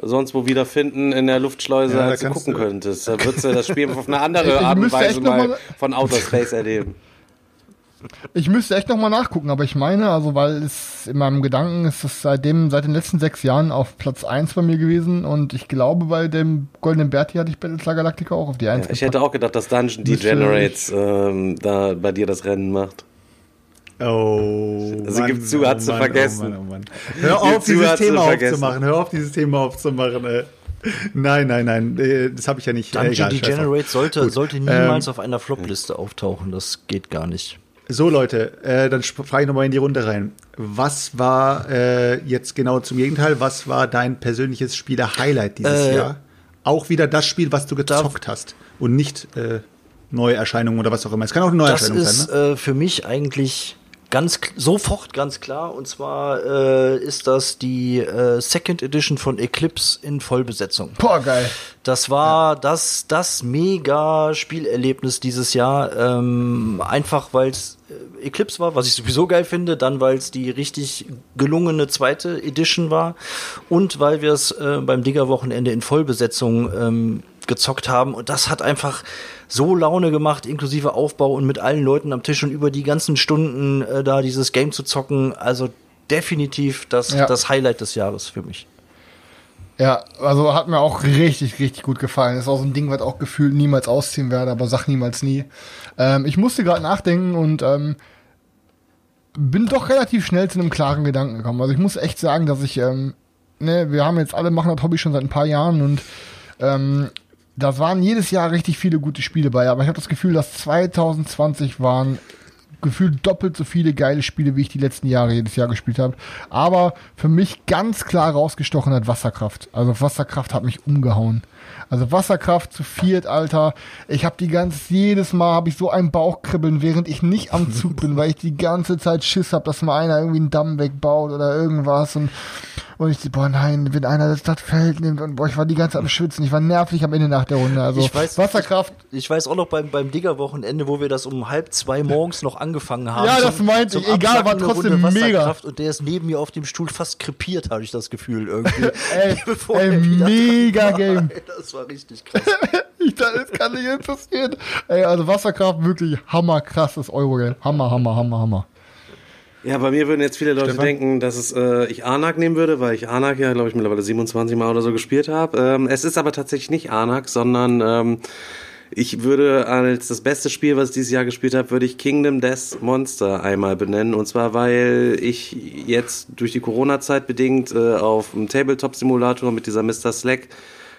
sonst wo wiederfinden in der Luftschleuse, ja, als du gucken könntest. Da würdest du das Spiel auf eine andere Art und Weise mal von Outer Space erleben. Ich müsste echt nochmal nachgucken, aber ich meine, also weil es in meinem Gedanken ist es seitdem, seit den letzten sechs Jahren auf Platz 1 bei mir gewesen und ich glaube, bei dem Goldenen Berti hatte ich Battlestar Galactica auch auf die 1. Ja, ich hätte auch gedacht, dass Dungeon Degenerates ähm, da bei dir das Rennen macht. Oh. Sie Mann, gibt zu, hat oh sie vergessen. Oh Mann, oh Hör auf, dieses Thema aufzumachen. Hör auf, dieses Thema aufzumachen. Ey. Nein, nein, nein, äh, das habe ich ja nicht. Dungeon Degenerate sollte, sollte niemals ähm, auf einer Flop-Liste auftauchen. Das geht gar nicht. So, Leute, äh, dann frage ich nochmal in die Runde rein. Was war äh, jetzt genau zum Gegenteil? Was war dein persönliches Spieler-Highlight dieses äh, Jahr? Auch wieder das Spiel, was du gezockt hast und nicht äh, Neuerscheinungen oder was auch immer. Es kann auch eine Neuerscheinung sein. Das ist ne? äh, für mich eigentlich ganz sofort ganz klar. Und zwar äh, ist das die äh, Second Edition von Eclipse in Vollbesetzung. Boah, geil. Das war ja. das, das mega Spielerlebnis dieses Jahr. Ähm, einfach weil es äh, Eclipse war, was ich sowieso geil finde, dann weil es die richtig gelungene zweite Edition war und weil wir es äh, beim Digger-Wochenende in Vollbesetzung ähm, gezockt haben. Und das hat einfach so Laune gemacht, inklusive Aufbau und mit allen Leuten am Tisch und über die ganzen Stunden äh, da dieses Game zu zocken. Also definitiv das, ja. das Highlight des Jahres für mich. Ja, also hat mir auch richtig, richtig gut gefallen. Ist auch so ein Ding, was auch gefühlt niemals ausziehen werde, aber sag niemals nie. Ähm, ich musste gerade nachdenken und ähm, bin doch relativ schnell zu einem klaren Gedanken gekommen. Also ich muss echt sagen, dass ich, ähm, ne, wir haben jetzt alle machen das Hobby schon seit ein paar Jahren und ähm, das waren jedes Jahr richtig viele gute Spiele bei, aber ich habe das Gefühl, dass 2020 waren gefühlt doppelt so viele geile Spiele, wie ich die letzten Jahre jedes Jahr gespielt habe. Aber für mich ganz klar rausgestochen hat Wasserkraft. Also Wasserkraft hat mich umgehauen. Also Wasserkraft zu viert, Alter. Ich habe die ganze, jedes Mal habe ich so ein Bauchkribbeln, während ich nicht am Zug bin, weil ich die ganze Zeit Schiss habe, dass mal einer irgendwie einen Damm wegbaut oder irgendwas und und ich, boah, nein, wenn einer das, das Feld nimmt und boah, ich war die ganze Zeit am Schwitzen. Ich war nervig am Ende nach der Runde. Also ich weiß, Wasserkraft. Ich, ich weiß auch noch beim, beim Digger-Wochenende, wo wir das um halb zwei morgens noch angefangen haben. Ja, das meinte ich. Egal, war trotzdem mega. Und der ist neben mir auf dem Stuhl fast krepiert, habe ich das Gefühl irgendwie. ey, ey mega Game. Das war richtig krass. ich das kann nicht interessieren. Ey, also Wasserkraft wirklich hammerkrasses Eurogame. Hammer, hammer, hammer, hammer. Ja, bei mir würden jetzt viele Leute Stefan? denken, dass es, äh, ich Anak nehmen würde, weil ich Anak ja, glaube ich, mittlerweile 27 Mal oder so gespielt habe. Ähm, es ist aber tatsächlich nicht Anak, sondern ähm, ich würde als das beste Spiel, was ich dieses Jahr gespielt habe, würde ich Kingdom Death Monster einmal benennen. Und zwar, weil ich jetzt durch die Corona-Zeit bedingt äh, auf dem Tabletop-Simulator mit dieser Mr. Slack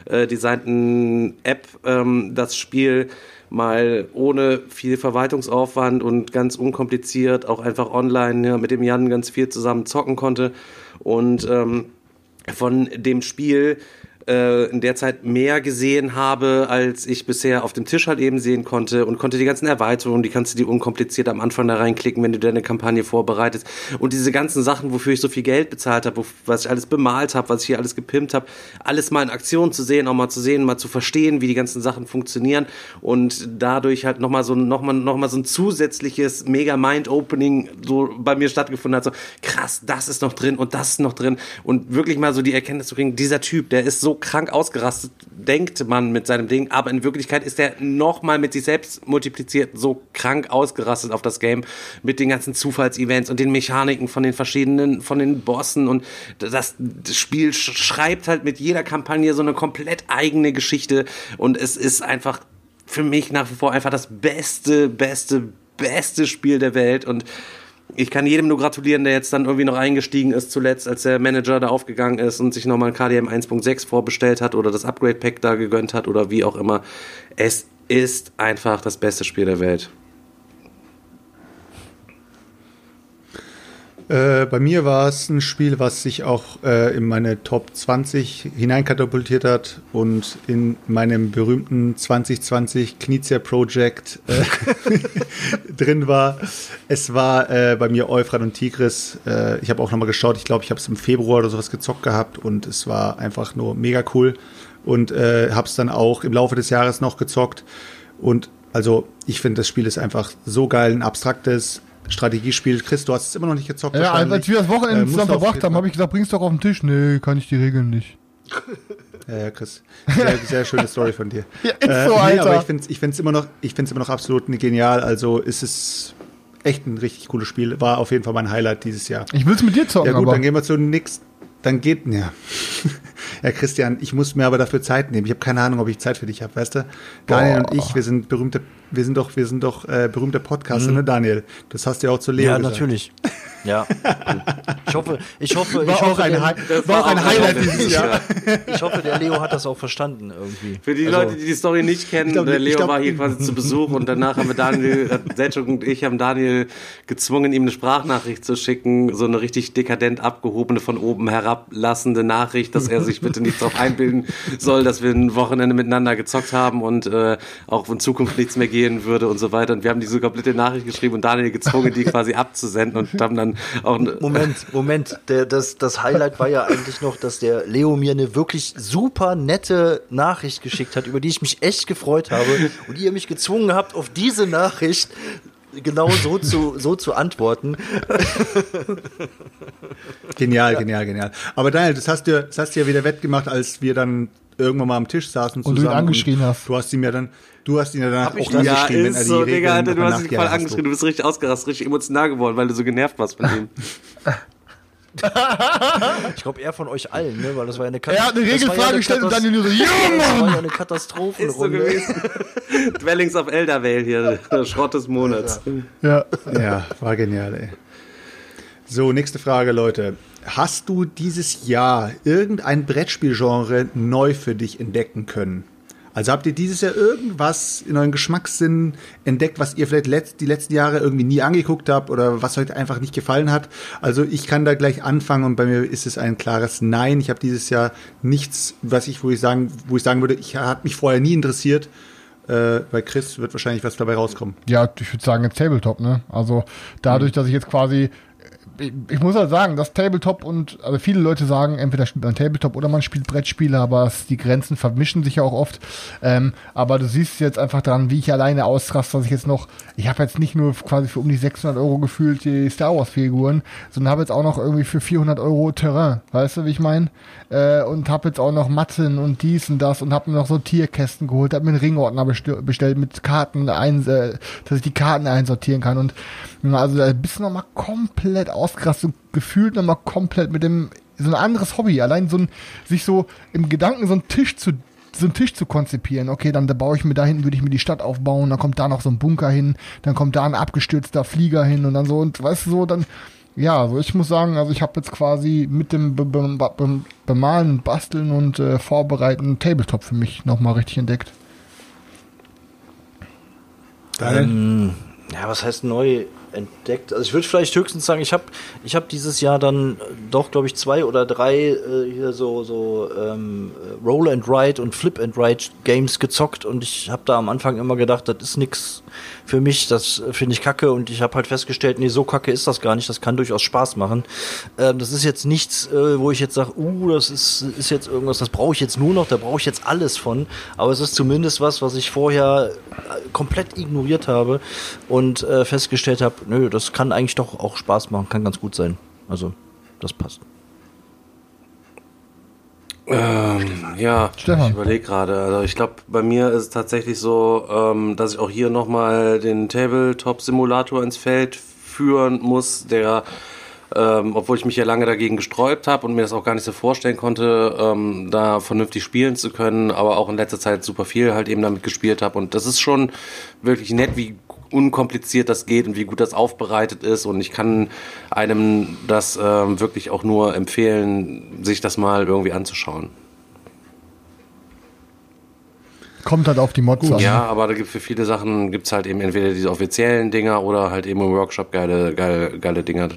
äh, designten App ähm, das Spiel mal ohne viel Verwaltungsaufwand und ganz unkompliziert auch einfach online ja, mit dem Jan ganz viel zusammen zocken konnte. Und ähm, von dem Spiel äh, in der Zeit mehr gesehen habe, als ich bisher auf dem Tisch halt eben sehen konnte und konnte die ganzen Erweiterungen, die kannst du dir unkompliziert am Anfang da reinklicken, wenn du deine Kampagne vorbereitest. Und diese ganzen Sachen, wofür ich so viel Geld bezahlt habe, was ich alles bemalt habe, was ich hier alles gepimpt habe, alles mal in Aktion zu sehen, auch mal zu sehen, mal zu verstehen, wie die ganzen Sachen funktionieren und dadurch halt nochmal so, noch mal, noch mal so ein zusätzliches mega Mind-Opening so bei mir stattgefunden hat, so krass, das ist noch drin und das ist noch drin. Und wirklich mal so die Erkenntnis zu kriegen, dieser Typ, der ist so krank ausgerastet, denkt man mit seinem Ding, aber in Wirklichkeit ist er nochmal mit sich selbst multipliziert so krank ausgerastet auf das Game mit den ganzen Zufallsevents und den Mechaniken von den verschiedenen, von den Bossen. Und das, das Spiel schreibt halt mit jeder Kampagne so eine komplett eigene Geschichte. Und es ist einfach für mich nach wie vor einfach das beste, beste, beste Spiel der Welt. Und ich kann jedem nur gratulieren, der jetzt dann irgendwie noch eingestiegen ist, zuletzt, als der Manager da aufgegangen ist und sich nochmal ein KDM 1.6 vorbestellt hat oder das Upgrade Pack da gegönnt hat oder wie auch immer. Es ist einfach das beste Spiel der Welt. Äh, bei mir war es ein Spiel, was sich auch äh, in meine Top 20 hineinkatapultiert hat und in meinem berühmten 2020 Knizia Project äh, drin war. Es war äh, bei mir Euphrat und Tigris. Äh, ich habe auch nochmal geschaut. Ich glaube, ich habe es im Februar oder sowas gezockt gehabt und es war einfach nur mega cool. Und habe es dann auch im Laufe des Jahres noch gezockt. Und also ich finde, das Spiel ist einfach so geil, ein abstraktes, Strategiespiel. Chris, du hast es immer noch nicht gezockt. Ja, als wir das Wochenende äh, zusammen verbracht haben, habe ich gesagt, bring's doch auf den Tisch. Nee, kann ich die Regeln nicht. Ja, ja, Chris. Sehr, sehr schöne Story von dir. ja, ist äh, so, Alter. Nee, aber ich finde es ich find's immer, noch, immer noch absolut genial. Also ist es echt ein richtig cooles Spiel. War auf jeden Fall mein Highlight dieses Jahr. Ich will es mit dir zocken. Ja gut, aber. dann gehen wir zu nächsten. Dann geht, ja. Ja, Christian, ich muss mir aber dafür Zeit nehmen. Ich habe keine Ahnung, ob ich Zeit für dich habe, weißt du? Daniel Boah. und ich, wir sind berühmte, wir sind doch, wir sind doch äh, berühmte Podcaster, mhm. ne, Daniel? Das hast du ja auch zu Leo Ja, gesagt. natürlich. Ja. Ich hoffe, ich hoffe, war ich hoffe, der, war auch ein Highlight dieses Jahr. Ich hoffe, der Leo hat das auch verstanden irgendwie. Für die also, Leute, die die Story nicht kennen, glaub, der Leo glaub, war hier quasi zu Besuch und danach haben wir Daniel, Selchuk und ich haben Daniel gezwungen, ihm eine Sprachnachricht zu schicken, so eine richtig dekadent abgehobene, von oben herablassende Nachricht, dass er sich bitte nicht darauf einbilden soll, dass wir ein Wochenende miteinander gezockt haben und äh, auch in Zukunft nichts mehr gehen würde und so weiter. Und wir haben diese komplette Nachricht geschrieben und Daniel gezwungen, die quasi abzusenden und haben dann auch. Moment, Moment. Der, das, das Highlight war ja eigentlich noch, dass der Leo mir eine wirklich super nette Nachricht geschickt hat, über die ich mich echt gefreut habe. Und ihr mich gezwungen habt, auf diese Nachricht genau so zu, so zu antworten. Genial, ja. genial, genial. Aber Daniel, das hast du, das hast du ja wieder wettgemacht, als wir dann irgendwann mal am Tisch saßen zusammen. Und du ihn angeschrien und hast. Du hast ihm ja dann, du hast ihn ja danach auch angeschrien, ja, wenn er die so, Regeln Digga, du hast ihn voll angeschrien, du bist richtig ausgerastet, richtig emotional geworden, weil du so genervt warst von ihm. ich glaube eher von euch allen, ne? weil das war ja eine Katastrophe. Er hat eine Regelfrage ja gestellt und dann nur so, ja, Das war ja eine Katastrophenrunde. Ist so gewesen. Dwellings of Eldervale hier, der Schrott des Monats. Ja. ja, war genial, ey. So, nächste Frage, Leute. Hast du dieses Jahr irgendein Brettspielgenre neu für dich entdecken können? Also habt ihr dieses Jahr irgendwas in euren Geschmackssinn entdeckt, was ihr vielleicht letzt, die letzten Jahre irgendwie nie angeguckt habt oder was euch einfach nicht gefallen hat? Also ich kann da gleich anfangen und bei mir ist es ein klares Nein. Ich habe dieses Jahr nichts, was ich, wo ich sagen, wo ich sagen würde, ich hat mich vorher nie interessiert. Äh, bei Chris wird wahrscheinlich was dabei rauskommen. Ja, ich würde sagen jetzt Tabletop, ne? Also dadurch, mhm. dass ich jetzt quasi ich muss halt sagen, das Tabletop und, also viele Leute sagen, entweder spielt man Tabletop oder man spielt Brettspiele, aber es, die Grenzen vermischen sich ja auch oft. Ähm, aber du siehst jetzt einfach dran, wie ich alleine ausraste, dass ich jetzt noch, ich habe jetzt nicht nur quasi für um die 600 Euro gefühlt die Star Wars Figuren, sondern habe jetzt auch noch irgendwie für 400 Euro Terrain, weißt du, wie ich meine? Äh, und habe jetzt auch noch Matten und dies und das und habe mir noch so Tierkästen geholt, habe mir einen Ringordner bestellt mit Karten, ein, äh, dass ich die Karten einsortieren kann und also da bist du nochmal komplett ausgerastet, gefühlt nochmal komplett mit dem, so ein anderes Hobby. Allein so ein, sich so im Gedanken so einen Tisch zu so einen Tisch zu konzipieren. Okay, dann da baue ich mir da hinten, würde ich mir die Stadt aufbauen, dann kommt da noch so ein Bunker hin, dann kommt da ein abgestürzter Flieger hin und dann so und weißt du so, dann ja, also ich muss sagen, also ich habe jetzt quasi mit dem Be Be Be Bemalen, Basteln und äh, Vorbereiten Tabletop für mich nochmal richtig entdeckt. Ähm, ja, was heißt neu? Entdeckt. Also ich würde vielleicht höchstens sagen, ich habe ich hab dieses Jahr dann doch, glaube ich, zwei oder drei äh, hier so, so ähm, Roll and Ride und Flip and Ride Games gezockt und ich habe da am Anfang immer gedacht, das ist nix für mich, das finde ich kacke und ich habe halt festgestellt, nee, so kacke ist das gar nicht, das kann durchaus Spaß machen. Ähm, das ist jetzt nichts, äh, wo ich jetzt sage, uh, das ist, ist jetzt irgendwas, das brauche ich jetzt nur noch, da brauche ich jetzt alles von, aber es ist zumindest was, was ich vorher äh, komplett ignoriert habe und äh, festgestellt habe, nö, das kann eigentlich doch auch Spaß machen, kann ganz gut sein. Also, das passt. Ähm, ja, Stefan. ich überlege gerade. Also ich glaube, bei mir ist es tatsächlich so, ähm, dass ich auch hier nochmal den Tabletop-Simulator ins Feld führen muss, der, ähm, obwohl ich mich ja lange dagegen gesträubt habe und mir das auch gar nicht so vorstellen konnte, ähm, da vernünftig spielen zu können, aber auch in letzter Zeit super viel halt eben damit gespielt habe. Und das ist schon wirklich nett, wie unkompliziert das geht und wie gut das aufbereitet ist. Und ich kann einem das ähm, wirklich auch nur empfehlen, sich das mal irgendwie anzuschauen. Kommt halt auf die Mods an. Ja, aber da gibt für viele Sachen gibt es halt eben entweder diese offiziellen Dinger oder halt eben im Workshop geile, geile, geile Dinger.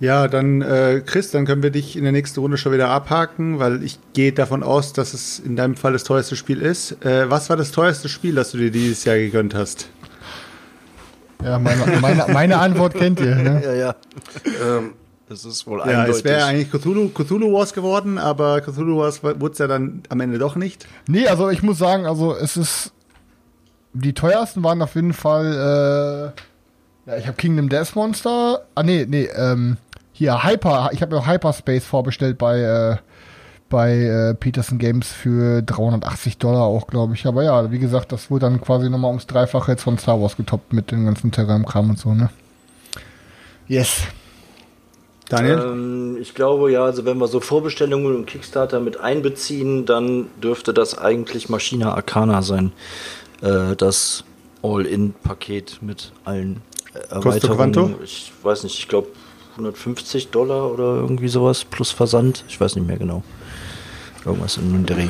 Ja, dann äh, Chris, dann können wir dich in der nächsten Runde schon wieder abhaken, weil ich gehe davon aus, dass es in deinem Fall das teuerste Spiel ist. Äh, was war das teuerste Spiel, das du dir dieses Jahr gegönnt hast? Ja, meine, meine, meine Antwort kennt ihr. Ne? Ja, ja. Ähm, das ist wohl eindeutig. Ja, es wäre eigentlich Cthulhu, Cthulhu Wars geworden, aber Cthulhu Wars wurde es ja dann am Ende doch nicht. Nee, also ich muss sagen, also es ist die teuersten waren auf jeden Fall äh, ja, ich habe Kingdom Death Monster. Ah nee, nee, ähm hier Hyper, ich habe mir Hyperspace vorbestellt bei äh, bei äh, Peterson Games für 380 Dollar auch, glaube ich. Aber ja, wie gesagt, das wurde dann quasi nochmal ums Dreifache jetzt von Star Wars getoppt mit dem ganzen Terrain-Kram und so, ne? Yes. Daniel? Ähm, ich glaube ja, also wenn wir so Vorbestellungen und Kickstarter mit einbeziehen, dann dürfte das eigentlich Maschina Arcana sein. Äh, das All-In-Paket mit allen äh, Erweiterungen. Ich weiß nicht, ich glaube 150 Dollar oder irgendwie sowas plus Versand. Ich weiß nicht mehr genau. Irgendwas in dem Dreh.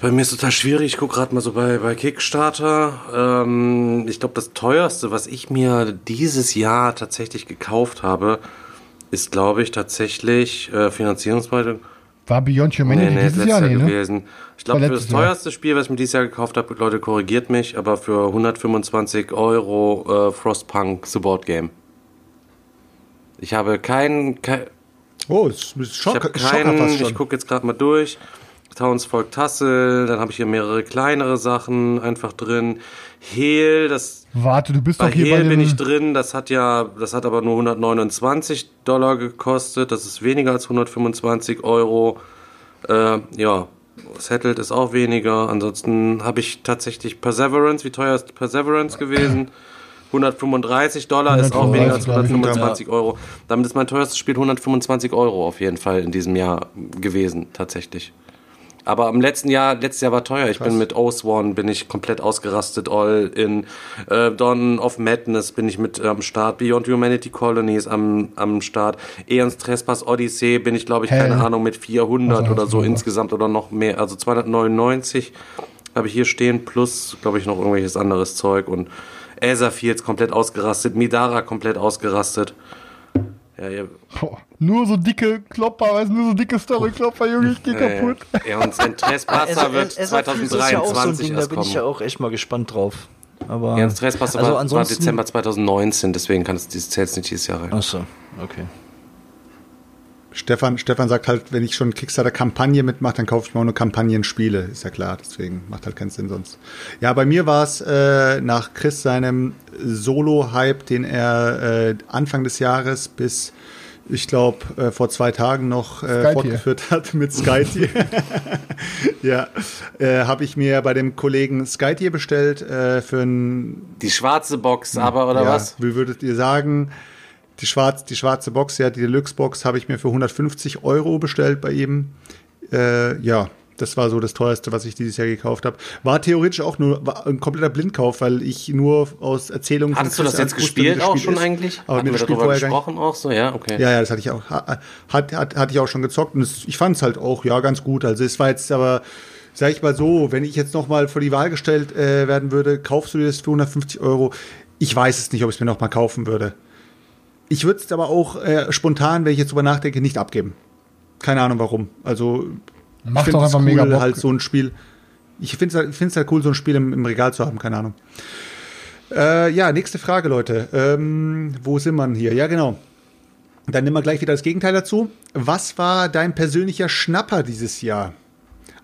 Bei mir ist es total schwierig. Ich gucke gerade mal so bei, bei Kickstarter. Ähm, ich glaube, das teuerste, was ich mir dieses Jahr tatsächlich gekauft habe, ist, glaube ich, tatsächlich äh, Finanzierungsbeitrag. War Beyond Humanity nee, nee, dieses Jahr, nee, ne? gewesen. Ich glaube, für das teuerste Jahr. Spiel, was ich mir dieses Jahr gekauft habe, Leute, korrigiert mich, aber für 125 Euro äh, Frostpunk Support Game. Ich habe keinen. Kein, oh, es ist Schock, ich habe keinen. Ich gucke jetzt gerade mal durch. Townsfolk Tassel, dann habe ich hier mehrere kleinere Sachen einfach drin. Hehl, das. Warte, du bist bei doch hier Hehl bei bin ich drin. Das hat ja, das hat aber nur 129 Dollar gekostet. Das ist weniger als 125 Euro. Äh, ja, Settled ist auch weniger. Ansonsten habe ich tatsächlich Perseverance. Wie teuer ist Perseverance gewesen? 135 Dollar ist auch weniger als 125 Euro. Damit ist mein teuerstes Spiel 125 Euro auf jeden Fall in diesem Jahr gewesen, tatsächlich. Aber im letzten Jahr, letztes Jahr war teuer. Ich Krass. bin mit Oathsworn bin ich komplett ausgerastet. All in äh, Dawn of Madness bin ich mit am Start. Beyond Humanity Colonies am, am Start. Eons Trespass Odyssey bin ich, glaube ich, Hell. keine Ahnung, mit 400 also, oder so insgesamt oder noch mehr. Also 299 habe ich hier stehen. Plus, glaube ich, noch irgendwelches anderes Zeug. Und Aetherfields komplett ausgerastet. Midara komplett ausgerastet. Ja, ja. Boah, nur so dicke Klopper, weißt nur so dicke Story-Klopper, Junge, ich geh kaputt. Ja, und sein Trespasser wird 2023 ist ja so Da bin ich ja auch echt mal gespannt drauf. Aber ja, das Trespasser also war, war Dezember 2019, deswegen kann es dieses zählt nicht dieses Jahr rein. Achso, okay. Stefan, Stefan sagt halt, wenn ich schon Kickstarter-Kampagne mitmache, dann kaufe ich mir auch nur Kampagnenspiele. Ist ja klar, deswegen macht halt keinen Sinn sonst. Ja, bei mir war es äh, nach Chris seinem Solo-Hype, den er äh, Anfang des Jahres bis, ich glaube, äh, vor zwei Tagen noch äh, fortgeführt hat mit Skytier. ja, äh, habe ich mir bei dem Kollegen Skytier bestellt äh, für ein... Die schwarze Box aber, oder ja, was? Wie würdet ihr sagen? Die, schwarz, die schwarze Box, ja, die Deluxe-Box habe ich mir für 150 Euro bestellt bei ihm. Äh, ja, das war so das teuerste, was ich dieses Jahr gekauft habe. War theoretisch auch nur ein kompletter Blindkauf, weil ich nur aus Erzählungen Hattest du das jetzt gespielt auch schon ist. eigentlich? Aber Hatten mir das Spiel vorher gesprochen auch so, ja, okay. Ja, ja, das hatte ich auch, hat, hat, hatte ich auch schon gezockt und es, ich fand es halt auch, ja, ganz gut. Also es war jetzt aber, sag ich mal so, wenn ich jetzt nochmal vor die Wahl gestellt äh, werden würde, kaufst du dir das für 150 Euro? Ich weiß es nicht, ob ich es mir nochmal kaufen würde. Ich würde es aber auch äh, spontan, wenn ich jetzt drüber nachdenke, nicht abgeben. Keine Ahnung warum. Also Macht doch einfach cool, mega Bock. halt so ein Spiel. Ich finde es halt, halt cool, so ein Spiel im, im Regal zu haben, keine Ahnung. Äh, ja, nächste Frage, Leute. Ähm, wo sind wir hier? Ja, genau. Dann nehmen wir gleich wieder das Gegenteil dazu. Was war dein persönlicher Schnapper dieses Jahr?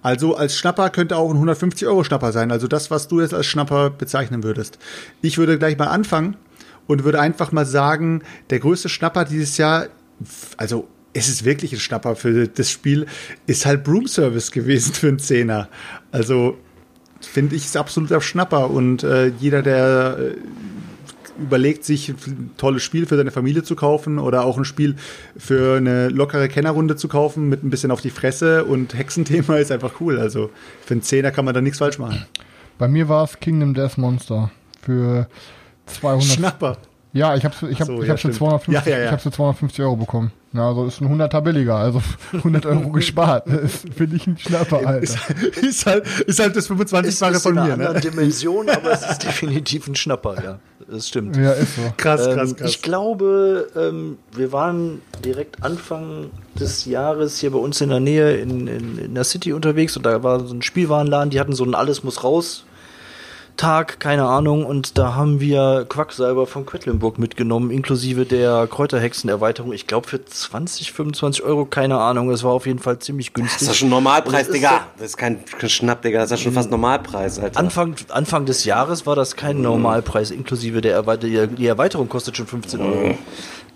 Also als Schnapper könnte auch ein 150-Euro-Schnapper sein. Also das, was du jetzt als Schnapper bezeichnen würdest. Ich würde gleich mal anfangen und würde einfach mal sagen, der größte Schnapper dieses Jahr, also es ist wirklich ein Schnapper für das Spiel, ist halt Broom Service gewesen für einen Zehner. Also finde ich es absoluter Schnapper und äh, jeder, der äh, überlegt, sich ein tolles Spiel für seine Familie zu kaufen oder auch ein Spiel für eine lockere Kennerrunde zu kaufen mit ein bisschen auf die Fresse und Hexenthema ist einfach cool. Also für einen Zehner kann man da nichts falsch machen. Bei mir war es Kingdom Death Monster für 200. Schnapper. Ja, ich habe ich hab, so, ich ja, für 250, ja, ja, ja. Ich hab für 250 Euro bekommen. Ja, also ist ein 100er billiger, also 100 Euro gespart. Finde ich ein Schnapper, Alter. Ist, ist, halt, ist halt das 25-fache von mir. Ist eine ne? Dimension, aber es ist definitiv ein Schnapper, ja. Das stimmt. Ja, ist so. Krass, krass, ähm, krass. Ich glaube, ähm, wir waren direkt Anfang des Jahres hier bei uns in der Nähe in, in, in der City unterwegs und da war so ein Spielwarenladen, die hatten so ein Alles muss raus Tag, keine Ahnung, und da haben wir Quacksalber von Quedlinburg mitgenommen, inklusive der Kräuterhexen-Erweiterung. Ich glaube für 20, 25 Euro, keine Ahnung. Es war auf jeden Fall ziemlich günstig. Das ist schon Normalpreis, Digga. Das ist kein, kein Schnapp, Digga. Das ist ja schon fast Normalpreis, Alter. Anfang, Anfang des Jahres war das kein Normalpreis, inklusive der Erweiterung. Die Erweiterung kostet schon 15 Euro. Mhm.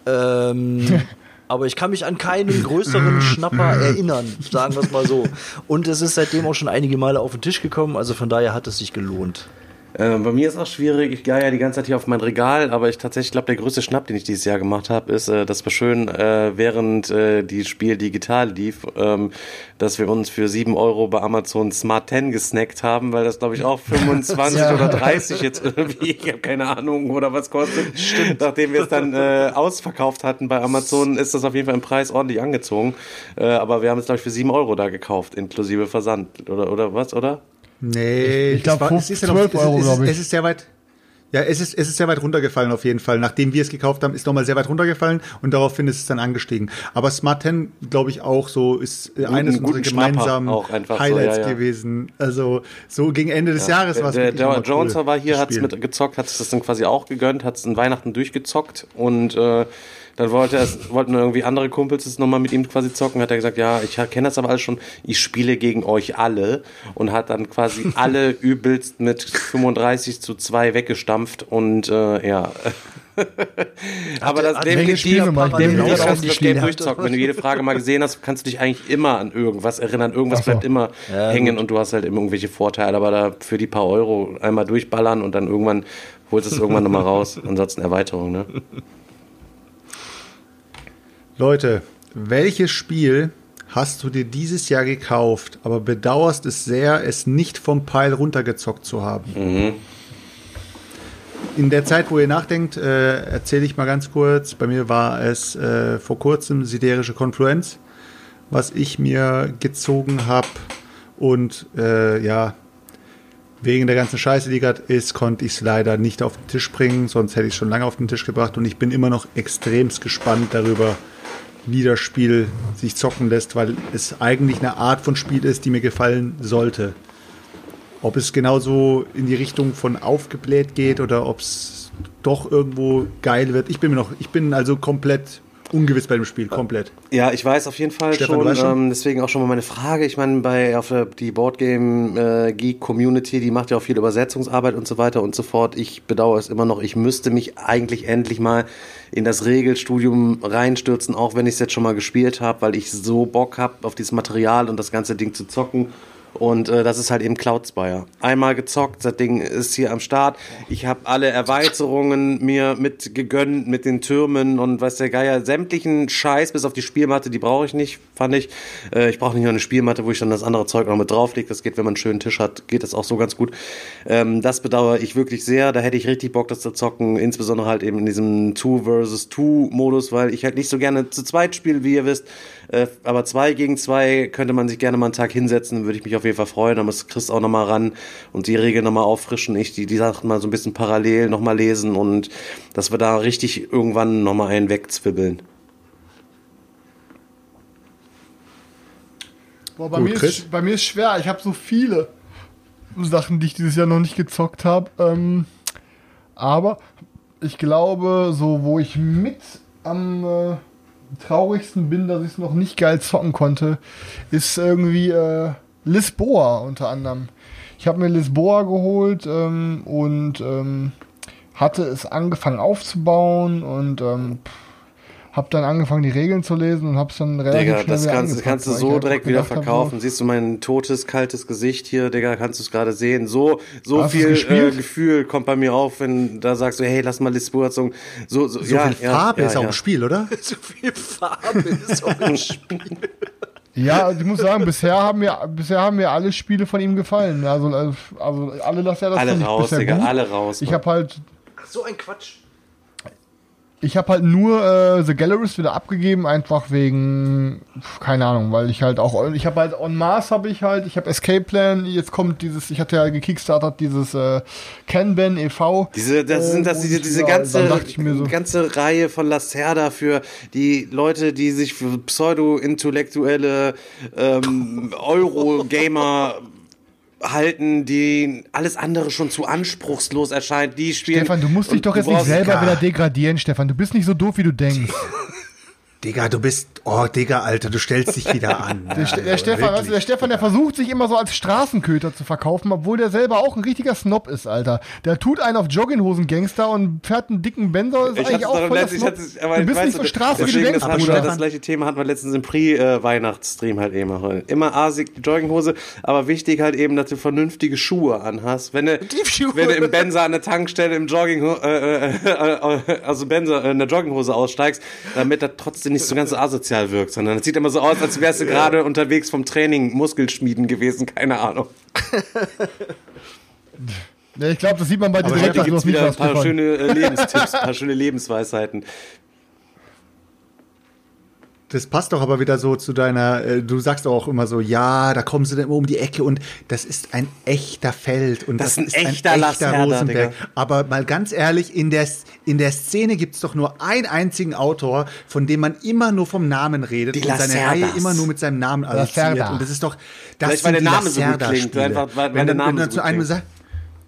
Ähm, aber ich kann mich an keinen größeren Schnapper erinnern, sagen wir es mal so. Und es ist seitdem auch schon einige Male auf den Tisch gekommen, also von daher hat es sich gelohnt. Äh, bei mir ist auch schwierig. Ich gehe ja die ganze Zeit hier auf mein Regal, aber ich tatsächlich glaube, der größte Schnapp, den ich dieses Jahr gemacht habe, ist, äh, das war schön, äh, während äh, die Spiel digital lief, ähm, dass wir uns für sieben Euro bei Amazon Smart 10 gesnackt haben, weil das glaube ich auch 25 ja. oder 30 jetzt irgendwie, ich habe keine Ahnung, oder was kostet. Stimmt. Nachdem wir es dann äh, ausverkauft hatten bei Amazon, ist das auf jeden Fall im Preis ordentlich angezogen. Äh, aber wir haben es glaube ich für sieben Euro da gekauft, inklusive Versand oder oder was, oder? Nee, ich, ich glaube, es ist ja 12 Euro, glaube ich. Es ist sehr weit. Ja, es ist, es ist sehr weit runtergefallen auf jeden Fall. Nachdem wir es gekauft haben, ist nochmal sehr weit runtergefallen und daraufhin ist es dann angestiegen. Aber Smart 10, glaube ich, auch so, ist äh, eines unserer gemeinsamen Highlights so, ja, ja. gewesen. Also so gegen Ende des ja. Jahres war es Der, der Jones cool, war hier, hat es mit gezockt, hat es das dann quasi auch gegönnt, hat es in Weihnachten durchgezockt und äh, dann wollte er, wollten irgendwie andere Kumpels es nochmal mit ihm quasi zocken. Hat er gesagt, ja, ich kenne das aber alles schon. Ich spiele gegen euch alle und hat dann quasi alle übelst mit 35 zu 2 weggestampft und äh, ja. aber das dem geht dir, dem dir kannst du das Game durchzocken. Wenn du jede Frage mal gesehen hast, kannst du dich eigentlich immer an irgendwas erinnern. Irgendwas so. bleibt immer ja, hängen gut. und du hast halt immer irgendwelche Vorteile. Aber da für die paar Euro einmal durchballern und dann irgendwann holst du es irgendwann nochmal raus. Ansonsten Erweiterung, ne? Leute, welches Spiel hast du dir dieses Jahr gekauft, aber bedauerst es sehr, es nicht vom Pile runtergezockt zu haben? Mhm. In der Zeit, wo ihr nachdenkt, äh, erzähle ich mal ganz kurz. Bei mir war es äh, vor kurzem Siderische Konfluenz, was ich mir gezogen habe. Und äh, ja, wegen der ganzen Scheiße, die gerade ist, konnte ich es leider nicht auf den Tisch bringen. Sonst hätte ich es schon lange auf den Tisch gebracht. Und ich bin immer noch extremst gespannt darüber, wie das Spiel sich zocken lässt, weil es eigentlich eine Art von Spiel ist, die mir gefallen sollte. Ob es genauso in die Richtung von aufgebläht geht oder ob es doch irgendwo geil wird. Ich bin mir noch, ich bin also komplett ungewiss bei dem Spiel, komplett. Ja, ich weiß auf jeden Fall Stefan, schon, ähm, deswegen auch schon mal meine Frage. Ich meine, bei auf der, die Boardgame äh, Geek Community, die macht ja auch viel Übersetzungsarbeit und so weiter und so fort. Ich bedauere es immer noch. Ich müsste mich eigentlich endlich mal in das Regelstudium reinstürzen, auch wenn ich es jetzt schon mal gespielt habe, weil ich so Bock habe auf dieses Material und das ganze Ding zu zocken. Und äh, das ist halt eben Cloud Spire. Einmal gezockt, das Ding ist hier am Start. Ich habe alle Erweiterungen mir mit gegönnt, mit den Türmen und weiß der Geier, sämtlichen Scheiß, bis auf die Spielmatte, die brauche ich nicht, fand ich. Äh, ich brauche nicht nur eine Spielmatte, wo ich dann das andere Zeug noch mit drauflege. Das geht, wenn man einen schönen Tisch hat, geht das auch so ganz gut. Ähm, das bedauere ich wirklich sehr. Da hätte ich richtig Bock, das zu zocken, insbesondere halt eben in diesem Two versus Two Modus, weil ich halt nicht so gerne zu zweit spiele, wie ihr wisst. Äh, aber zwei gegen zwei könnte man sich gerne mal einen Tag hinsetzen, würde ich mich auf jeden Fall freuen. Da muss Chris auch nochmal ran und die Regeln nochmal auffrischen. Ich die, die Sachen mal so ein bisschen parallel nochmal lesen und dass wir da richtig irgendwann nochmal einen wegzwibbeln. Boah, bei, Gut, mir ist, bei mir ist schwer. Ich habe so viele Sachen, die ich dieses Jahr noch nicht gezockt habe. Ähm, aber ich glaube, so wo ich mit am äh, traurigsten bin, dass ich es noch nicht geil zocken konnte, ist irgendwie äh, Lisboa unter anderem. Ich habe mir Lisboa geholt ähm, und ähm, hatte es angefangen aufzubauen und ähm, hab dann angefangen, die Regeln zu lesen und hab's dann relativ Digga, schnell das kannst, das kannst du so direkt wieder verkaufen. Siehst du mein totes, kaltes Gesicht hier, Digga, kannst du es gerade sehen. So, so viel äh, Gefühl kommt bei mir auf, wenn da sagst du, hey, lass mal Lisboa zocken. So, so, so ja, viel Farbe ja, ist ja, auch im Spiel, oder? so viel Farbe ist auch im Spiel. Ja, also ich muss sagen, bisher haben mir, bisher haben mir alle Spiele von ihm gefallen. Also, also alle lassen ja das Alle raus, Digga, gut. alle raus. Ich habe halt. Ach, so ein Quatsch. Ich habe halt nur äh, The Galleries wieder abgegeben, einfach wegen, keine Ahnung, weil ich halt auch, ich habe halt On Mars habe ich halt, ich habe Escape Plan, jetzt kommt dieses, ich hatte ja gekickstartet dieses äh, Kanban e.V. Diese, das sind das diese, diese ja, ganze, so, ganze Reihe von Lacerda für die Leute, die sich für pseudo-intellektuelle ähm, Euro-Gamer halten, die alles andere schon zu anspruchslos erscheint. Die spielen. Stefan, du musst dich doch jetzt nicht selber wieder degradieren, Stefan. Du bist nicht so doof, wie du denkst. Digga, du bist, oh Digga, Alter, du stellst dich wieder an. Der, Ste der, Stefan, du, der Stefan, der versucht sich immer so als Straßenköter zu verkaufen, obwohl der selber auch ein richtiger Snob ist, Alter. Der tut einen auf Jogginghosen-Gangster und fährt einen dicken Benzer, ist Ich eigentlich auch voll der letztens, ich Snob. hatte, aber Du bist nicht so Straße wie du denkst, das, Bruder. das gleiche Thema hatten wir letztens im Pre-Weihnachtsstream halt eben. auch. Immer asig die Jogginghose, aber wichtig halt eben, dass du vernünftige Schuhe anhast. Wenn du, wenn du im Benzer an der Tankstelle im Jogging, äh, äh, äh, also Benzer äh, in der Jogginghose aussteigst, damit das trotzdem nicht so ganz so asozial wirkt, sondern es sieht immer so aus, als wärst du gerade unterwegs vom Training Muskelschmieden gewesen, keine Ahnung. Ja, ich glaube, das sieht man bei dir direkt, gibt's das nicht wieder ein paar schöne äh, Lebenstipps, ein paar schöne Lebensweisheiten. Das passt doch aber wieder so zu deiner, äh, du sagst auch immer so, ja, da kommen sie dann immer um die Ecke und das ist ein echter Feld und Das das, ist ein echter ein echter Rosenberg. Digga. Aber mal ganz ehrlich, in der, in der Szene gibt's doch nur einen einzigen Autor, von dem man immer nur vom Namen redet Die und seine. Reihe immer nur mit seinem Namen assoziiert. Und das ist doch, das Vielleicht, weil der die Name so gut klingt, einfach, weil- weil wenn, der dann- Name wenn dann so zu gut einem klingt. sagt,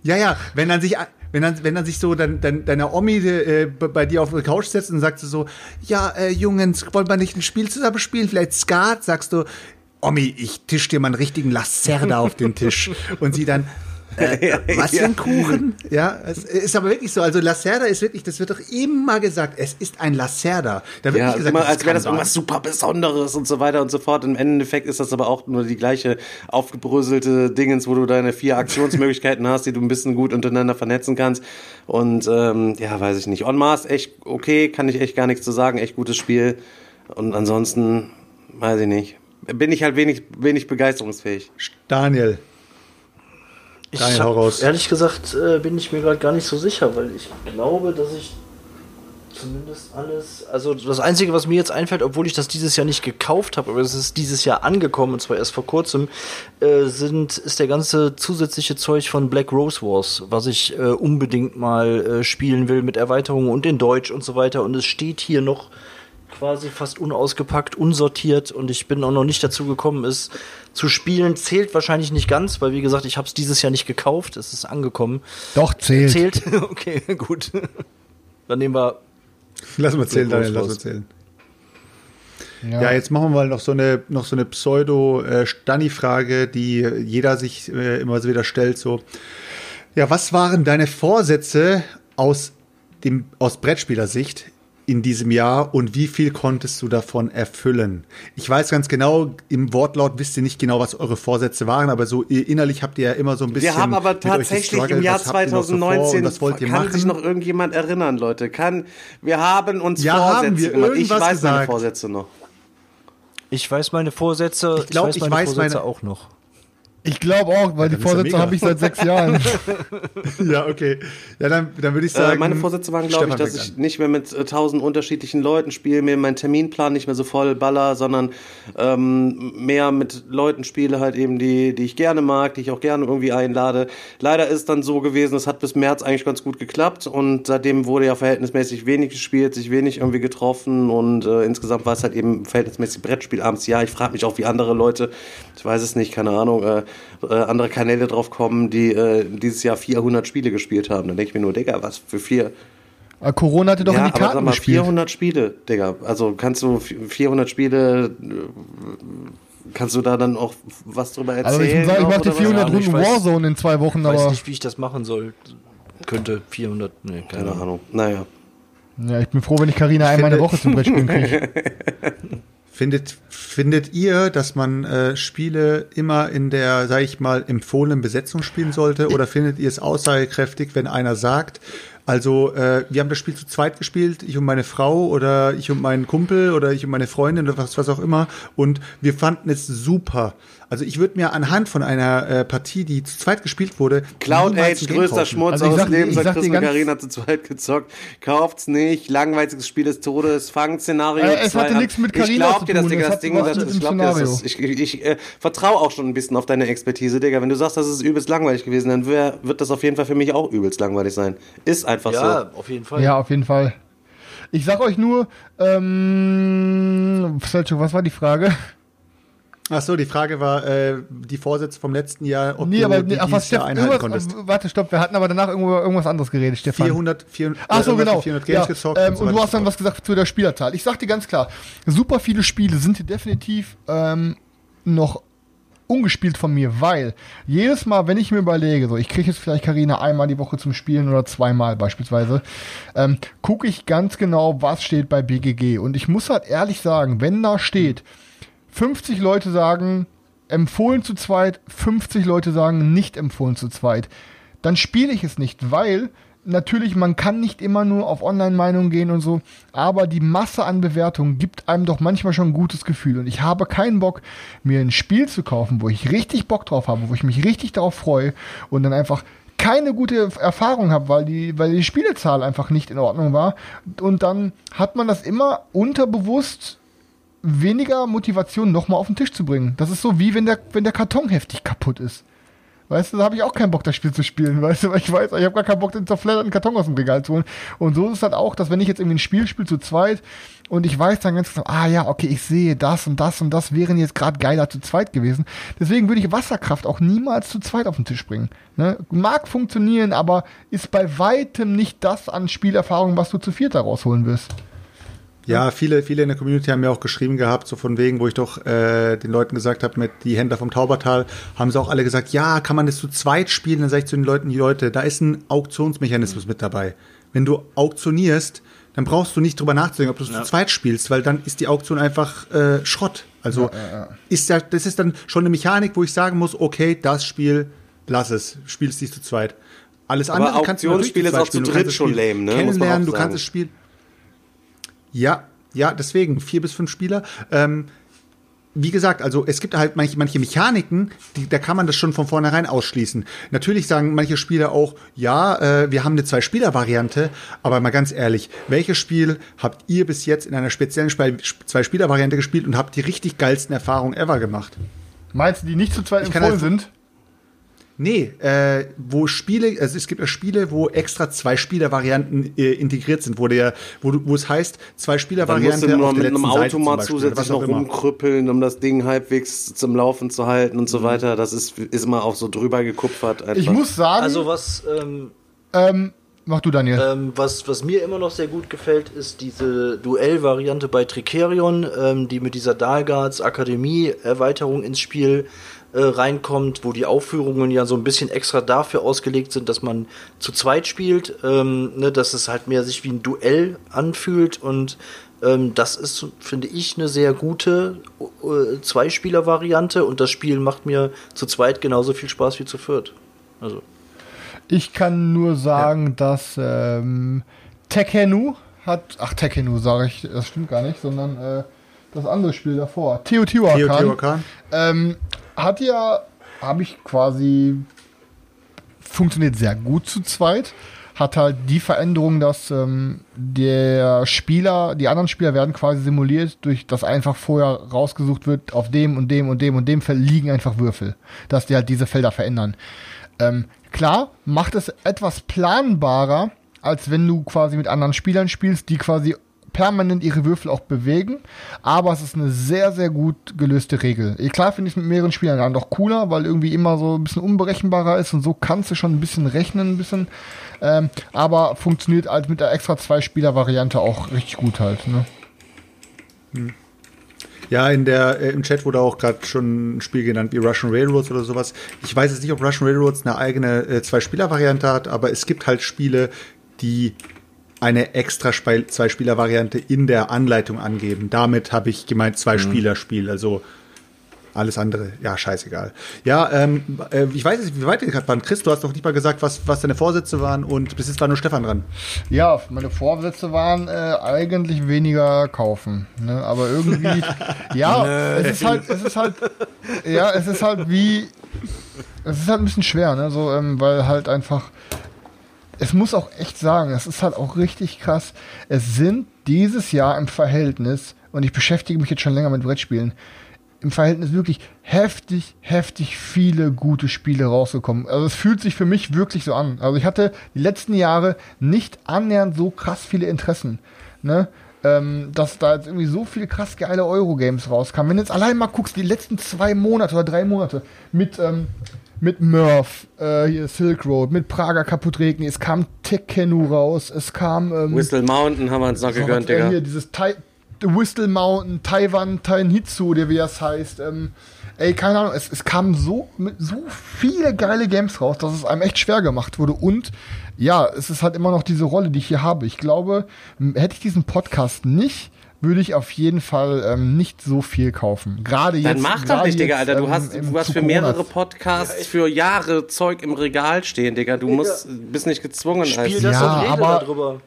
ja, ja, wenn dann sich, wenn dann, wenn dann sich so dann, dann deine Omi äh, bei dir auf der Couch setzt und sagt so, ja, äh, Jungs, wollen wir nicht ein Spiel zusammen spielen? Vielleicht Skat? Sagst du, Omi, ich tisch dir mal einen richtigen Lacerda auf den Tisch. Und sie dann, äh, was für ein Kuchen? Ja, es ist aber wirklich so. Also Lacerda ist wirklich, das wird doch immer gesagt, es ist ein Lacerda. Da wird Ja, nicht gesagt, immer, als wäre das irgendwas super Besonderes und so weiter und so fort. Im Endeffekt ist das aber auch nur die gleiche aufgebröselte Dingens, wo du deine vier Aktionsmöglichkeiten hast, die du ein bisschen gut untereinander vernetzen kannst. Und ähm, ja, weiß ich nicht. On Mars, echt okay, kann ich echt gar nichts zu sagen, echt gutes Spiel. Und ansonsten, weiß ich nicht. Bin ich halt wenig, wenig begeisterungsfähig. Daniel. Ich Daniel, hab, raus. Ehrlich gesagt äh, bin ich mir gerade gar nicht so sicher, weil ich glaube, dass ich zumindest alles. Also das Einzige, was mir jetzt einfällt, obwohl ich das dieses Jahr nicht gekauft habe, aber es ist dieses Jahr angekommen und zwar erst vor kurzem, äh, sind ist der ganze zusätzliche Zeug von Black Rose Wars, was ich äh, unbedingt mal äh, spielen will mit Erweiterungen und in Deutsch und so weiter. Und es steht hier noch quasi fast unausgepackt, unsortiert und ich bin auch noch nicht dazu gekommen, es zu spielen. Zählt wahrscheinlich nicht ganz, weil wie gesagt, ich habe es dieses Jahr nicht gekauft. Es ist angekommen. Doch, zählt. Zählt? okay, gut. Dann nehmen wir. Lass mal zählen, Daniel, lass mal zählen. Ja. Ja, jetzt machen wir mal noch so eine, noch so eine Pseudo-Stani-Frage, die jeder sich äh, immer so wieder stellt. So, ja, was waren deine Vorsätze aus dem, aus Brettspielersicht in diesem Jahr und wie viel konntest du davon erfüllen? Ich weiß ganz genau, im Wortlaut wisst ihr nicht genau, was eure Vorsätze waren, aber so innerlich habt ihr ja immer so ein bisschen. Wir haben aber tatsächlich im Jahr was habt ihr noch so vor 2019, kann machen? sich noch irgendjemand erinnern, Leute? Kann, wir haben uns Ja, Vorsätze haben wir gemacht. Ich weiß meine gesagt? Vorsätze noch. Ich weiß meine Vorsätze. Ich glaub, ich meine weiß Vorsätze meine- auch noch. Ich glaube auch, weil die ja Vorsätze mega. habe ich seit sechs Jahren. ja, okay. Ja, dann, dann würde ich sagen. Äh, meine Vorsätze waren, glaube ich, dass ich nicht mehr mit äh, tausend unterschiedlichen Leuten spiele, mir meinen Terminplan nicht mehr so voll baller, sondern ähm, mehr mit Leuten spiele, halt eben, die, die ich gerne mag, die ich auch gerne irgendwie einlade. Leider ist dann so gewesen, es hat bis März eigentlich ganz gut geklappt und seitdem wurde ja verhältnismäßig wenig gespielt, sich wenig irgendwie getroffen und äh, insgesamt war es halt eben verhältnismäßig Brettspiel abends. Ja, ich frage mich auch, wie andere Leute, ich weiß es nicht, keine Ahnung, äh, äh, andere Kanäle drauf kommen, die äh, dieses Jahr 400 Spiele gespielt haben. Dann denke ich mir nur, Digga, was für vier? Aber Corona hatte doch ja, in die aber Karten sag mal, gespielt. 400 Spiele, Digga. Also kannst du vi- 400 Spiele, äh, kannst du da dann auch was drüber erzählen? Also ich muss sagen, ich machte oder was? 400 Ja, ich Runden Warzone in zwei Wochen, Ich weiß aber nicht, wie ich das machen soll. Könnte 400. Nee, keine Keine Ahnung. Ahnung. Naja. ja, ich bin froh, wenn ich Karina einmal eine Woche zum Brettspielen kriege. Findet, findet ihr, dass man äh, Spiele immer in der, sag ich mal, empfohlenen Besetzung spielen sollte? Oder findet ihr es aussagekräftig, wenn einer sagt, also äh, wir haben das Spiel zu zweit gespielt, ich und meine Frau oder ich und meinen Kumpel oder ich und meine Freundin oder was, was auch immer und wir fanden es super. Also ich würde mir anhand von einer äh, Partie, die zu zweit gespielt wurde, Cloud Age, größter kaufen. Schmutz Also ich aus Leben, ich sagt sag Chris ganz- Karina zu zweit gezockt. Kauft's nicht, langweiliges Spiel des Todes, Fang-Szenario. Äh, es zwei hatte nichts mit glaub zu dir, dass tun, Digga, es das hat Ding, das, ich dem glaub dir, das Szenario. ist, ich, ich, ich äh, vertraue auch schon ein bisschen auf deine Expertise, Digga. Wenn du sagst, das ist übelst langweilig gewesen, dann wär, wird das auf jeden Fall für mich auch übelst langweilig sein. Ist einfach Ja, auf jeden Fall. Ja, auf jeden Fall. Ich sag euch nur, ähm, was war die Frage? Ach so, die Frage war äh, die Vorsätze vom letzten Jahr, ob nee, du aber, die ach, was, Jahr einhalten konntest. Warte, stopp, wir hatten aber danach irgendwo, irgendwas anderes geredet, Stefan. 400, 400 Ach so, genau. 400 Games ja, gezockt. Ähm, und, und du hast dann was gesagt zu der Spielerzahl. Ich sag dir ganz klar, super viele Spiele sind hier definitiv ähm, noch ungespielt von mir, weil jedes Mal, wenn ich mir überlege, so ich kriege jetzt vielleicht Karina einmal die Woche zum Spielen oder zweimal beispielsweise, ähm, gucke ich ganz genau, was steht bei BGG. Und ich muss halt ehrlich sagen, wenn da steht, 50 Leute sagen empfohlen zu zweit, 50 Leute sagen nicht empfohlen zu zweit, dann spiele ich es nicht, weil natürlich, man kann nicht immer nur auf Online-Meinungen gehen und so, aber die Masse an Bewertungen gibt einem doch manchmal schon ein gutes Gefühl. Und ich habe keinen Bock, mir ein Spiel zu kaufen, wo ich richtig Bock drauf habe, wo ich mich richtig darauf freue und dann einfach keine gute Erfahrung habe, weil die, weil die Spielezahl einfach nicht in Ordnung war. Und dann hat man das immer unterbewusst weniger Motivation nochmal auf den Tisch zu bringen. Das ist so wie wenn der, wenn der Karton heftig kaputt ist. Weißt du, da habe ich auch keinen Bock, das Spiel zu spielen, weißt du, weil ich weiß, ich habe gar keinen Bock, den zerfledderten Karton aus dem Regal zu holen. Und so ist es halt auch, dass wenn ich jetzt irgendwie ein Spiel spiele zu zweit und ich weiß dann ganz genau, ah ja, okay, ich sehe das und das und das wären jetzt gerade geiler zu zweit gewesen. Deswegen würde ich Wasserkraft auch niemals zu zweit auf den Tisch bringen. Ne? Mag funktionieren, aber ist bei weitem nicht das an Spielerfahrung, was du zu viert da rausholen wirst. Ja, viele, viele in der Community haben mir auch geschrieben gehabt, so von wegen, wo ich doch äh, den Leuten gesagt habe, mit die Händler vom Taubertal, haben sie auch alle gesagt, ja, kann man das zu zweit spielen? Dann sage ich zu den Leuten, die Leute, da ist ein Auktionsmechanismus mit dabei. Wenn du auktionierst, dann brauchst du nicht drüber nachzudenken, ob du es ja. zu zweit spielst, weil dann ist die Auktion einfach äh, Schrott. Also ja, ja, ist ja, das ist dann schon eine Mechanik, wo ich sagen muss, okay, das Spiel, lass es, spiel es nicht zu zweit. Alles Aber andere kannst du natürlich zu zweit spielen. Auch zu dritt schon lame, ne? Kennenlernen, du kannst es spielen. Ja, ja, deswegen vier bis fünf Spieler. Ähm, wie gesagt, also es gibt halt manche, manche Mechaniken, die, da kann man das schon von vornherein ausschließen. Natürlich sagen manche Spieler auch, ja, äh, wir haben eine Zwei-Spieler-Variante, aber mal ganz ehrlich, welches Spiel habt ihr bis jetzt in einer speziellen Zwei-Spieler-Variante gespielt und habt die richtig geilsten Erfahrungen ever gemacht? Meinst du, die nicht zu zweit empfohlen halt, sind? Nee, äh, wo Spiele, also es gibt ja Spiele, wo extra zwei Spielervarianten äh, integriert sind, wo der, wo, wo es heißt, zwei Spielervarianten. Dann musst du nur mit einem Automat zusätzlich noch rumkrüppeln, um das Ding halbwegs zum Laufen zu halten und so mhm. weiter. Das ist, ist immer auch so drüber gekupfert. Einfach. Ich muss sagen. Also was, ähm, ähm, Mach du, Daniel. Ähm, was, was mir immer noch sehr gut gefällt, ist diese Duellvariante bei Tricerion, ähm, die mit dieser Dalgards Akademie-Erweiterung ins Spiel äh, reinkommt, wo die Aufführungen ja so ein bisschen extra dafür ausgelegt sind, dass man zu zweit spielt, ähm, ne, dass es halt mehr sich wie ein Duell anfühlt und ähm, das ist, finde ich, eine sehr gute äh, Zweispieler-Variante und das Spiel macht mir zu zweit genauso viel Spaß wie zu viert. Also. Ich kann nur sagen, ja. dass ähm, Tekenu hat, ach Tekenu sage ich, das stimmt gar nicht, sondern äh, das andere Spiel davor, Teotihuacan, Teotihuacan. Ähm, hat ja, habe ich quasi, funktioniert sehr gut zu zweit. Hat halt die Veränderung, dass ähm, der Spieler, die anderen Spieler werden quasi simuliert, durch das einfach vorher rausgesucht wird, auf dem und dem und dem und dem Feld liegen einfach Würfel, dass die halt diese Felder verändern. Ähm, klar, macht es etwas planbarer, als wenn du quasi mit anderen Spielern spielst, die quasi permanent ihre Würfel auch bewegen, aber es ist eine sehr, sehr gut gelöste Regel. Klar finde ich es mit mehreren Spielern dann doch cooler, weil irgendwie immer so ein bisschen unberechenbarer ist und so kannst du schon ein bisschen rechnen, ein bisschen, ähm, aber funktioniert halt mit der extra Zwei-Spieler-Variante auch richtig gut halt, ne? Hm. Ja, in der, äh, im Chat wurde auch gerade schon ein Spiel genannt wie Russian Railroads oder sowas. Ich weiß jetzt nicht, ob Russian Railroads eine eigene äh, Zwei-Spieler-Variante hat, aber es gibt halt Spiele, die eine extra Zwei-Spieler-Variante in der Anleitung angeben. Damit habe ich gemeint Zwei-Spieler-Spiel, also alles andere, ja, scheißegal. Ja, ähm, äh, ich weiß nicht, wie weit ihr gerade waren. Chris, du hast doch nicht mal gesagt, was, was deine Vorsätze waren und bis jetzt war nur Stefan dran. Ja, meine Vorsätze waren äh, eigentlich weniger kaufen. Ne? Aber irgendwie, ja, es ist halt, es ist halt, ja, es ist halt wie, es ist halt ein bisschen schwer, ne? So, ähm, weil halt einfach es muss auch echt sagen, es ist halt auch richtig krass. Es sind dieses Jahr im Verhältnis, und ich beschäftige mich jetzt schon länger mit Brettspielen, im Verhältnis wirklich heftig, heftig viele gute Spiele rausgekommen. Also es fühlt sich für mich wirklich so an. Also ich hatte die letzten Jahre nicht annähernd so krass viele Interessen. Ne? ähm, dass da jetzt irgendwie so viele krass geile Eurogames rauskamen. Wenn du jetzt allein mal guckst, die letzten zwei Monate oder drei Monate mit, ähm, mit Murph, äh, hier Silk Road, mit Prager Kaputtregni, es kam Tekkenu raus, es kam ähm, Whistle Mountain haben wir uns noch gegönnt, Digga. Hier dieses Tai Whistle Mountain, Taiwan, Tainhitsu, der wie das heißt. Ähm, ey, keine Ahnung, es, es kamen so, so viele geile Games raus, dass es einem echt schwer gemacht wurde. Und ja, es ist halt immer noch diese Rolle, die ich hier habe. Ich glaube, hätte ich diesen Podcast nicht, würde ich auf jeden Fall ähm, nicht so viel kaufen. Gerade jetzt. Dann mach doch nicht, Digga, Alter. Du ähm, hast, du hast für mehrere Podcasts für Jahre Zeug im Regal stehen, Digga. Du musst, bist nicht gezwungen. Spiel das Ja, und rede aber- darüber.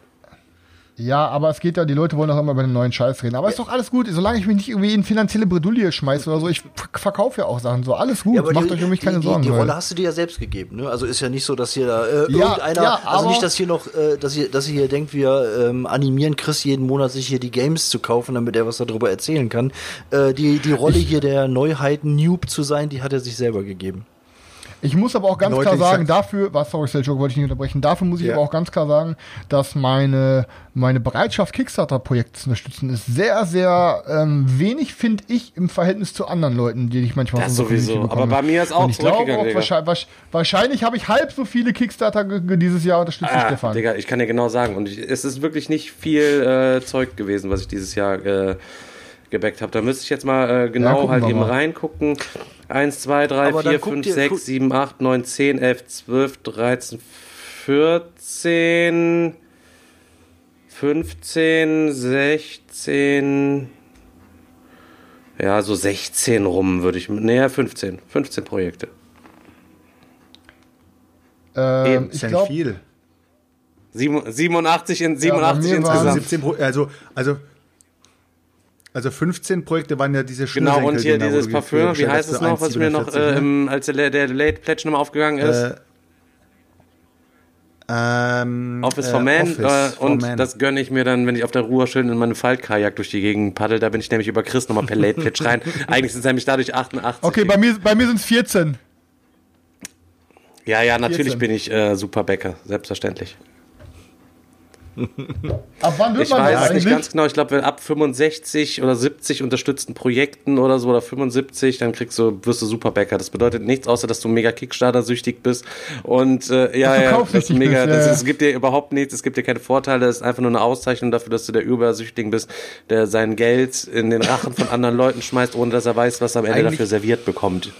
Ja, aber es geht ja, die Leute wollen auch immer über den neuen Scheiß reden. Aber ist doch alles gut, solange ich mich nicht irgendwie in finanzielle Bredouille schmeiße oder so. Ich ver- verkaufe ja auch Sachen so. Alles gut, Ja, macht die, euch um mich keine die, Sorgen. Die, die. Rolle hast du dir ja selbst gegeben, ne? Also ist ja nicht so, dass hier da äh, Ja, irgendeiner, ja, also nicht, dass hier noch, äh, dass ihr, dass ihr hier denkt, wir ähm, animieren Chris jeden Monat sich hier die Games zu kaufen, damit er was darüber erzählen kann. Äh, die, die Rolle hier der Neuheiten Noob zu sein, die hat er sich selber gegeben. Ich muss aber auch ganz Leute, klar sagen, sag- dafür, was, sorry, Selchuk, wollte ich nicht unterbrechen, dafür muss ich Ja. aber auch ganz klar sagen, dass meine, meine Bereitschaft, Kickstarter-Projekte zu unterstützen, ist sehr, sehr ähm, wenig, finde ich, im Verhältnis zu anderen Leuten, die ich manchmal Das unserer sowieso. Aber bei mir ist auch Und ich glaube auch, wahrscheinlich, wahrsch- wahrscheinlich habe ich halb so viele Kickstarter dieses Jahr unterstützt wie Ah, Stefan. Digga, ich kann dir genau sagen. Und ich, es ist wirklich nicht viel äh, Zeug gewesen, was ich dieses Jahr äh, gebackt habe. Da müsste ich jetzt mal äh, Ja, genau gucken halt eben mal. reingucken. 1, 2, 3, Aber dann 4, guck 5, dir- 6, guck- 7, 8, 9, 10, 11, 12, 13, 14, 15, 16, ja, so 16 rum würde ich, nee, 15, 15 Projekte. Ähm, Eben, Ist ja nicht viel. Sieben- 87 in 87 mir waren- Also insgesamt. 17 Pro also, also, also 15 Projekte waren ja diese Genau, und hier wo dieses Parfüm, wie heißt es noch, was mir noch 1,47, äh, im, als der, der Late Pledge nochmal aufgegangen ist? Äh, ähm, Office äh, for Man Office äh, for und Man. das gönne ich mir dann, wenn ich auf der Ruhr schön in meine Faltkajak durch die Gegend paddel. Da bin ich nämlich über Chris nochmal per Late Pledge rein. Eigentlich sind es nämlich dadurch 88. okay, bei mir, bei mir sind es 14. ja, ja, natürlich 14. bin ich äh, super Bäcker, selbstverständlich. Ab wann wird Ich man weiß das es nicht eigentlich? ganz genau. Ich glaube, ab 65 oder 70 unterstützten Projekten oder so oder 75, dann kriegst du, wirst du Superbäcker. Das bedeutet nichts, außer dass du mega Kickstarter-süchtig bist. Und äh, ja, Dass du ja, das mega, bist, ja, das, ja. es gibt dir überhaupt nichts, es gibt dir keine Vorteile, es ist einfach nur eine Auszeichnung dafür, dass du der Übersüchtigen bist, der sein Geld in den Rachen von anderen Leuten schmeißt, ohne dass er weiß, was er am Ende Eigentlich- dafür serviert bekommt.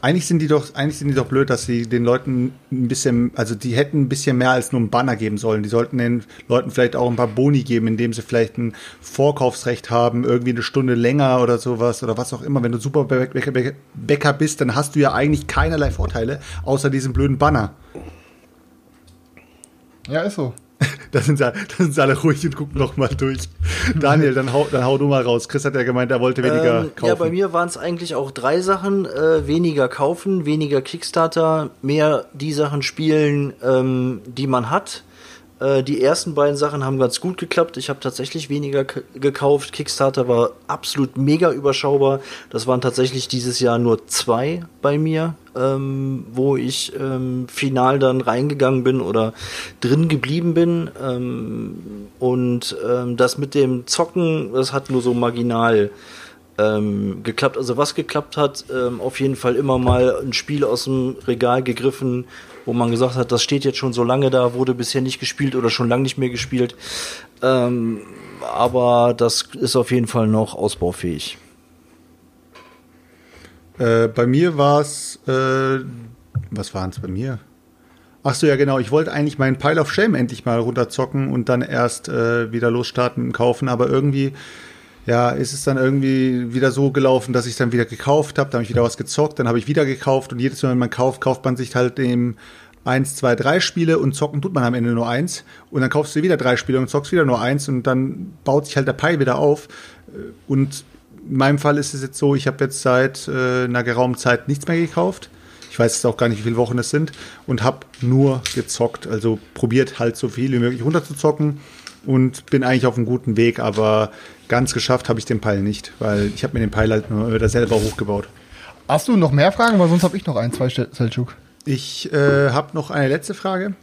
Eigentlich sind die doch, eigentlich sind die doch blöd, dass sie den Leuten ein bisschen, also die hätten ein bisschen mehr als nur einen Banner geben sollen. Die sollten den Leuten vielleicht auch ein paar Boni geben, indem sie vielleicht ein Vorkaufsrecht haben, irgendwie eine Stunde länger oder sowas oder was auch immer. Wenn du super Bäcker, bist, dann hast du ja eigentlich keinerlei Vorteile, außer diesem blöden Banner. Ja, ist so. Da sind, sie, da sind sie alle ruhig und gucken noch mal durch. Daniel, dann hau, dann hau du mal raus. Chris hat ja gemeint, er wollte weniger Ähm, kaufen. ja, bei mir waren es eigentlich auch drei Sachen. Äh, weniger kaufen, weniger Kickstarter, mehr die Sachen spielen, ähm, die man hat. Äh, die ersten beiden Sachen haben ganz gut geklappt. Ich habe tatsächlich weniger gekauft. Kickstarter war absolut mega überschaubar. Das waren tatsächlich dieses Jahr nur zwei bei mir, ähm, wo ich ähm, final dann reingegangen bin oder drin geblieben bin. Ähm, und ähm, das mit dem Zocken, das hat nur so marginal ähm, geklappt. Also was geklappt hat, ähm, auf jeden Fall immer mal ein Spiel aus dem Regal gegriffen, wo man gesagt hat, das steht jetzt schon so lange da, wurde bisher nicht gespielt oder schon lange nicht mehr gespielt. Ähm, aber das ist auf jeden Fall noch ausbaufähig. Äh, bei mir war es, äh, was waren es bei mir? Ach so, ja genau. Ich wollte eigentlich meinen Pile of Shame endlich mal runterzocken und dann erst äh, wieder losstarten und kaufen, aber irgendwie, ja, ist es dann irgendwie wieder so gelaufen, dass ich dann wieder gekauft habe, dann habe ich wieder was gezockt, dann habe ich wieder gekauft und jedes Mal, wenn man kauft, kauft man sich halt dem eins, zwei, drei Spiele und zocken tut man am Ende nur eins. Und dann kaufst du wieder drei Spiele und zockst wieder nur eins und dann baut sich halt der Pile wieder auf. Und in meinem Fall ist es jetzt so, ich habe jetzt seit äh, einer geraumen Zeit nichts mehr gekauft. Ich weiß jetzt auch gar nicht, wie viele Wochen es sind und habe nur gezockt, also probiert halt so viel wie möglich runterzuzocken und bin eigentlich auf einem guten Weg, aber ganz geschafft habe ich den Pile nicht, weil ich habe mir den Pile halt nur wieder selber hochgebaut. Hast du noch mehr Fragen? Weil sonst habe ich noch ein, zwei, Sel- Selchuk. Ich äh, habe noch eine letzte Frage.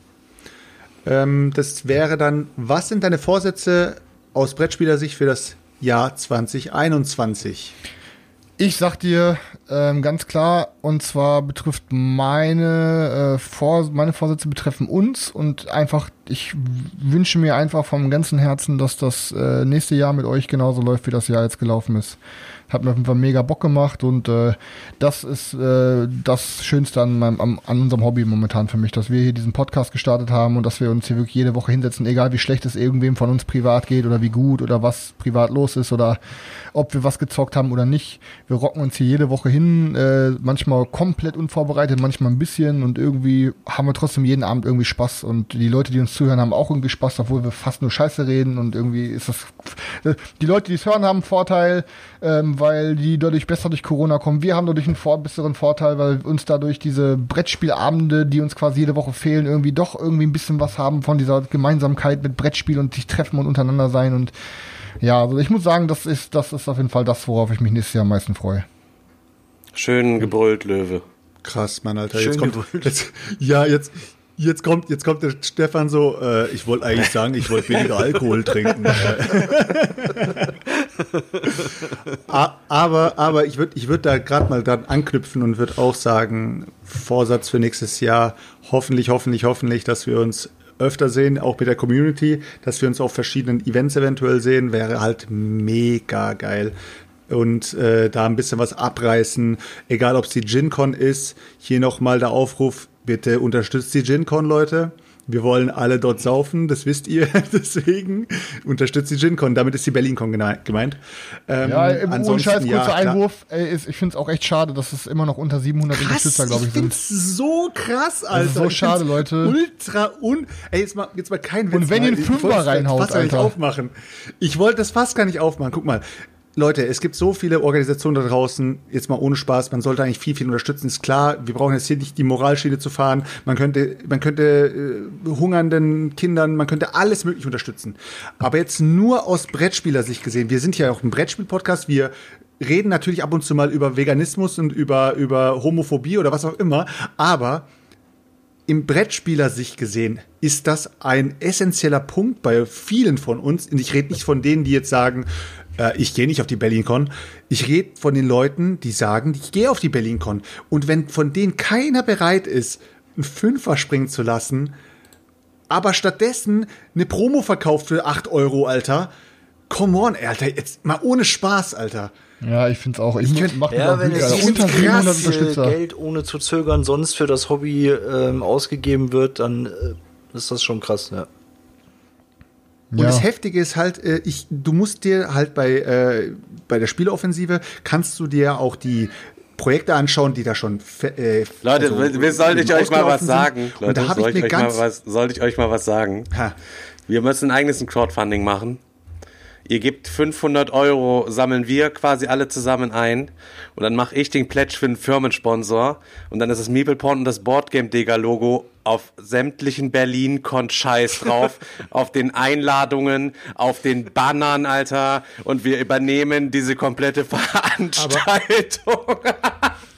Ähm, das wäre dann, was sind deine Vorsätze aus Brettspielersicht für das Jahr 2021? Ich sag dir ähm, ganz klar, und zwar betrifft meine, äh, Vor meine Vorsätze betreffen uns und einfach, ich wünsche mir einfach vom ganzen Herzen, dass das äh, nächste Jahr mit euch genauso läuft, wie das Jahr jetzt gelaufen ist. Hat mir auf jeden Fall mega Bock gemacht und äh, das ist äh, das Schönste an, meinem, an, unserem Hobby momentan für mich, dass wir hier diesen Podcast gestartet haben und dass wir uns hier wirklich jede Woche hinsetzen, egal wie schlecht es irgendwem von uns privat geht oder wie gut oder was privat los ist oder ob wir was gezockt haben oder nicht. Wir rocken uns hier jede Woche hin, äh, manchmal komplett unvorbereitet, manchmal ein bisschen und irgendwie haben wir trotzdem jeden Abend irgendwie Spaß und die Leute, die uns zuhören, haben auch irgendwie Spaß, obwohl wir fast nur Scheiße reden und irgendwie ist das, die Leute, die es hören, haben einen Vorteil, ähm, weil die dadurch besser durch Corona kommen. Wir haben dadurch einen vor besseren Vorteil, weil uns dadurch diese Brettspielabende, die uns quasi jede Woche fehlen, irgendwie doch irgendwie ein bisschen was haben von dieser Gemeinsamkeit mit Brettspiel und sich treffen und untereinander sein und ja, also ich muss sagen, das ist, das ist auf jeden Fall das, worauf ich mich nächstes Jahr am meisten freue. Schön gebrüllt, Löwe. Krass, Mann, Alter. Schön jetzt kommt, jetzt, ja, jetzt, jetzt kommt, jetzt kommt der Stefan so, äh, ich wollte eigentlich sagen, ich wollte weniger Alkohol trinken. aber, aber ich würde ich würd da gerade mal dran anknüpfen und würde auch sagen, Vorsatz für nächstes Jahr, hoffentlich, hoffentlich, hoffentlich, dass wir uns öfter sehen, auch mit der Community, dass wir uns auf verschiedenen Events eventuell sehen, wäre halt mega geil. Und äh, da ein bisschen was abreißen, egal ob es die GinCon ist. Hier nochmal der Aufruf, bitte unterstützt die GinCon, Leute. Wir wollen alle dort saufen, das wisst ihr. Deswegen unterstützt die GinCon. Damit ist die BerlinCon gemeint. Ähm, ja, ohne Scheiß, kurzer ja, Einwurf. Ey, ist, ich finde es auch echt schade, dass es immer noch unter 700 krass, Unterstützer, glaube ich, sind. Ich finde so krass, Alter. Das ist so schade, Leute. Ultra un... Ey, jetzt mal, jetzt mal kein Witz. Und wenn ihr einen Fünfer reinhaut, Alter. Nicht aufmachen. Ich wollte das fast gar nicht aufmachen. Guck mal, Leute, es gibt so viele Organisationen da draußen, jetzt mal ohne Spaß, man sollte eigentlich viel, viel unterstützen. Ist klar, wir brauchen jetzt hier nicht die Moralschiene zu fahren. Man könnte, man könnte äh, hungernden Kindern, man könnte alles möglich unterstützen. Aber jetzt nur aus Brettspielersicht gesehen, wir sind ja auch ein Brettspiel-Podcast, wir reden natürlich ab und zu mal über Veganismus und über, über Homophobie oder was auch immer, aber im Brettspieler-Sicht gesehen ist das ein essentieller Punkt bei vielen von uns. Und ich rede nicht von denen, die jetzt sagen, äh, ich gehe nicht auf die BerlinCon. Ich rede von den Leuten, die sagen, ich gehe auf die BerlinCon. Und wenn von denen keiner bereit ist, einen Fünfer springen zu lassen, aber stattdessen eine Promo verkauft für 8 Euro, Alter. Come on, Alter, jetzt mal ohne Spaß, Alter. Ja, ich finde es auch. Ich, ich könnte, ja, wenn es unter 700 Unterstützer. Geld ohne zu zögern sonst für das Hobby ähm, ausgegeben wird, dann äh, ist das schon krass, ja. Und ja. das Heftige ist halt, äh, ich, du musst dir halt bei, äh, bei der Spieleoffensive, kannst du dir auch die Projekte anschauen, die da schon. Äh, Leute, also, soll ich euch mal was sagen? Leute, und da soll, ich, ich euch mal was, soll ich euch mal was sagen? Ha. Wir müssen ein eigenes Crowdfunding machen. Ihr gebt 500 Euro, sammeln wir quasi alle zusammen ein. Und dann mache ich den Pledge für einen Firmensponsor. Und dann ist das Meepleporn und das Boardgame Digger Logo auf sämtlichen Berlin-Con-Scheiß drauf, auf den Einladungen, auf den Bannern, Alter. Und wir übernehmen diese komplette Veranstaltung.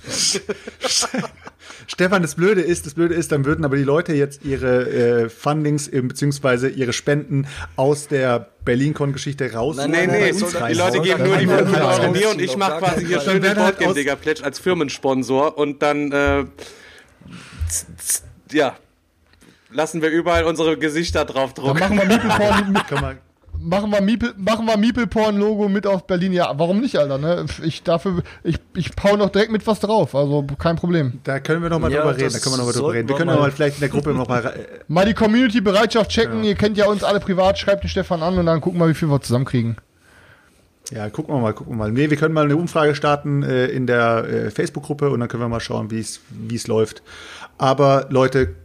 Stefan, das Blöde ist, das Blöde ist, dann würden aber die Leute jetzt ihre äh, Fundings äh, beziehungsweise ihre Spenden aus der Berlin-Con-Geschichte raus. Nein, nein, nein, die Leute geben nur die 500 Euro mir und ich mache quasi hier schön den Boardgame Digger Pledge als Firmensponsor und dann äh, ja, lassen wir überall unsere Gesichter drauf drucken. Dann machen wir Meeple-Porn machen wir Meeple, machen wir Meeple-Porn-Logo mit auf Berlin. Ja, warum nicht, Alter? Ne? Ich dafür, ich, ich hau noch direkt mit was drauf. Also kein Problem. Da können wir noch mal ja, drüber reden. Da können wir noch mal drüber reden. Wir können mal, mal vielleicht in der Gruppe noch mal mal die Community-Bereitschaft checken. Ja. Ihr kennt ja uns alle privat. Schreibt den Stefan an und dann gucken wir, wie viel wir zusammenkriegen. Ja, gucken wir mal, gucken wir mal. Nee, wir können mal eine Umfrage starten äh, in der äh, Facebook-Gruppe und dann können wir mal schauen, wie es wie es läuft. Aber Leute,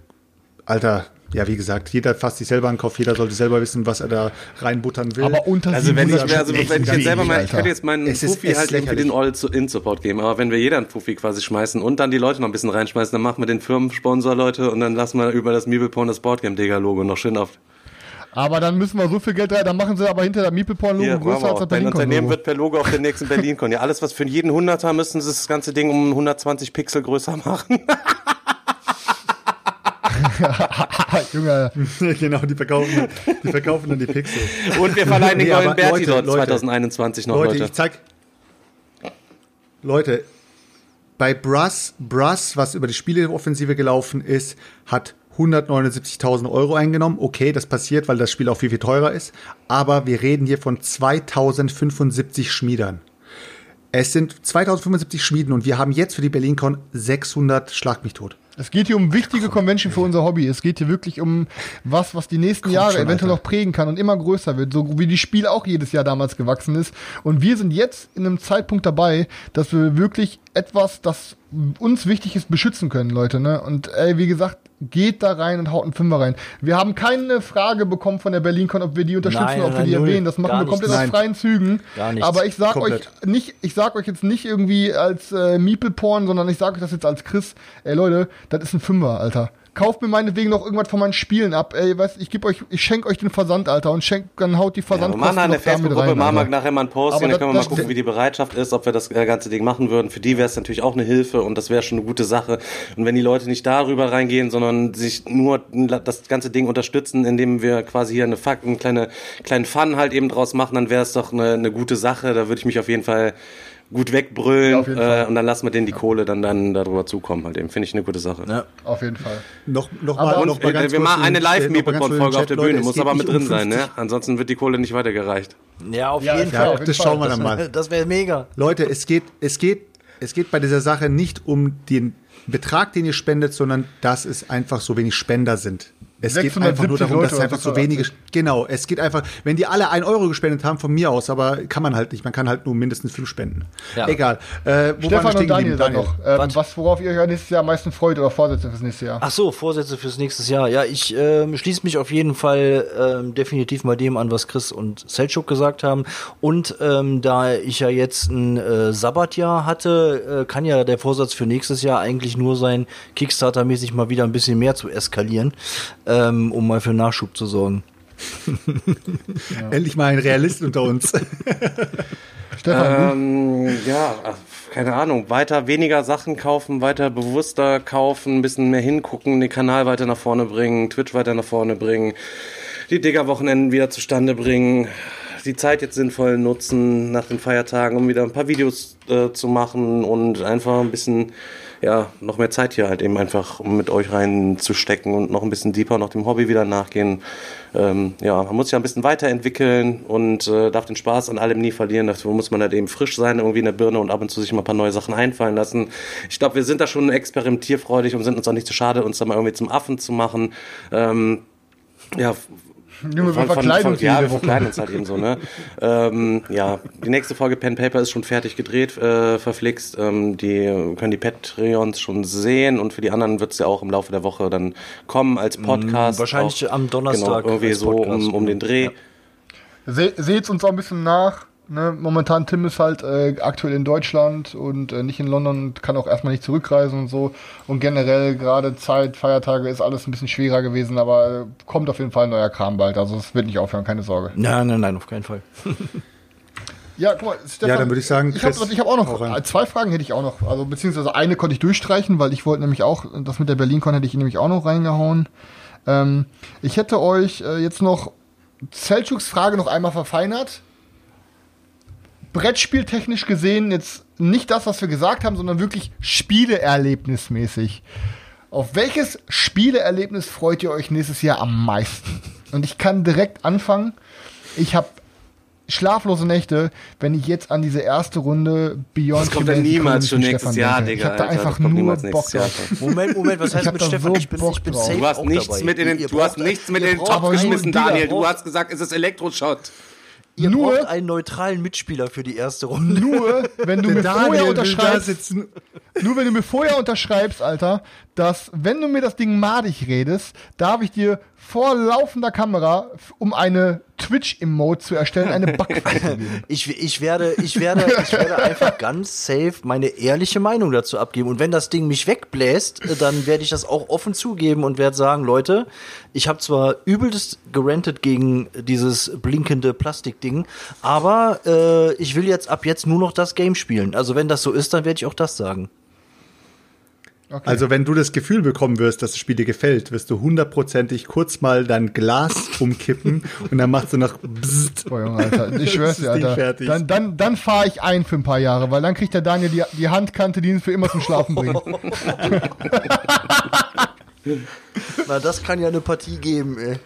Alter, ja, wie gesagt, jeder fasst sich selber an den Kopf, jeder sollte selber wissen, was er da reinbuttern will. Aber unter also wenn ich, also wenn ich jetzt selber mal, ich könnte jetzt meinen Profi halt für den All-In-Support geben, aber wenn wir jeder einen Profi quasi schmeißen und dann die Leute noch ein bisschen reinschmeißen, dann machen wir den Firmensponsor, Leute, und dann lassen wir über das Meepleporn das Boardgame-Digger-Logo noch schön auf. Aber dann müssen wir so viel Geld rein, dann machen sie aber hinter der Meepleporn-Logo größer als das berlin Dein Unternehmen wird per Logo auf den nächsten Berlin-Con. Ja, alles was für jeden Hunderter müssen sie das ganze Ding um 120 Pixel größer machen. Junge. genau, die verkaufen, die verkaufen dann die Pixel. Und wir verleihen den Nee, Golden Berti Leute, dort Leute. 2021 noch, Leute, Leute. ich zeig. Leute, bei Brass, Brass, was über die Spieleoffensive gelaufen ist, hat 179.000 Euro eingenommen. Okay, das passiert, weil das Spiel auch viel, viel teurer ist. Aber wir reden hier von 2075 Schmiedern. Es sind 2075 Schmieden und wir haben jetzt für die BerlinCon 600 Schlag mich tot. Es geht hier um wichtige Convention für unser Hobby. Es geht hier wirklich um was, was die nächsten Jahre schon, eventuell Alter. noch prägen kann und immer größer wird, so wie die Spiel auch jedes Jahr damals gewachsen ist. Und wir sind jetzt in einem Zeitpunkt dabei, dass wir wirklich etwas, das uns wichtig ist, beschützen können, Leute. Ne? Und ey, wie gesagt, geht da rein und haut einen Fünfer rein. Wir haben keine Frage bekommen von der BerlinCon, ob wir die unterstützen Nein, oder ob wir nein, die null. erwähnen. Das machen Gar wir komplett aus freien Zügen. Gar nichts. Aber ich sag Komplett. euch nicht, ich sag euch jetzt nicht irgendwie als äh, Meeple-Porn, sondern ich sag euch das jetzt als Chris. Ey Leute, das ist ein Fünfer, Alter. Kauft mir meinetwegen noch irgendwas von meinen Spielen ab. Ey, weißt, ich gebe euch, ich schenk euch den Versand, Alter, und schenk, dann haut die Ja, wir Versandkosten machen eine Facebook-Gruppe, rein, machen wir nachher mal ein Posting, Aber dann können wir mal gucken, wie die Bereitschaft ist, ob wir das äh, ganze Ding machen würden. Für die wäre es natürlich auch eine Hilfe und das wäre schon eine gute Sache. Und wenn die Leute nicht darüber reingehen, sondern sich nur das ganze Ding unterstützen, indem wir quasi hier eine Fakt, einen kleine, kleinen Fun halt eben draus machen, dann wäre es doch eine, eine gute Sache. Da würde ich mich auf jeden Fall gut wegbrüllen Ja, auf jeden äh, Fall. und dann lassen wir denen die Kohle dann, dann darüber zukommen halt eben. Finde ich eine gute Sache. Ja. Auf jeden Fall. Noch, noch Aber- mal, Und noch mal äh, ganz wir machen eine äh, in den Live-Meeple-Folge auf der Leute, Bühne, muss aber mit um drin sein, 50 ne? Ansonsten wird die Kohle nicht weitergereicht. Ja, auf Ja, jeden ja, Fall. auf jeden das Fall. schauen wir dann mal. Das wäre mega. Leute, es geht, es geht, es geht bei dieser Sache nicht um den Betrag, den ihr spendet, sondern dass es einfach so wenig Spender sind. Es geht 670 einfach nur darum, dass es Leute einfach oder so wenige, genau, es geht einfach, wenn die alle ein Euro gespendet haben, von mir aus, aber kann man halt nicht, man kann halt nur mindestens fünf spenden. Ja. Egal. Äh, wo Stefan und Daniel geblieben? dann noch. Ähm, Was? worauf ihr euch nächstes Jahr am meisten freut oder Vorsätze fürs nächste Jahr? Ach so, Vorsätze fürs nächste Jahr. Ja, ich ähm, schließe mich auf jeden Fall ähm, definitiv mal dem an, was Chris und Selchuk gesagt haben. Und ähm, da ich ja jetzt ein äh, Sabbatjahr hatte, äh, kann ja der Vorsatz für nächstes Jahr eigentlich nur sein, Kickstarter-mäßig mal wieder ein bisschen mehr zu eskalieren, ähm, um mal für Nachschub zu sorgen. Endlich mal ein Realist unter uns. Stefan, Ähm, ja, keine Ahnung. Weiter weniger Sachen kaufen, weiter bewusster kaufen, ein bisschen mehr hingucken, den Kanal weiter nach vorne bringen, Twitch weiter nach vorne bringen, die Digger-Wochenenden wieder zustande bringen, die Zeit jetzt sinnvoll nutzen nach den Feiertagen, um wieder ein paar Videos äh, zu machen und einfach ein bisschen, ja, noch mehr Zeit hier halt eben einfach, um mit euch reinzustecken und noch ein bisschen deeper noch dem Hobby wieder nachgehen. Ähm, ja, man muss sich ein bisschen weiterentwickeln und äh, darf den Spaß an allem nie verlieren. Dafür muss man halt eben frisch sein, irgendwie in der Birne und ab und zu sich mal ein paar neue Sachen einfallen lassen. Ich glaube, wir sind da schon experimentierfreudig und sind uns auch nicht zu schade, uns da mal irgendwie zum Affen zu machen. Ähm, ja, Junge, wir verkleiden uns ja, wir verkleiden uns halt eben so, ne? ähm, ja, die nächste Folge Pen Paper ist schon fertig gedreht, äh, verflixt. Ähm, die können die Patreons schon sehen und für die anderen wird es ja auch im Laufe der Woche dann kommen als Podcast. Mm, wahrscheinlich auch, am Donnerstag Genau, irgendwie als so Podcast, um, um den Dreh. ja. Se seht's uns auch ein bisschen nach. Ne? Momentan Tim ist halt äh, aktuell in Deutschland und äh, nicht in London und kann auch erstmal nicht zurückreisen und so. Und generell gerade Zeit, Feiertage ist alles ein bisschen schwerer gewesen, aber äh, kommt auf jeden Fall ein neuer Kram bald. Also es wird nicht aufhören, keine Sorge. Nein, nein, nein, auf keinen Fall. Ja, guck mal, Stefan. Ja, dann würde ich sagen, ich habe hab auch noch, äh, zwei Fragen hätte ich auch noch. Also beziehungsweise eine konnte ich durchstreichen, weil ich wollte nämlich auch, das mit der BerlinCon hätte ich nämlich auch noch reingehauen. Ähm, ich hätte euch äh, jetzt noch Selchuks Frage noch einmal verfeinert. Brettspieltechnisch gesehen jetzt nicht das, was wir gesagt haben, sondern wirklich Spieleerlebnismäßig. Auf welches Spieleerlebnis freut ihr euch nächstes Jahr am meisten? Und ich kann direkt anfangen. Ich habe schlaflose Nächte, wenn ich jetzt an diese erste Runde Beyond Das kommt dann Humanity niemals schon nächstes Stefan Jahr, denke. Digga. Ich habe da einfach nur Bock drauf. Moment, Moment, was heißt mit Stefan? so ich bin, Bock ich bin safe Du hast nichts dabei. mit in den, du hast nichts mit in den Topf geschmissen, Daniel. Du hast gesagt, es ist Elektroschott. Ihr Nur- braucht einen neutralen Mitspieler für die erste Runde. Nur, wenn du mir vorher Daniel da unterschreibst, nur wenn du mir vorher unterschreibst, Alter, dass wenn du mir das Ding madig redest, darf ich dir vor laufender Kamera, um eine Twitch-Emote zu erstellen, eine Backpfeife. Ich, ich, werde, ich, werde, ich werde einfach ganz safe meine ehrliche Meinung dazu abgeben. Und wenn das Ding mich wegbläst, äh, dann werde ich das auch offen zugeben und werde sagen, Leute, ich habe zwar übelst gerentet gegen dieses blinkende Plastikding, aber äh, ich will jetzt ab jetzt nur noch das Game spielen. Also wenn das so ist, dann werde ich auch das sagen. Okay. Also wenn du das Gefühl bekommen wirst, dass das Spiel dir gefällt, wirst du hundertprozentig kurz mal dein Glas umkippen und dann machst du noch Bzzzt. Boah, Junge, Alter. Ich schwör's dir, Alter. Dann, dann, dann fahre ich ein für ein paar Jahre, weil dann kriegt der Daniel die, die Handkante, die ihn für immer zum Schlafen bringt. Na, das kann ja eine Partie geben, ey.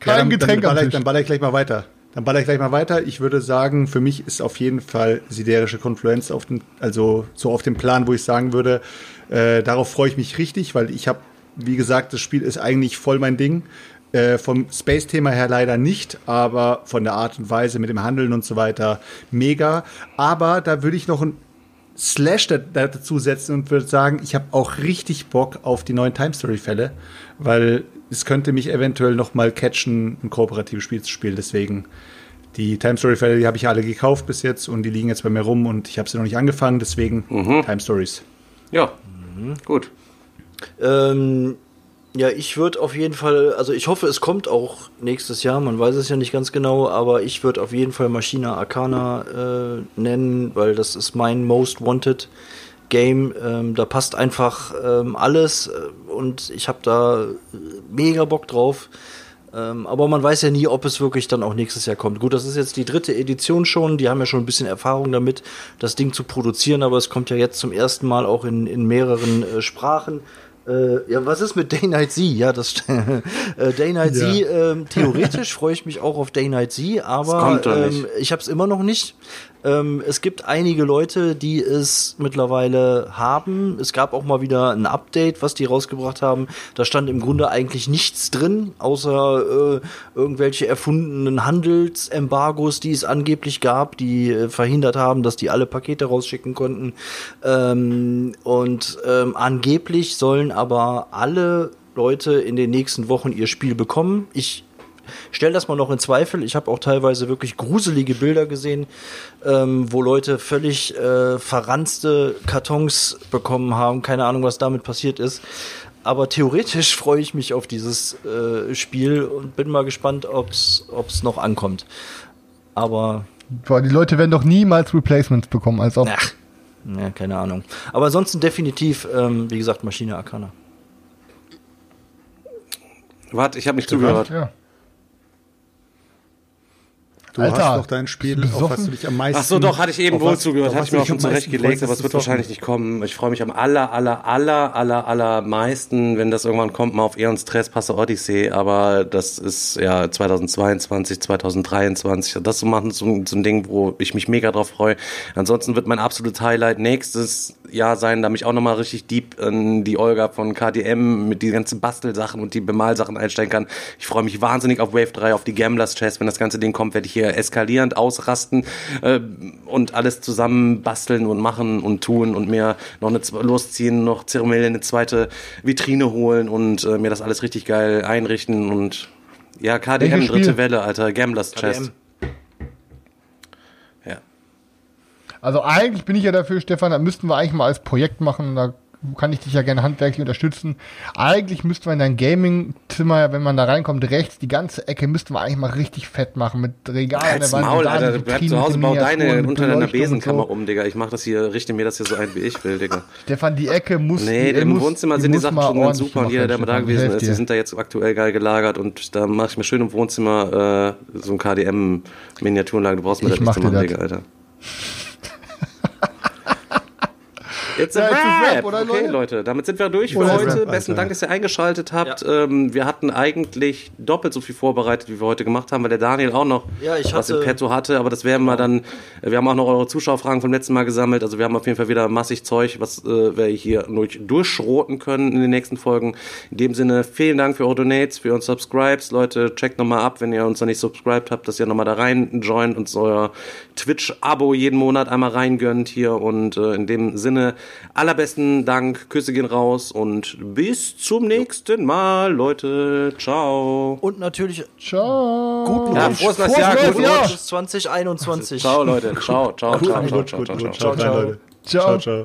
Kein ja, dann, Getränk dann, dann, dann baller ich gleich mal weiter. Dann baller ich gleich mal weiter. Ich würde sagen, für mich ist auf jeden Fall siderische Konfluenz auf dem, also so auf dem Plan, wo ich sagen würde, äh, darauf freue ich mich richtig, weil ich habe, wie gesagt, das Spiel ist eigentlich voll mein Ding. Äh, vom Space-Thema her leider nicht, aber von der Art und Weise mit dem Handeln und so weiter mega. Aber da würde ich noch ein Slash dazu setzen und würde sagen, ich habe auch richtig Bock auf die neuen Time Story Fälle, weil es könnte mich eventuell noch mal catchen, ein kooperatives Spiel zu spielen. Deswegen die Time Story Fälle, die habe ich alle gekauft bis jetzt und die liegen jetzt bei mir rum und ich habe sie noch nicht angefangen. Deswegen mhm. Time Stories. Ja, mhm. gut. Ähm, ja, ich würde auf jeden Fall, also ich hoffe, es kommt auch nächstes Jahr, man weiß es ja nicht ganz genau, aber ich würde auf jeden Fall Maschina Arcana äh, nennen, weil das ist mein Most Wanted Game. Ähm, da passt einfach ähm, alles äh, und ich habe da mega Bock drauf. Ähm, aber man weiß ja nie, ob es wirklich dann auch nächstes Jahr kommt. Gut, das ist jetzt die dritte Edition schon. Die haben ja schon ein bisschen Erfahrung damit, das Ding zu produzieren, aber es kommt ja jetzt zum ersten Mal auch in, in mehreren äh, Sprachen. Äh, ja, was ist mit Day Night Z? Ja, das äh, Day Night ja. Z, ähm, theoretisch freue ich mich auch auf Day Night Z, aber ähm, ich habe es immer noch nicht. Ähm, es gibt einige Leute, die es mittlerweile haben. Es gab auch mal wieder ein Update, was die rausgebracht haben. Da stand im Grunde eigentlich nichts drin, außer äh, irgendwelche erfundenen Handelsembargos, die es angeblich gab, die äh, verhindert haben, dass die alle Pakete rausschicken konnten. Ähm, und ähm, angeblich sollen aber alle Leute in den nächsten Wochen ihr Spiel bekommen. Ich stelle das mal noch in Zweifel. Ich habe auch teilweise wirklich gruselige Bilder gesehen, ähm, wo Leute völlig äh, verranzte Kartons bekommen haben. Keine Ahnung, was damit passiert ist. Aber theoretisch freue ich mich auf dieses äh, Spiel und bin mal gespannt, ob es noch ankommt. Aber. Boah, die Leute werden doch niemals Replacements bekommen, als ob. Ach, ja, keine Ahnung. Aber ansonsten definitiv, ähm, wie gesagt, Maschine Arcana. Warte, ich habe nicht zugehört. Ja. Du Alter, hast doch dein Spiel, auf was du dich am meisten. Ach so, doch, hatte ich eben wohl zugehört, hatte ich mir auch schon zurechtgelegt, aber es wird wahrscheinlich nicht kommen. Ich freue mich am aller, aller, aller, aller, aller meisten, wenn das irgendwann kommt, mal auf Eon Stress Passe Odyssey, aber das ist ja 2022, 2023. Das zu machen, so, so ein Ding, wo ich mich mega drauf freue. Ansonsten wird mein absolutes Highlight nächstes Jahr sein, da mich auch nochmal richtig deep in die Olga von KDM mit die ganzen Bastelsachen und die Bemalsachen einsteigen kann. Ich freue mich wahnsinnig auf Wave 3, auf die Gamblers Chess. Wenn das ganze Ding kommt, werde ich hier eskalierend ausrasten äh, und alles zusammen basteln und machen und tun und mir noch eine losziehen, noch zeremoniell eine zweite Vitrine holen und äh, mir das alles richtig geil einrichten und ja, KDM, dritte Welle, Alter, Gamblers Chest. Ja. Also eigentlich bin ich ja dafür, Stefan, da müssten wir eigentlich mal als Projekt machen, da kann ich dich ja gerne handwerklich unterstützen. Eigentlich müsste man in dein Gaming-Zimmer, wenn man da reinkommt, rechts, die ganze Ecke müsste man eigentlich mal richtig fett machen mit Regalen Wand. Maul, Alter, du bleibst zu Hause, bau deine unter deiner Besenkammer so. um, Digga. Ich mach das hier, richte mir das hier so ein, wie ich will, Digga. Stefan, die Ecke muss. Nee, die, im muss, Wohnzimmer sind die Sachen schon ganz super und jeder, der mal da gewesen ist, die sind da jetzt aktuell geil gelagert und da mache ich mir schön im Wohnzimmer äh, so ein KDM-Miniaturenlager. Du brauchst mir das nicht zu machen, Digga, Alter. It's a ja, rap. Oder, okay, Leute? Leute, damit sind wir durch für heute. Rap, Besten Dank, dass ihr eingeschaltet habt. Ja. Ähm, wir hatten eigentlich doppelt so viel vorbereitet, wie wir heute gemacht haben, weil der Daniel auch noch ja, was im Petto hatte. Aber das werden wir dann. Wir haben auch noch eure Zuschauerfragen vom letzten Mal gesammelt. Also wir haben auf jeden Fall wieder massig Zeug, was äh, wir hier durchschroten können in den nächsten Folgen. In dem Sinne, vielen Dank für eure Donates, für eure Subscribes. Leute, checkt nochmal ab, wenn ihr uns noch nicht subscribed habt, dass ihr nochmal da rein joint und euer Twitch-Abo jeden Monat einmal reingönnt hier. Und äh, in dem Sinne, Allerbesten Dank, Küsse gehen raus und bis zum nächsten Mal, Leute. Ciao. Und natürlich ciao. Guten ja, frohes neues Jahr, guten Rutsch 2021. Ciao, Leute. Ciao, ciao, ciao, ciao, ciao, ciao, ciao, ciao, ciao, ciao. ciao.